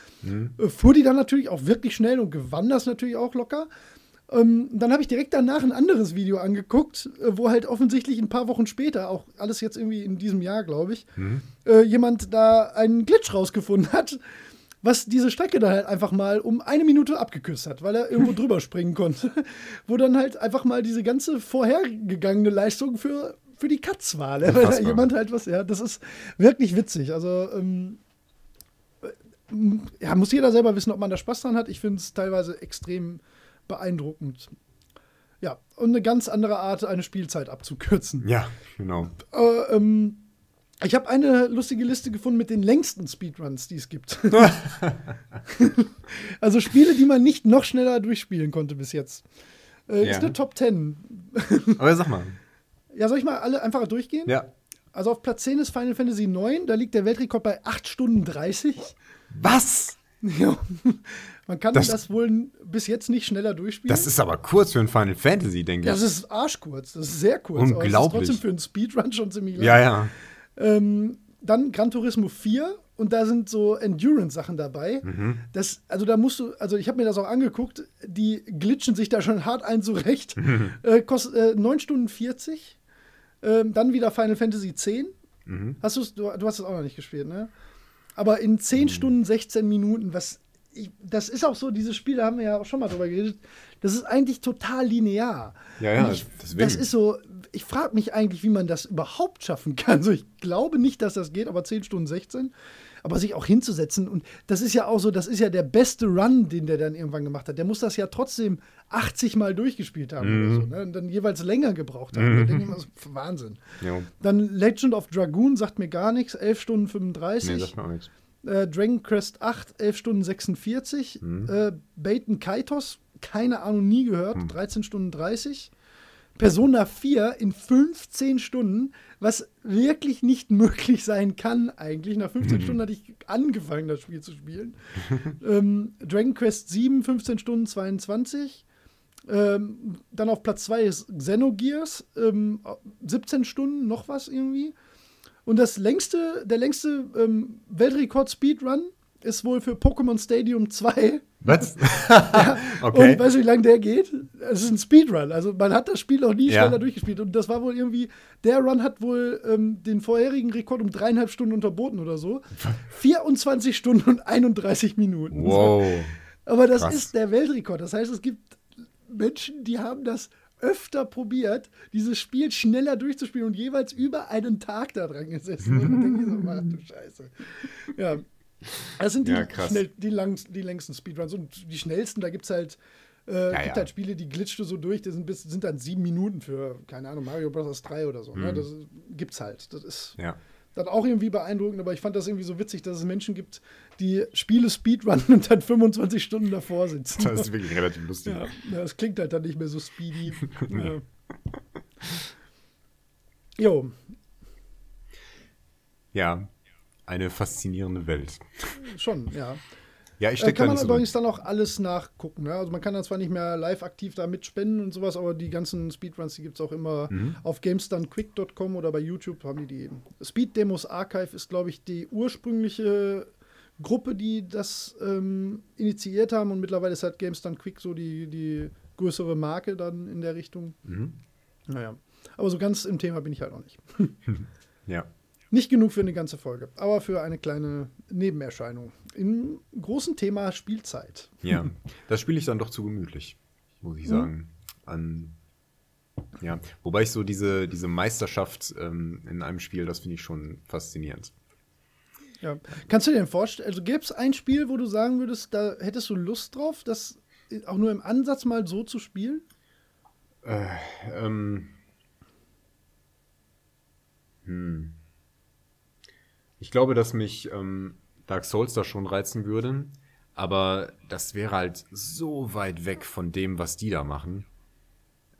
Speaker 2: Äh, fuhr die dann natürlich auch wirklich schnell und gewann das natürlich auch locker. Ähm, dann habe ich direkt danach ein anderes Video angeguckt, äh, wo halt offensichtlich ein paar Wochen später, auch alles jetzt irgendwie in diesem Jahr, glaube ich, äh, jemand da einen Glitch rausgefunden hat, was diese Strecke dann halt einfach mal um eine Minute abgekürzt hat, weil er irgendwo drüber springen konnte. Wo dann halt einfach mal diese ganze vorhergegangene Leistung für, für die Katz war. Ne? Weil da jemand halt was, ja, das ist wirklich witzig. Also, ähm, äh, ja, muss jeder selber wissen, ob man da Spaß dran hat. Ich finde es teilweise extrem beeindruckend. Ja, und eine ganz andere Art, eine Spielzeit abzukürzen.
Speaker 1: Ja, genau.
Speaker 2: Äh, ähm, ich habe eine lustige Liste gefunden mit den längsten Speedruns, die es gibt. also Spiele, die man nicht noch schneller durchspielen konnte bis jetzt. Äh,
Speaker 1: Ja.
Speaker 2: Ist eine Top 10.
Speaker 1: Aber sag mal.
Speaker 2: Ja, soll ich mal alle einfach durchgehen?
Speaker 1: Ja.
Speaker 2: Also auf Platz 10 ist Final Fantasy 9, da liegt der Weltrekord bei 8 Stunden 30.
Speaker 1: Was?
Speaker 2: Ja, man kann
Speaker 1: Das-
Speaker 2: das, wohl bis jetzt nicht schneller durchspielen.
Speaker 1: Das ist aber kurz für ein Final Fantasy, denke
Speaker 2: das
Speaker 1: ich.
Speaker 2: ist arschkurz, das ist sehr kurz. aber es
Speaker 1: Unglaublich.
Speaker 2: ist trotzdem für einen Speedrun schon ziemlich lang.
Speaker 1: Ja, ja.
Speaker 2: Ähm, dann Gran Turismo 4 und da sind so Endurance-Sachen dabei.
Speaker 1: Mhm.
Speaker 2: Das, also da musst du, also ich habe mir das auch angeguckt, die glitschen sich da schon hart ein zurecht.
Speaker 1: Mhm.
Speaker 2: äh, kostet äh, 9 Stunden 40. Ähm, dann wieder Final Fantasy 10.
Speaker 1: Mhm.
Speaker 2: Hast du's, du, du hast es auch noch nicht gespielt, ne? Aber in 10 Stunden 16 Minuten, was ich, das ist auch so, dieses Spiel, da haben wir ja auch schon mal drüber geredet, das ist eigentlich total linear.
Speaker 1: Ja, ja,
Speaker 2: ich,
Speaker 1: deswegen.
Speaker 2: das ist so, ich frage mich eigentlich, wie man das überhaupt schaffen kann. Also ich glaube nicht, dass das geht, aber 10 Stunden 16. Aber sich auch hinzusetzen und das ist ja auch so, das ist ja der beste Run, den der dann irgendwann gemacht hat. Der muss das ja trotzdem 80 Mal durchgespielt haben
Speaker 1: Mhm.
Speaker 2: oder so, ne? Und dann jeweils länger gebraucht haben. Da denke ich immer so, Wahnsinn.
Speaker 1: Jo.
Speaker 2: Dann Legend of Dragoon sagt mir gar nichts, 11 Stunden 35.
Speaker 1: Nee, sagt mir auch nichts.
Speaker 2: Äh, Dragon Quest 8, 11 Stunden 46.
Speaker 1: Mhm.
Speaker 2: Äh, Baten Kaitos, keine Ahnung, nie gehört,
Speaker 1: Hm.
Speaker 2: 13 Stunden 30. Persona 4 in 15 Stunden, was wirklich nicht möglich sein kann eigentlich. Nach 15 Stunden hatte ich angefangen, das Spiel zu spielen. ähm, Dragon Quest 7, 15 Stunden 22. Ähm, dann auf Platz 2 ist Xenogears, ähm, 17 Stunden, noch was irgendwie. Und das längste, der längste ähm, Weltrekord-Speedrun ist wohl für Pokémon Stadium 2.
Speaker 1: Was?
Speaker 2: Und
Speaker 1: okay.
Speaker 2: weißt du, wie lange der geht? Es ist ein Speedrun. Also man hat das Spiel noch nie
Speaker 1: Ja.
Speaker 2: schneller durchgespielt. Und das war wohl irgendwie, der Run hat wohl ähm, den vorherigen Rekord um dreieinhalb Stunden unterboten oder so. 24 Stunden und 31 Minuten.
Speaker 1: Wow.
Speaker 2: Aber das
Speaker 1: Krass.
Speaker 2: ist der Weltrekord. Das heißt, es gibt Menschen, die haben das öfter probiert, dieses Spiel schneller durchzuspielen und jeweils über einen Tag da dran gesessen. Und dann denke ich so, ach du Scheiße. Ja. Das sind die,
Speaker 1: Ja,
Speaker 2: schnell, die, langs, die längsten Speedruns. Und die schnellsten, da gibt es halt, äh,
Speaker 1: Ja,
Speaker 2: gibt
Speaker 1: ja.
Speaker 2: halt Spiele, die glitschst du so durch, die sind, bis, sind dann sieben Minuten für, keine Ahnung, Mario Bros. 3 oder so. Ne?
Speaker 1: Mhm.
Speaker 2: Das gibt's halt. Das ist
Speaker 1: Ja.
Speaker 2: dann auch irgendwie beeindruckend, aber ich fand das irgendwie so witzig, dass es Menschen gibt, die Spiele speedrunnen und dann 25 Stunden davor sitzen.
Speaker 1: Das ist wirklich relativ lustig.
Speaker 2: Ja, das klingt halt dann nicht mehr so speedy. ja. Jo,
Speaker 1: Ja. Eine faszinierende Welt.
Speaker 2: schon, ja.
Speaker 1: Ja, ich
Speaker 2: Äh,
Speaker 1: stecke
Speaker 2: kann
Speaker 1: da
Speaker 2: man übrigens dann auch alles nachgucken. Ne? Also man kann dann zwar nicht mehr live aktiv da mitspenden und sowas, aber die ganzen Speedruns, die gibt es auch immer
Speaker 1: Mhm.
Speaker 2: auf gamestunquick.com oder bei YouTube haben die die. Speed Demos Archive ist, glaube ich, die ursprüngliche Gruppe, die das ähm, initiiert haben und mittlerweile ist halt Games Done Quick so die, die größere Marke dann in der Richtung.
Speaker 1: Mhm.
Speaker 2: Naja, aber so ganz im Thema bin ich halt noch nicht.
Speaker 1: Ja.
Speaker 2: Nicht genug für eine ganze Folge, aber für eine kleine Nebenerscheinung. Im großen Thema Spielzeit.
Speaker 1: Ja. Das spiele ich dann doch zu gemütlich, muss ich
Speaker 2: Mhm.
Speaker 1: sagen. An, ja. Wobei ich so diese, diese Meisterschaft ähm, in einem Spiel, das finde ich schon faszinierend.
Speaker 2: Ja. Kannst du dir denn vorstellen, also gäbe es ein Spiel, wo du sagen würdest, da hättest du Lust drauf, das auch nur im Ansatz mal so zu spielen?
Speaker 1: Ähm, hm. Ich glaube, dass mich ähm, Dark Souls da schon reizen würde, aber das wäre halt so weit weg von dem, was die da machen,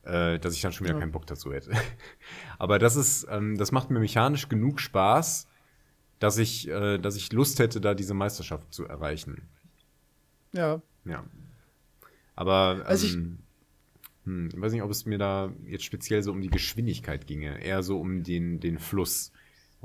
Speaker 1: äh, dass ich dann schon wieder
Speaker 2: Ja.
Speaker 1: keinen Bock dazu hätte. aber das ist, ähm, das macht mir mechanisch genug Spaß, dass ich, äh, dass ich Lust hätte, da diese Meisterschaft zu erreichen.
Speaker 2: Ja.
Speaker 1: Ja. Aber
Speaker 2: Also ich-
Speaker 1: ähm, hm, weiß nicht, ob es mir da jetzt speziell so um die Geschwindigkeit ginge, eher so um den, den Fluss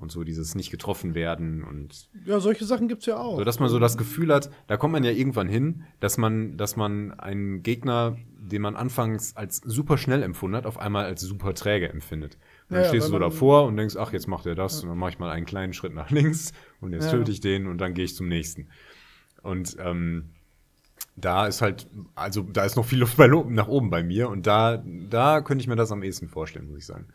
Speaker 1: und so dieses nicht getroffen werden und
Speaker 2: Ja, solche Sachen gibt es ja auch.
Speaker 1: so, dass man so das Gefühl hat, da kommt man ja irgendwann hin, dass man, dass man einen Gegner, den man anfangs als super schnell empfunden hat, auf einmal als super träge empfindet. Und dann
Speaker 2: Ja,
Speaker 1: stehst du so davor und denkst, ach, jetzt macht er das, und dann mache ich mal einen kleinen Schritt nach links und jetzt
Speaker 2: Ja.
Speaker 1: töte ich den und dann gehe ich zum nächsten. Und ähm, da ist halt, also da ist noch viel Luft nach oben bei mir und da, da könnte ich mir das am ehesten vorstellen, muss ich sagen.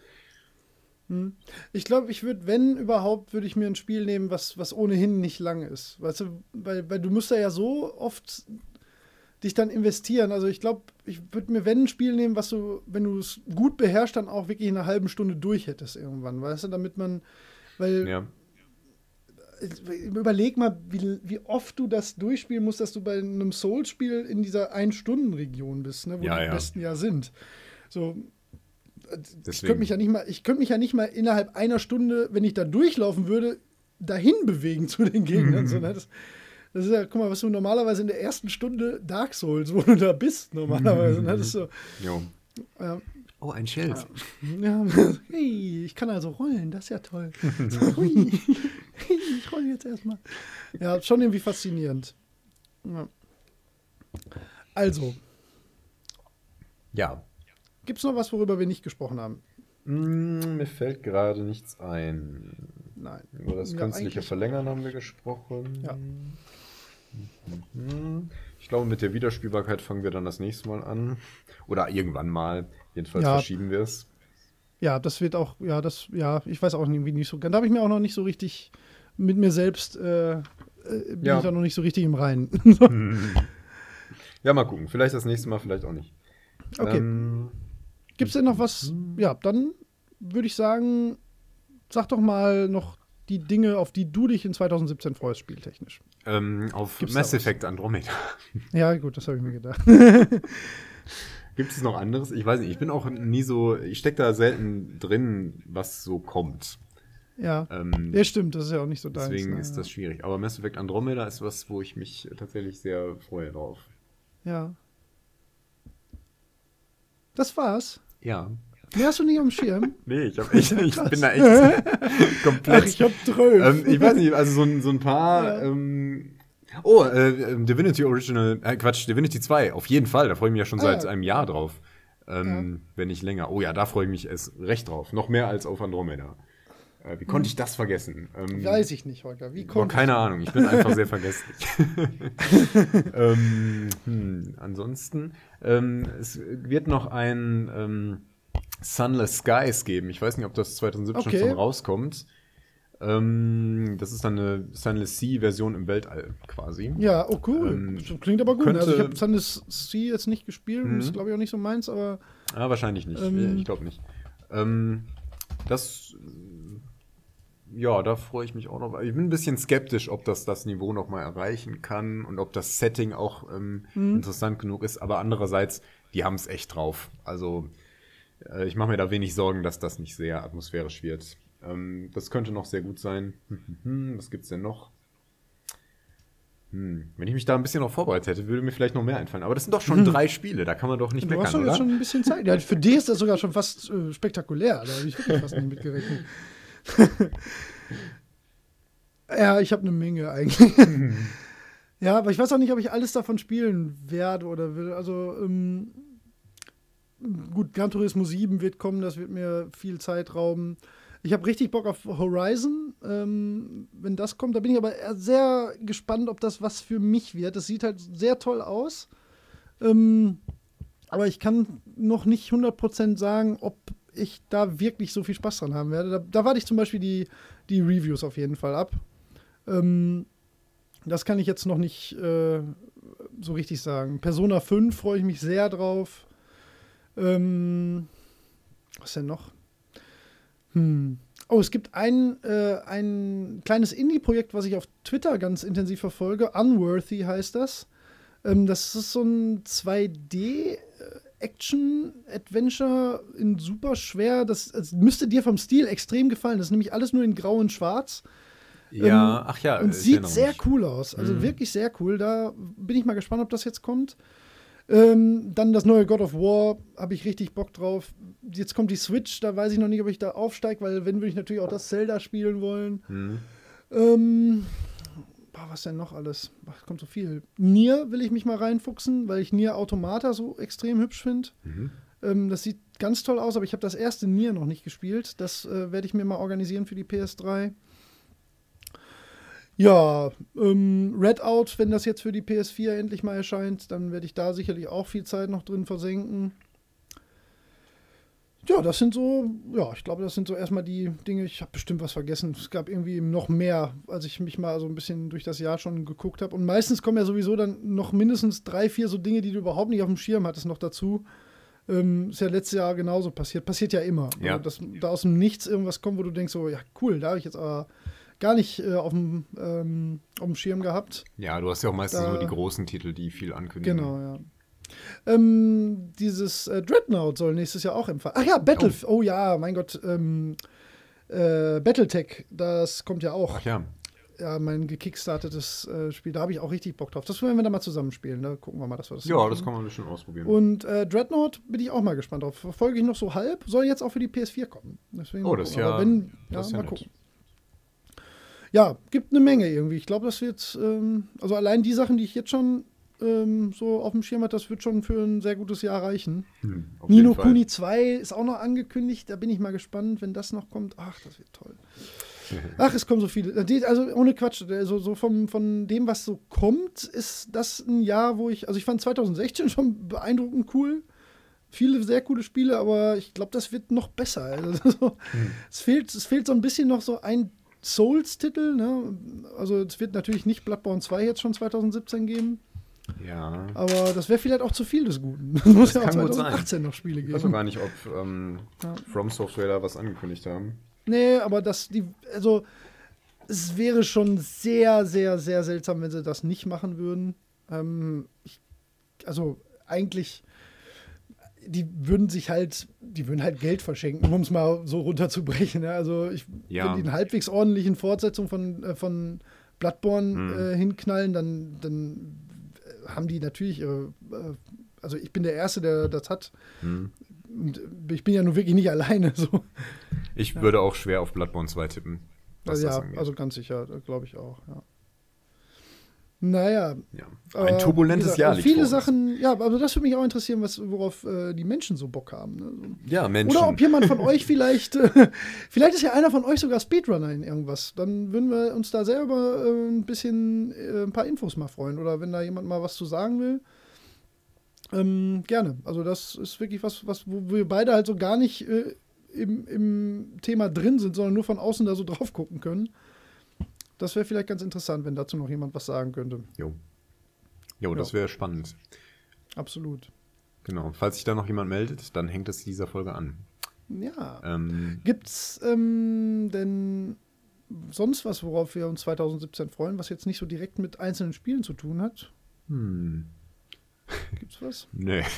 Speaker 2: Ich glaube, ich würde, wenn überhaupt, würde ich mir ein Spiel nehmen, was, was ohnehin nicht lang ist. Weißt du, weil, weil du musst da ja so oft dich dann investieren. Also ich glaube, ich würde mir, wenn ein Spiel nehmen, was du, wenn du es gut beherrschst, dann auch wirklich in einer halben Stunde durch hättest irgendwann, weißt du, damit man, weil
Speaker 1: Ja.
Speaker 2: überleg mal, wie, wie oft du das durchspielen musst, dass du bei einem Souls-Spiel in dieser Ein-Stunden-Region bist, ne, wo
Speaker 1: Ja,
Speaker 2: die
Speaker 1: ja.
Speaker 2: besten ja sind. So, ich
Speaker 1: Deswegen.
Speaker 2: könnte mich ja nicht mal, ich könnte mich ja nicht mal innerhalb einer Stunde, wenn ich da durchlaufen würde, dahin bewegen zu den Gegnern. so, ne? das, Das ist ja, guck mal, was du normalerweise in der ersten Stunde Dark Souls, wo du da bist, normalerweise. Ne? Das ist so,
Speaker 1: Jo.
Speaker 2: ja,
Speaker 1: Oh, ein Schild.
Speaker 2: ja, hey, ich kann also rollen, das ist ja toll. So, hui, ich rolle jetzt erstmal. Ja, schon irgendwie faszinierend. Ja. Also,
Speaker 1: Ja.
Speaker 2: Gibt es noch was, worüber wir nicht gesprochen haben?
Speaker 1: Mm, mir fällt gerade nichts ein.
Speaker 2: Nein.
Speaker 1: Über das
Speaker 2: Ja,
Speaker 1: künstliche Verlängern haben wir gesprochen.
Speaker 2: Ja.
Speaker 1: Mhm. Ich glaube, mit der Wiederspielbarkeit fangen wir dann das nächste Mal an. Oder irgendwann mal. Jedenfalls
Speaker 2: Ja.
Speaker 1: verschieben wir es.
Speaker 2: Ja, das wird auch, ja, das, ja, ich weiß auch irgendwie nicht so ganz. Da habe ich mir auch noch nicht so richtig mit mir selbst, äh, äh, bin
Speaker 1: Ja.
Speaker 2: ich da noch nicht so richtig im Reinen.
Speaker 1: Ja, mal gucken. Vielleicht das nächste Mal, vielleicht auch nicht.
Speaker 2: Okay.
Speaker 1: Ähm,
Speaker 2: Gibt es denn noch was? Ja, dann würde ich sagen, sag doch mal noch die Dinge, auf die du dich in 2017 freust, spieltechnisch.
Speaker 1: ähm, auf
Speaker 2: Gibt's
Speaker 1: Mass? Effect Andromeda.
Speaker 2: Ja, gut, das habe ich mir gedacht.
Speaker 1: Gibt es noch anderes? Ich weiß nicht. Ich bin auch nie so. Ich stecke da selten drin, was so kommt.
Speaker 2: ja.
Speaker 1: Ähm,
Speaker 2: Ja, stimmt, das ist ja auch nicht so deins.
Speaker 1: deswegen
Speaker 2: ne,
Speaker 1: ist das schwierig. Aber Mass Effect Andromeda ist was, wo ich mich tatsächlich sehr freue drauf.
Speaker 2: Ja. Das war's.
Speaker 1: Ja.
Speaker 2: Mehr hast du nicht am Schirm?
Speaker 1: Nee, ich, hab echt, ich bin da echt komplett.
Speaker 2: Ach, ich hab zwölf.
Speaker 1: ähm, ich weiß nicht, also so ein, so ein paar.
Speaker 2: Ja.
Speaker 1: Ähm, oh, äh, ähm, Divinity Original, äh, Quatsch, Divinity 2, auf jeden Fall. Da freue ich mich ja schon
Speaker 2: Ah,
Speaker 1: seit
Speaker 2: ja.
Speaker 1: einem Jahr drauf. Ähm, Wenn nicht länger. Oh ja, da freue ich mich erst recht drauf. Noch mehr als auf Andromeda. Äh, wie konnte ich das vergessen? Ähm,
Speaker 2: Weiß ich nicht, Holger. Wie
Speaker 1: Boah,
Speaker 2: kommt
Speaker 1: keine Ahnung, ich bin einfach sehr vergesslich. ähm, hm, ansonsten, ähm, es wird noch ein ähm, Sunless Skies geben. Ich weiß nicht, ob das 2017
Speaker 2: Okay.
Speaker 1: schon rauskommt. Ähm, das ist dann eine Sunless Sea-Version im Weltall quasi.
Speaker 2: Ja, oh cool.
Speaker 1: Ähm,
Speaker 2: Klingt aber gut.
Speaker 1: könnte-
Speaker 2: also ich habe Sunless Sea jetzt nicht gespielt,
Speaker 1: Mhm.
Speaker 2: das ist glaube ich auch nicht so meins, aber
Speaker 1: Ah, wahrscheinlich nicht.
Speaker 2: Ähm.
Speaker 1: ich glaube nicht. Ähm, das, ja, da freue ich mich auch noch. Ich bin ein bisschen skeptisch, ob das das Niveau noch mal erreichen kann und ob das Setting auch ähm,
Speaker 2: Mhm.
Speaker 1: interessant genug ist. Aber andererseits, die haben es echt drauf. Also äh, ich mache mir da wenig Sorgen, dass das nicht sehr atmosphärisch wird. Ähm, das könnte noch sehr gut sein. Hm, Was gibt's denn noch? Hm, wenn ich mich da ein bisschen noch vorbereitet hätte, würde mir vielleicht noch mehr einfallen. Aber das sind doch schon drei Spiele, da kann man doch nicht
Speaker 2: du hast doch
Speaker 1: oder?
Speaker 2: jetzt schon ein bisschen Zeit. Ja, für dich ist das sogar schon fast äh, spektakulär. Da habe ich wirklich fast nicht mitgerechnet. ja, ich habe eine Menge eigentlich. ja, aber ich weiß auch nicht, ob ich alles davon spielen werde oder will. Also, ähm, gut, Gran Turismo 7 wird kommen, das wird mir viel Zeit rauben. Ich habe richtig Bock auf Horizon, ähm, wenn das kommt. Da bin ich aber sehr gespannt, ob das was für mich wird. Das sieht halt sehr toll aus. Ähm, aber ich kann noch nicht 100% sagen, ob ich da wirklich so viel Spaß dran haben werde. Da, da warte ich zum Beispiel die, die Reviews auf jeden Fall ab. Ähm, das kann ich jetzt noch nicht äh, so richtig sagen. Persona 5 freue ich mich sehr drauf. Ähm, was denn noch? Hm. Oh, es gibt ein, äh, ein kleines Indie-Projekt, was ich auf Twitter ganz intensiv verfolge. Unworthy heißt das. Ähm, das ist so ein 2D-Action-Adventure in super schwer. Das, das müsste dir vom Stil extrem gefallen. Das ist nämlich alles nur in Grau und Schwarz.
Speaker 1: Ja,
Speaker 2: Ähm,
Speaker 1: ach ja.
Speaker 2: Und sieht sehr
Speaker 1: mich.
Speaker 2: cool aus. Also
Speaker 1: Mhm.
Speaker 2: wirklich sehr cool. Da bin ich mal gespannt, ob das jetzt kommt. Ähm, dann das neue God of War, habe ich richtig Bock drauf. Jetzt kommt die Switch, da weiß ich noch nicht, ob ich da aufsteige, weil wenn würde ich natürlich auch das Zelda spielen wollen.
Speaker 1: Mhm.
Speaker 2: Ähm, boah, was denn noch alles? Ach, kommt so viel. Nier will ich mich mal reinfuchsen, weil ich Nier Automata so extrem hübsch finde.
Speaker 1: Mhm.
Speaker 2: Ähm, das sieht ganz toll aus, aber ich habe das erste Nier noch nicht gespielt. Das äh, werde ich mir mal organisieren für die PS3. Ja, ähm, Redout, wenn das jetzt für die PS4 endlich mal erscheint, dann werde ich da sicherlich auch viel Zeit noch drin versenken. Ja, das sind so, ja, ich glaube, das sind so erstmal die Dinge. Ich habe bestimmt was vergessen. Es gab irgendwie noch mehr, als ich mich mal so ein bisschen durch das Jahr schon geguckt habe. Und meistens kommen ja sowieso dann noch mindestens drei, vier so Dinge, die du überhaupt nicht auf dem Schirm hattest, noch dazu. Ähm, ist ja letztes Jahr genauso passiert. Passiert ja immer.
Speaker 1: Ja.
Speaker 2: Also, dass da aus dem Nichts irgendwas kommt, wo du denkst, so, ja, cool, da habe ich jetzt aber gar nicht äh, auf, dem, ähm, auf dem Schirm gehabt.
Speaker 1: Ja, du hast ja auch meistens
Speaker 2: Da-
Speaker 1: nur die großen Titel, die viel ankündigen.
Speaker 2: Genau, ja. Ähm, dieses äh, Dreadnought soll nächstes Jahr auch empfangen. Ach ja, Battle. Oh, ja, mein Gott. Ähm, äh, Battletech, das kommt ja auch.
Speaker 1: Ach ja.
Speaker 2: ja, mein gekickstartetes äh, Spiel. Da habe ich auch richtig Bock drauf. Das werden wir dann mal zusammenspielen. Da gucken wir mal, dass wir das
Speaker 1: Ja,
Speaker 2: hinkriegen.
Speaker 1: das kann man ein bisschen ausprobieren.
Speaker 2: Und äh, Dreadnought bin ich auch mal gespannt drauf. Verfolge ich noch so halb. Soll jetzt auch für die PS4 kommen. Deswegen
Speaker 1: Oh, das ist ja-
Speaker 2: wenn, ja,
Speaker 1: das ja
Speaker 2: mal
Speaker 1: nett.
Speaker 2: gucken. Ja, gibt eine Menge irgendwie. Ich glaube, das wird, ähm, also allein die Sachen, die ich jetzt schon ähm, so auf dem Schirm habe, das wird schon für ein sehr gutes Jahr reichen.
Speaker 1: Hm,
Speaker 2: Nino. Kuni 2 ist auch noch angekündigt. Da bin ich mal gespannt, wenn das noch kommt. Ach, das wird toll. Ach, es kommen so viele. Also ohne Quatsch, also so vom, von dem, was so kommt, ist das ein Jahr, wo ich, also ich fand 2016 schon beeindruckend cool. Viele sehr coole Spiele, aber ich glaube, das wird noch besser. Also, so, es, fehlt, es fehlt so ein bisschen noch so ein Souls-Titel. Ne? Also es wird natürlich nicht Bloodborne 2 jetzt schon 2017 geben,
Speaker 1: Ja.
Speaker 2: aber das wäre vielleicht auch zu viel des Guten. Es muss ja auch
Speaker 1: kann gut sein.
Speaker 2: 2018 noch Spiele
Speaker 1: Ich
Speaker 2: geben.
Speaker 1: weiß auch gar nicht, ob ähm,
Speaker 2: Ja.
Speaker 1: From Software da was angekündigt haben.
Speaker 2: Nee, aber das, die, also, es wäre schon sehr, sehr, sehr seltsam, wenn sie das nicht machen würden. Ähm, ich, also, eigentlich, die würden sich halt, die würden halt Geld verschenken, um es mal so runterzubrechen. Ja? Also, ich,
Speaker 1: Ja.
Speaker 2: wenn die halbwegs ordentlichen Fortsetzung von, äh, von Bloodborne
Speaker 1: Hm.
Speaker 2: äh, hinknallen, dann, dann haben die natürlich ihre, äh, also ich bin der Erste, der das hat.
Speaker 1: Hm.
Speaker 2: Und äh, ich bin ja nun wirklich nicht alleine. So.
Speaker 1: Ich würde auch schwer auf Bloodborne 2 tippen.
Speaker 2: Also ja,
Speaker 1: angeht.
Speaker 2: also ganz sicher, glaube ich auch, ja. Naja.
Speaker 1: ja. Ein turbulentes
Speaker 2: gesagt,
Speaker 1: Jahr
Speaker 2: also
Speaker 1: liegt
Speaker 2: Viele. Sachen, ja, aber das würde mich auch interessieren, was, worauf äh, die Menschen so Bock haben. Ne?
Speaker 1: Ja, Menschen.
Speaker 2: Oder ob jemand von euch vielleicht, äh, vielleicht ist ja einer von euch sogar Speedrunner in irgendwas. Dann würden wir uns da selber äh, ein bisschen, äh, ein paar Infos mal freuen. Oder wenn da jemand mal was zu sagen will, ähm, gerne. Also das ist wirklich was, was wo wir beide halt so gar nicht äh, im, im Thema drin sind, sondern nur von außen da so drauf gucken können. Das wäre vielleicht ganz interessant, wenn dazu noch jemand was sagen könnte.
Speaker 1: Jo. Jo, das wäre spannend.
Speaker 2: Absolut.
Speaker 1: Genau. Falls sich da noch jemand meldet, dann hängt es dieser Folge an.
Speaker 2: Ja.
Speaker 1: Ähm,
Speaker 2: Gibt's ähm, denn sonst was, worauf wir uns 2017 freuen, was jetzt nicht so direkt mit einzelnen Spielen zu tun hat?
Speaker 1: hm.
Speaker 2: Gibt's was?
Speaker 1: Nee.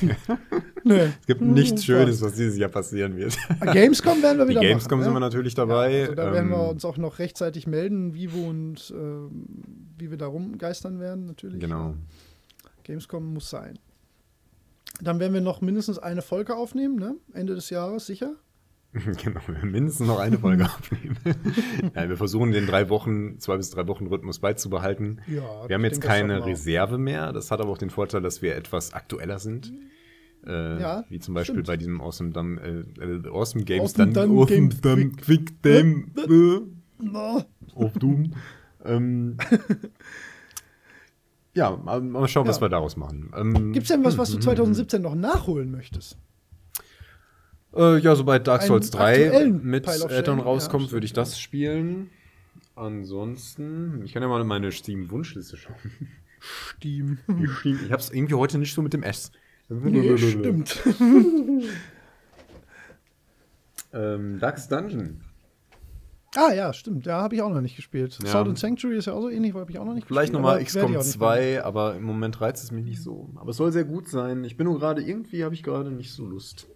Speaker 2: Nee.
Speaker 1: Es gibt nichts Schönes, was dieses Jahr passieren wird.
Speaker 2: Gamescom werden wir
Speaker 1: Die
Speaker 2: wieder
Speaker 1: Gamescom
Speaker 2: machen.
Speaker 1: sind
Speaker 2: ne?
Speaker 1: wir natürlich dabei.
Speaker 2: Ja, also da werden wir
Speaker 1: Ähm,
Speaker 2: uns auch noch rechtzeitig melden, Vivo und ähm, wie wir da rumgeistern werden, natürlich.
Speaker 1: Genau.
Speaker 2: Gamescom muss sein. Dann werden wir noch mindestens eine Folge aufnehmen, ne? Ende des Jahres, sicher.
Speaker 1: Genau, wir mindestens noch eine Folge aufnehmen. ja, wir versuchen den drei Wochen, zwei bis drei Wochen Rhythmus beizubehalten.
Speaker 2: Ja,
Speaker 1: Wir haben jetzt keine. Reserve mehr. Das hat aber auch den Vorteil, dass wir etwas aktueller sind. Äh,
Speaker 2: Ja,
Speaker 1: wie zum Beispiel
Speaker 2: stimmt.
Speaker 1: bei diesem Awesome, Dumb, äh, äh, awesome Games
Speaker 2: Awesome
Speaker 1: dann
Speaker 2: Dumb
Speaker 1: Awesome
Speaker 2: Game
Speaker 1: Dumb Quick Dam äh, auf Doom. ähm, ja, mal, schauen, was
Speaker 2: Ja.
Speaker 1: wir daraus machen. Ähm,
Speaker 2: Gibt's denn was, was du 2017 noch nachholen möchtest?
Speaker 1: Äh, ja, sobald Dark Souls 3
Speaker 2: aktuellen
Speaker 1: mit Addon rauskommt,
Speaker 2: ja,
Speaker 1: würde ich das spielen. Ansonsten, ich kann ja mal in meine Steam-Wunschliste schauen.
Speaker 2: Steam.
Speaker 1: Steam- Ich hab's irgendwie heute nicht so mit dem S.
Speaker 2: Nee, stimmt.
Speaker 1: Ähm, Dark's Dungeon.
Speaker 2: Ah ja, stimmt. Ja, habe ich auch noch nicht gespielt.
Speaker 1: Ja.
Speaker 2: Sword and Sanctuary ist ja auch so ähnlich, habe ich auch noch nicht
Speaker 1: Vielleicht
Speaker 2: gespielt.
Speaker 1: nochmal
Speaker 2: werde ich
Speaker 1: XCOM
Speaker 2: auch nicht
Speaker 1: 2, aber im Moment reizt es mich nicht so. Aber es soll sehr gut sein. Ich bin nur gerade, irgendwie habe ich gerade nicht so Lust.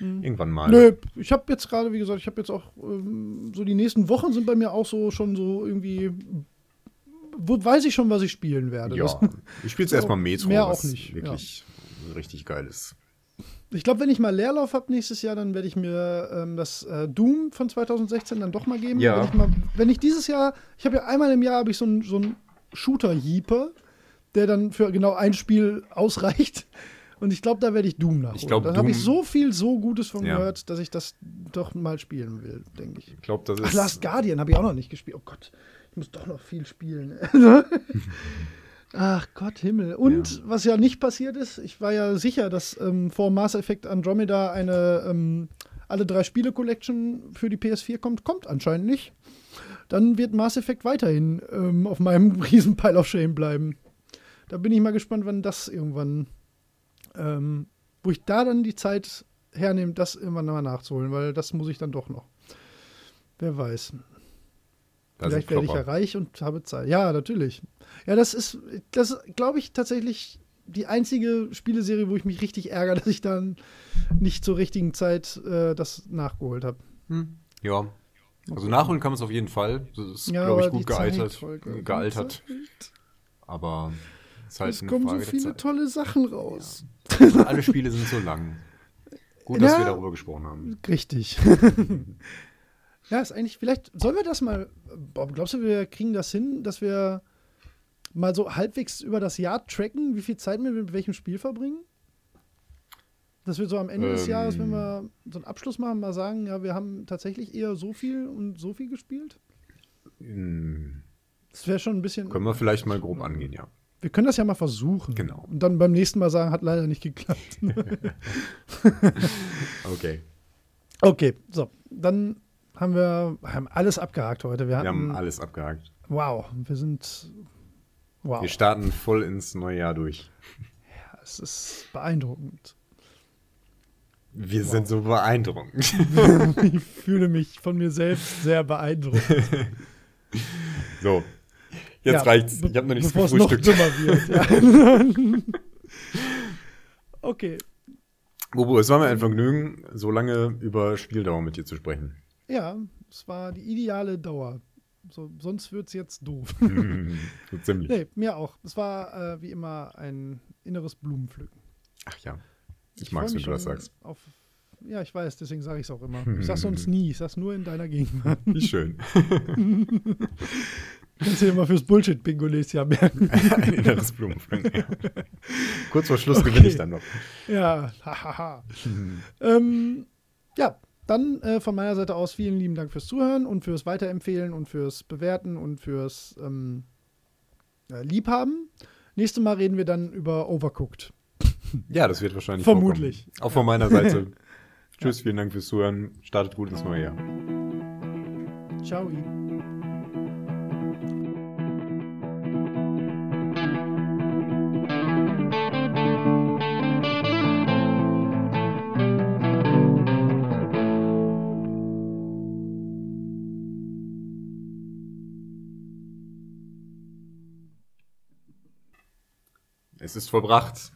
Speaker 1: Irgendwann mal.
Speaker 2: Nö, ich habe jetzt gerade, wie gesagt, ich habe jetzt auch ähm, so die nächsten Wochen sind bei mir auch so schon so irgendwie, wo, weiß ich schon, was ich spielen werde.
Speaker 1: Ja,
Speaker 2: Das,
Speaker 1: ich spiele jetzt erstmal Metro,
Speaker 2: mehr auch
Speaker 1: was
Speaker 2: nicht,
Speaker 1: wirklich richtig geil ist.
Speaker 2: ich glaube, wenn ich mal Leerlauf habe nächstes Jahr, dann werde ich mir ähm, das äh, Doom von 2016 dann doch mal geben.
Speaker 1: Ja.
Speaker 2: Wenn ich, mal, wenn ich dieses Jahr, ich habe ja einmal im Jahr habe ich so einen so einen Shooter-Jeeper, der dann für genau ein Spiel ausreicht. Und ich glaube, da werde ich Doom nachholen.
Speaker 1: Ich glaub,
Speaker 2: da habe ich so viel so Gutes von
Speaker 1: Ja.
Speaker 2: gehört, dass ich das doch mal spielen will, denke ich.
Speaker 1: Ich glaube, das
Speaker 2: Ach,
Speaker 1: ist.
Speaker 2: Last Guardian habe ich auch noch nicht gespielt. Oh Gott, ich muss doch noch viel spielen. Ach Gott, Himmel. Und
Speaker 1: Ja.
Speaker 2: was ja nicht passiert ist, ich war ja sicher, dass ähm, vor Mass Effect Andromeda eine ähm, alle drei Spiele Collection für die PS4 kommt. Kommt anscheinend nicht. Dann wird Mass Effect weiterhin ähm, auf meinem riesen Pile of Shame bleiben. Da bin ich mal gespannt, wann das irgendwann, ähm, wo ich da dann die Zeit hernehme, das irgendwann mal nachzuholen, weil das muss ich dann doch noch. Wer weiß.
Speaker 1: das
Speaker 2: Vielleicht werde ich ja reich und habe Zeit. Ja, natürlich. Ja, das ist, das glaube ich, tatsächlich die einzige Spieleserie, wo ich mich richtig ärgere, dass ich dann nicht zur richtigen Zeit äh, das nachgeholt habe.
Speaker 1: Hm. Ja. Also nachholen kann man es auf jeden Fall. Das ist,
Speaker 2: Ja,
Speaker 1: glaube ich, gut
Speaker 2: die Zeit,
Speaker 1: gealtert. Gealtert. Aber halt
Speaker 2: Es kommen so
Speaker 1: Frage der
Speaker 2: viele tolle Sachen raus.
Speaker 1: Alle Spiele sind so lang. Gut, dass
Speaker 2: Ja.
Speaker 1: wir darüber gesprochen haben.
Speaker 2: Richtig. ja, ist eigentlich, vielleicht, sollen wir das mal, Bob, glaubst du, wir kriegen das hin, dass wir mal so halbwegs über das Jahr tracken, wie viel Zeit wir mit welchem Spiel verbringen? Dass wir so am Ende des
Speaker 1: Ähm.
Speaker 2: Jahres, wenn wir so einen Abschluss machen, mal sagen, ja, wir haben tatsächlich eher so viel und so viel gespielt?
Speaker 1: Hm,
Speaker 2: Das wäre schon ein bisschen.
Speaker 1: Können wir vielleicht mal grob angehen, ja.
Speaker 2: Wir können das ja mal versuchen.
Speaker 1: Genau.
Speaker 2: Und dann beim nächsten Mal sagen, hat leider nicht geklappt.
Speaker 1: Okay.
Speaker 2: okay, so. Dann haben wir haben alles abgehakt heute. Wir,
Speaker 1: Wir
Speaker 2: hatten,
Speaker 1: haben alles abgehakt.
Speaker 2: Wow, wir sind. Wow,
Speaker 1: Wir starten voll ins neue Jahr durch.
Speaker 2: es ist beeindruckend.
Speaker 1: Wir sind so beeindruckend.
Speaker 2: Ich fühle mich von mir selbst sehr beeindruckt.
Speaker 1: So. Jetzt
Speaker 2: Ja,
Speaker 1: reicht's. Ich habe noch nichts
Speaker 2: es noch
Speaker 1: gefrühstückt.
Speaker 2: dümmer wird. Ja. okay.
Speaker 1: Bobo, es war mir ein Vergnügen, so lange über Spieldauer mit dir zu sprechen.
Speaker 2: Ja, es war die ideale Dauer. So, sonst wird es jetzt doof.
Speaker 1: so ziemlich.
Speaker 2: nee, mir auch. Es war äh, wie immer ein inneres Blumenpflücken.
Speaker 1: Ach ja. Ich,
Speaker 2: freu
Speaker 1: mag's, wenn du das sagst.
Speaker 2: Auf, ja, ich weiß, deswegen sage ich es auch immer. Ich sag's sonst nie, ich sag's nur in deiner Gegenwart.
Speaker 1: Wie schön.
Speaker 2: Kannst du dir mal fürs Bullshit-Bingo nächstes Jahr merken.
Speaker 1: ein inneres Blumenpflücken. Ja. Kurz vor Schluss gewinne ich dann noch.
Speaker 2: Ja, hahaha. ähm, ja, dann äh, von meiner Seite aus vielen lieben Dank fürs Zuhören und fürs Weiterempfehlen und fürs Bewerten und fürs ähm, äh, Liebhaben. Nächstes Mal reden wir dann über Overcooked.
Speaker 1: Ja, das wird wahrscheinlich
Speaker 2: Vermutlich.
Speaker 1: vorkommen. Auch von meiner Seite. Tschüss, vielen Dank fürs Zuhören. Startet gut ins neue Jahr.
Speaker 2: Ciao.
Speaker 1: Es ist vollbracht.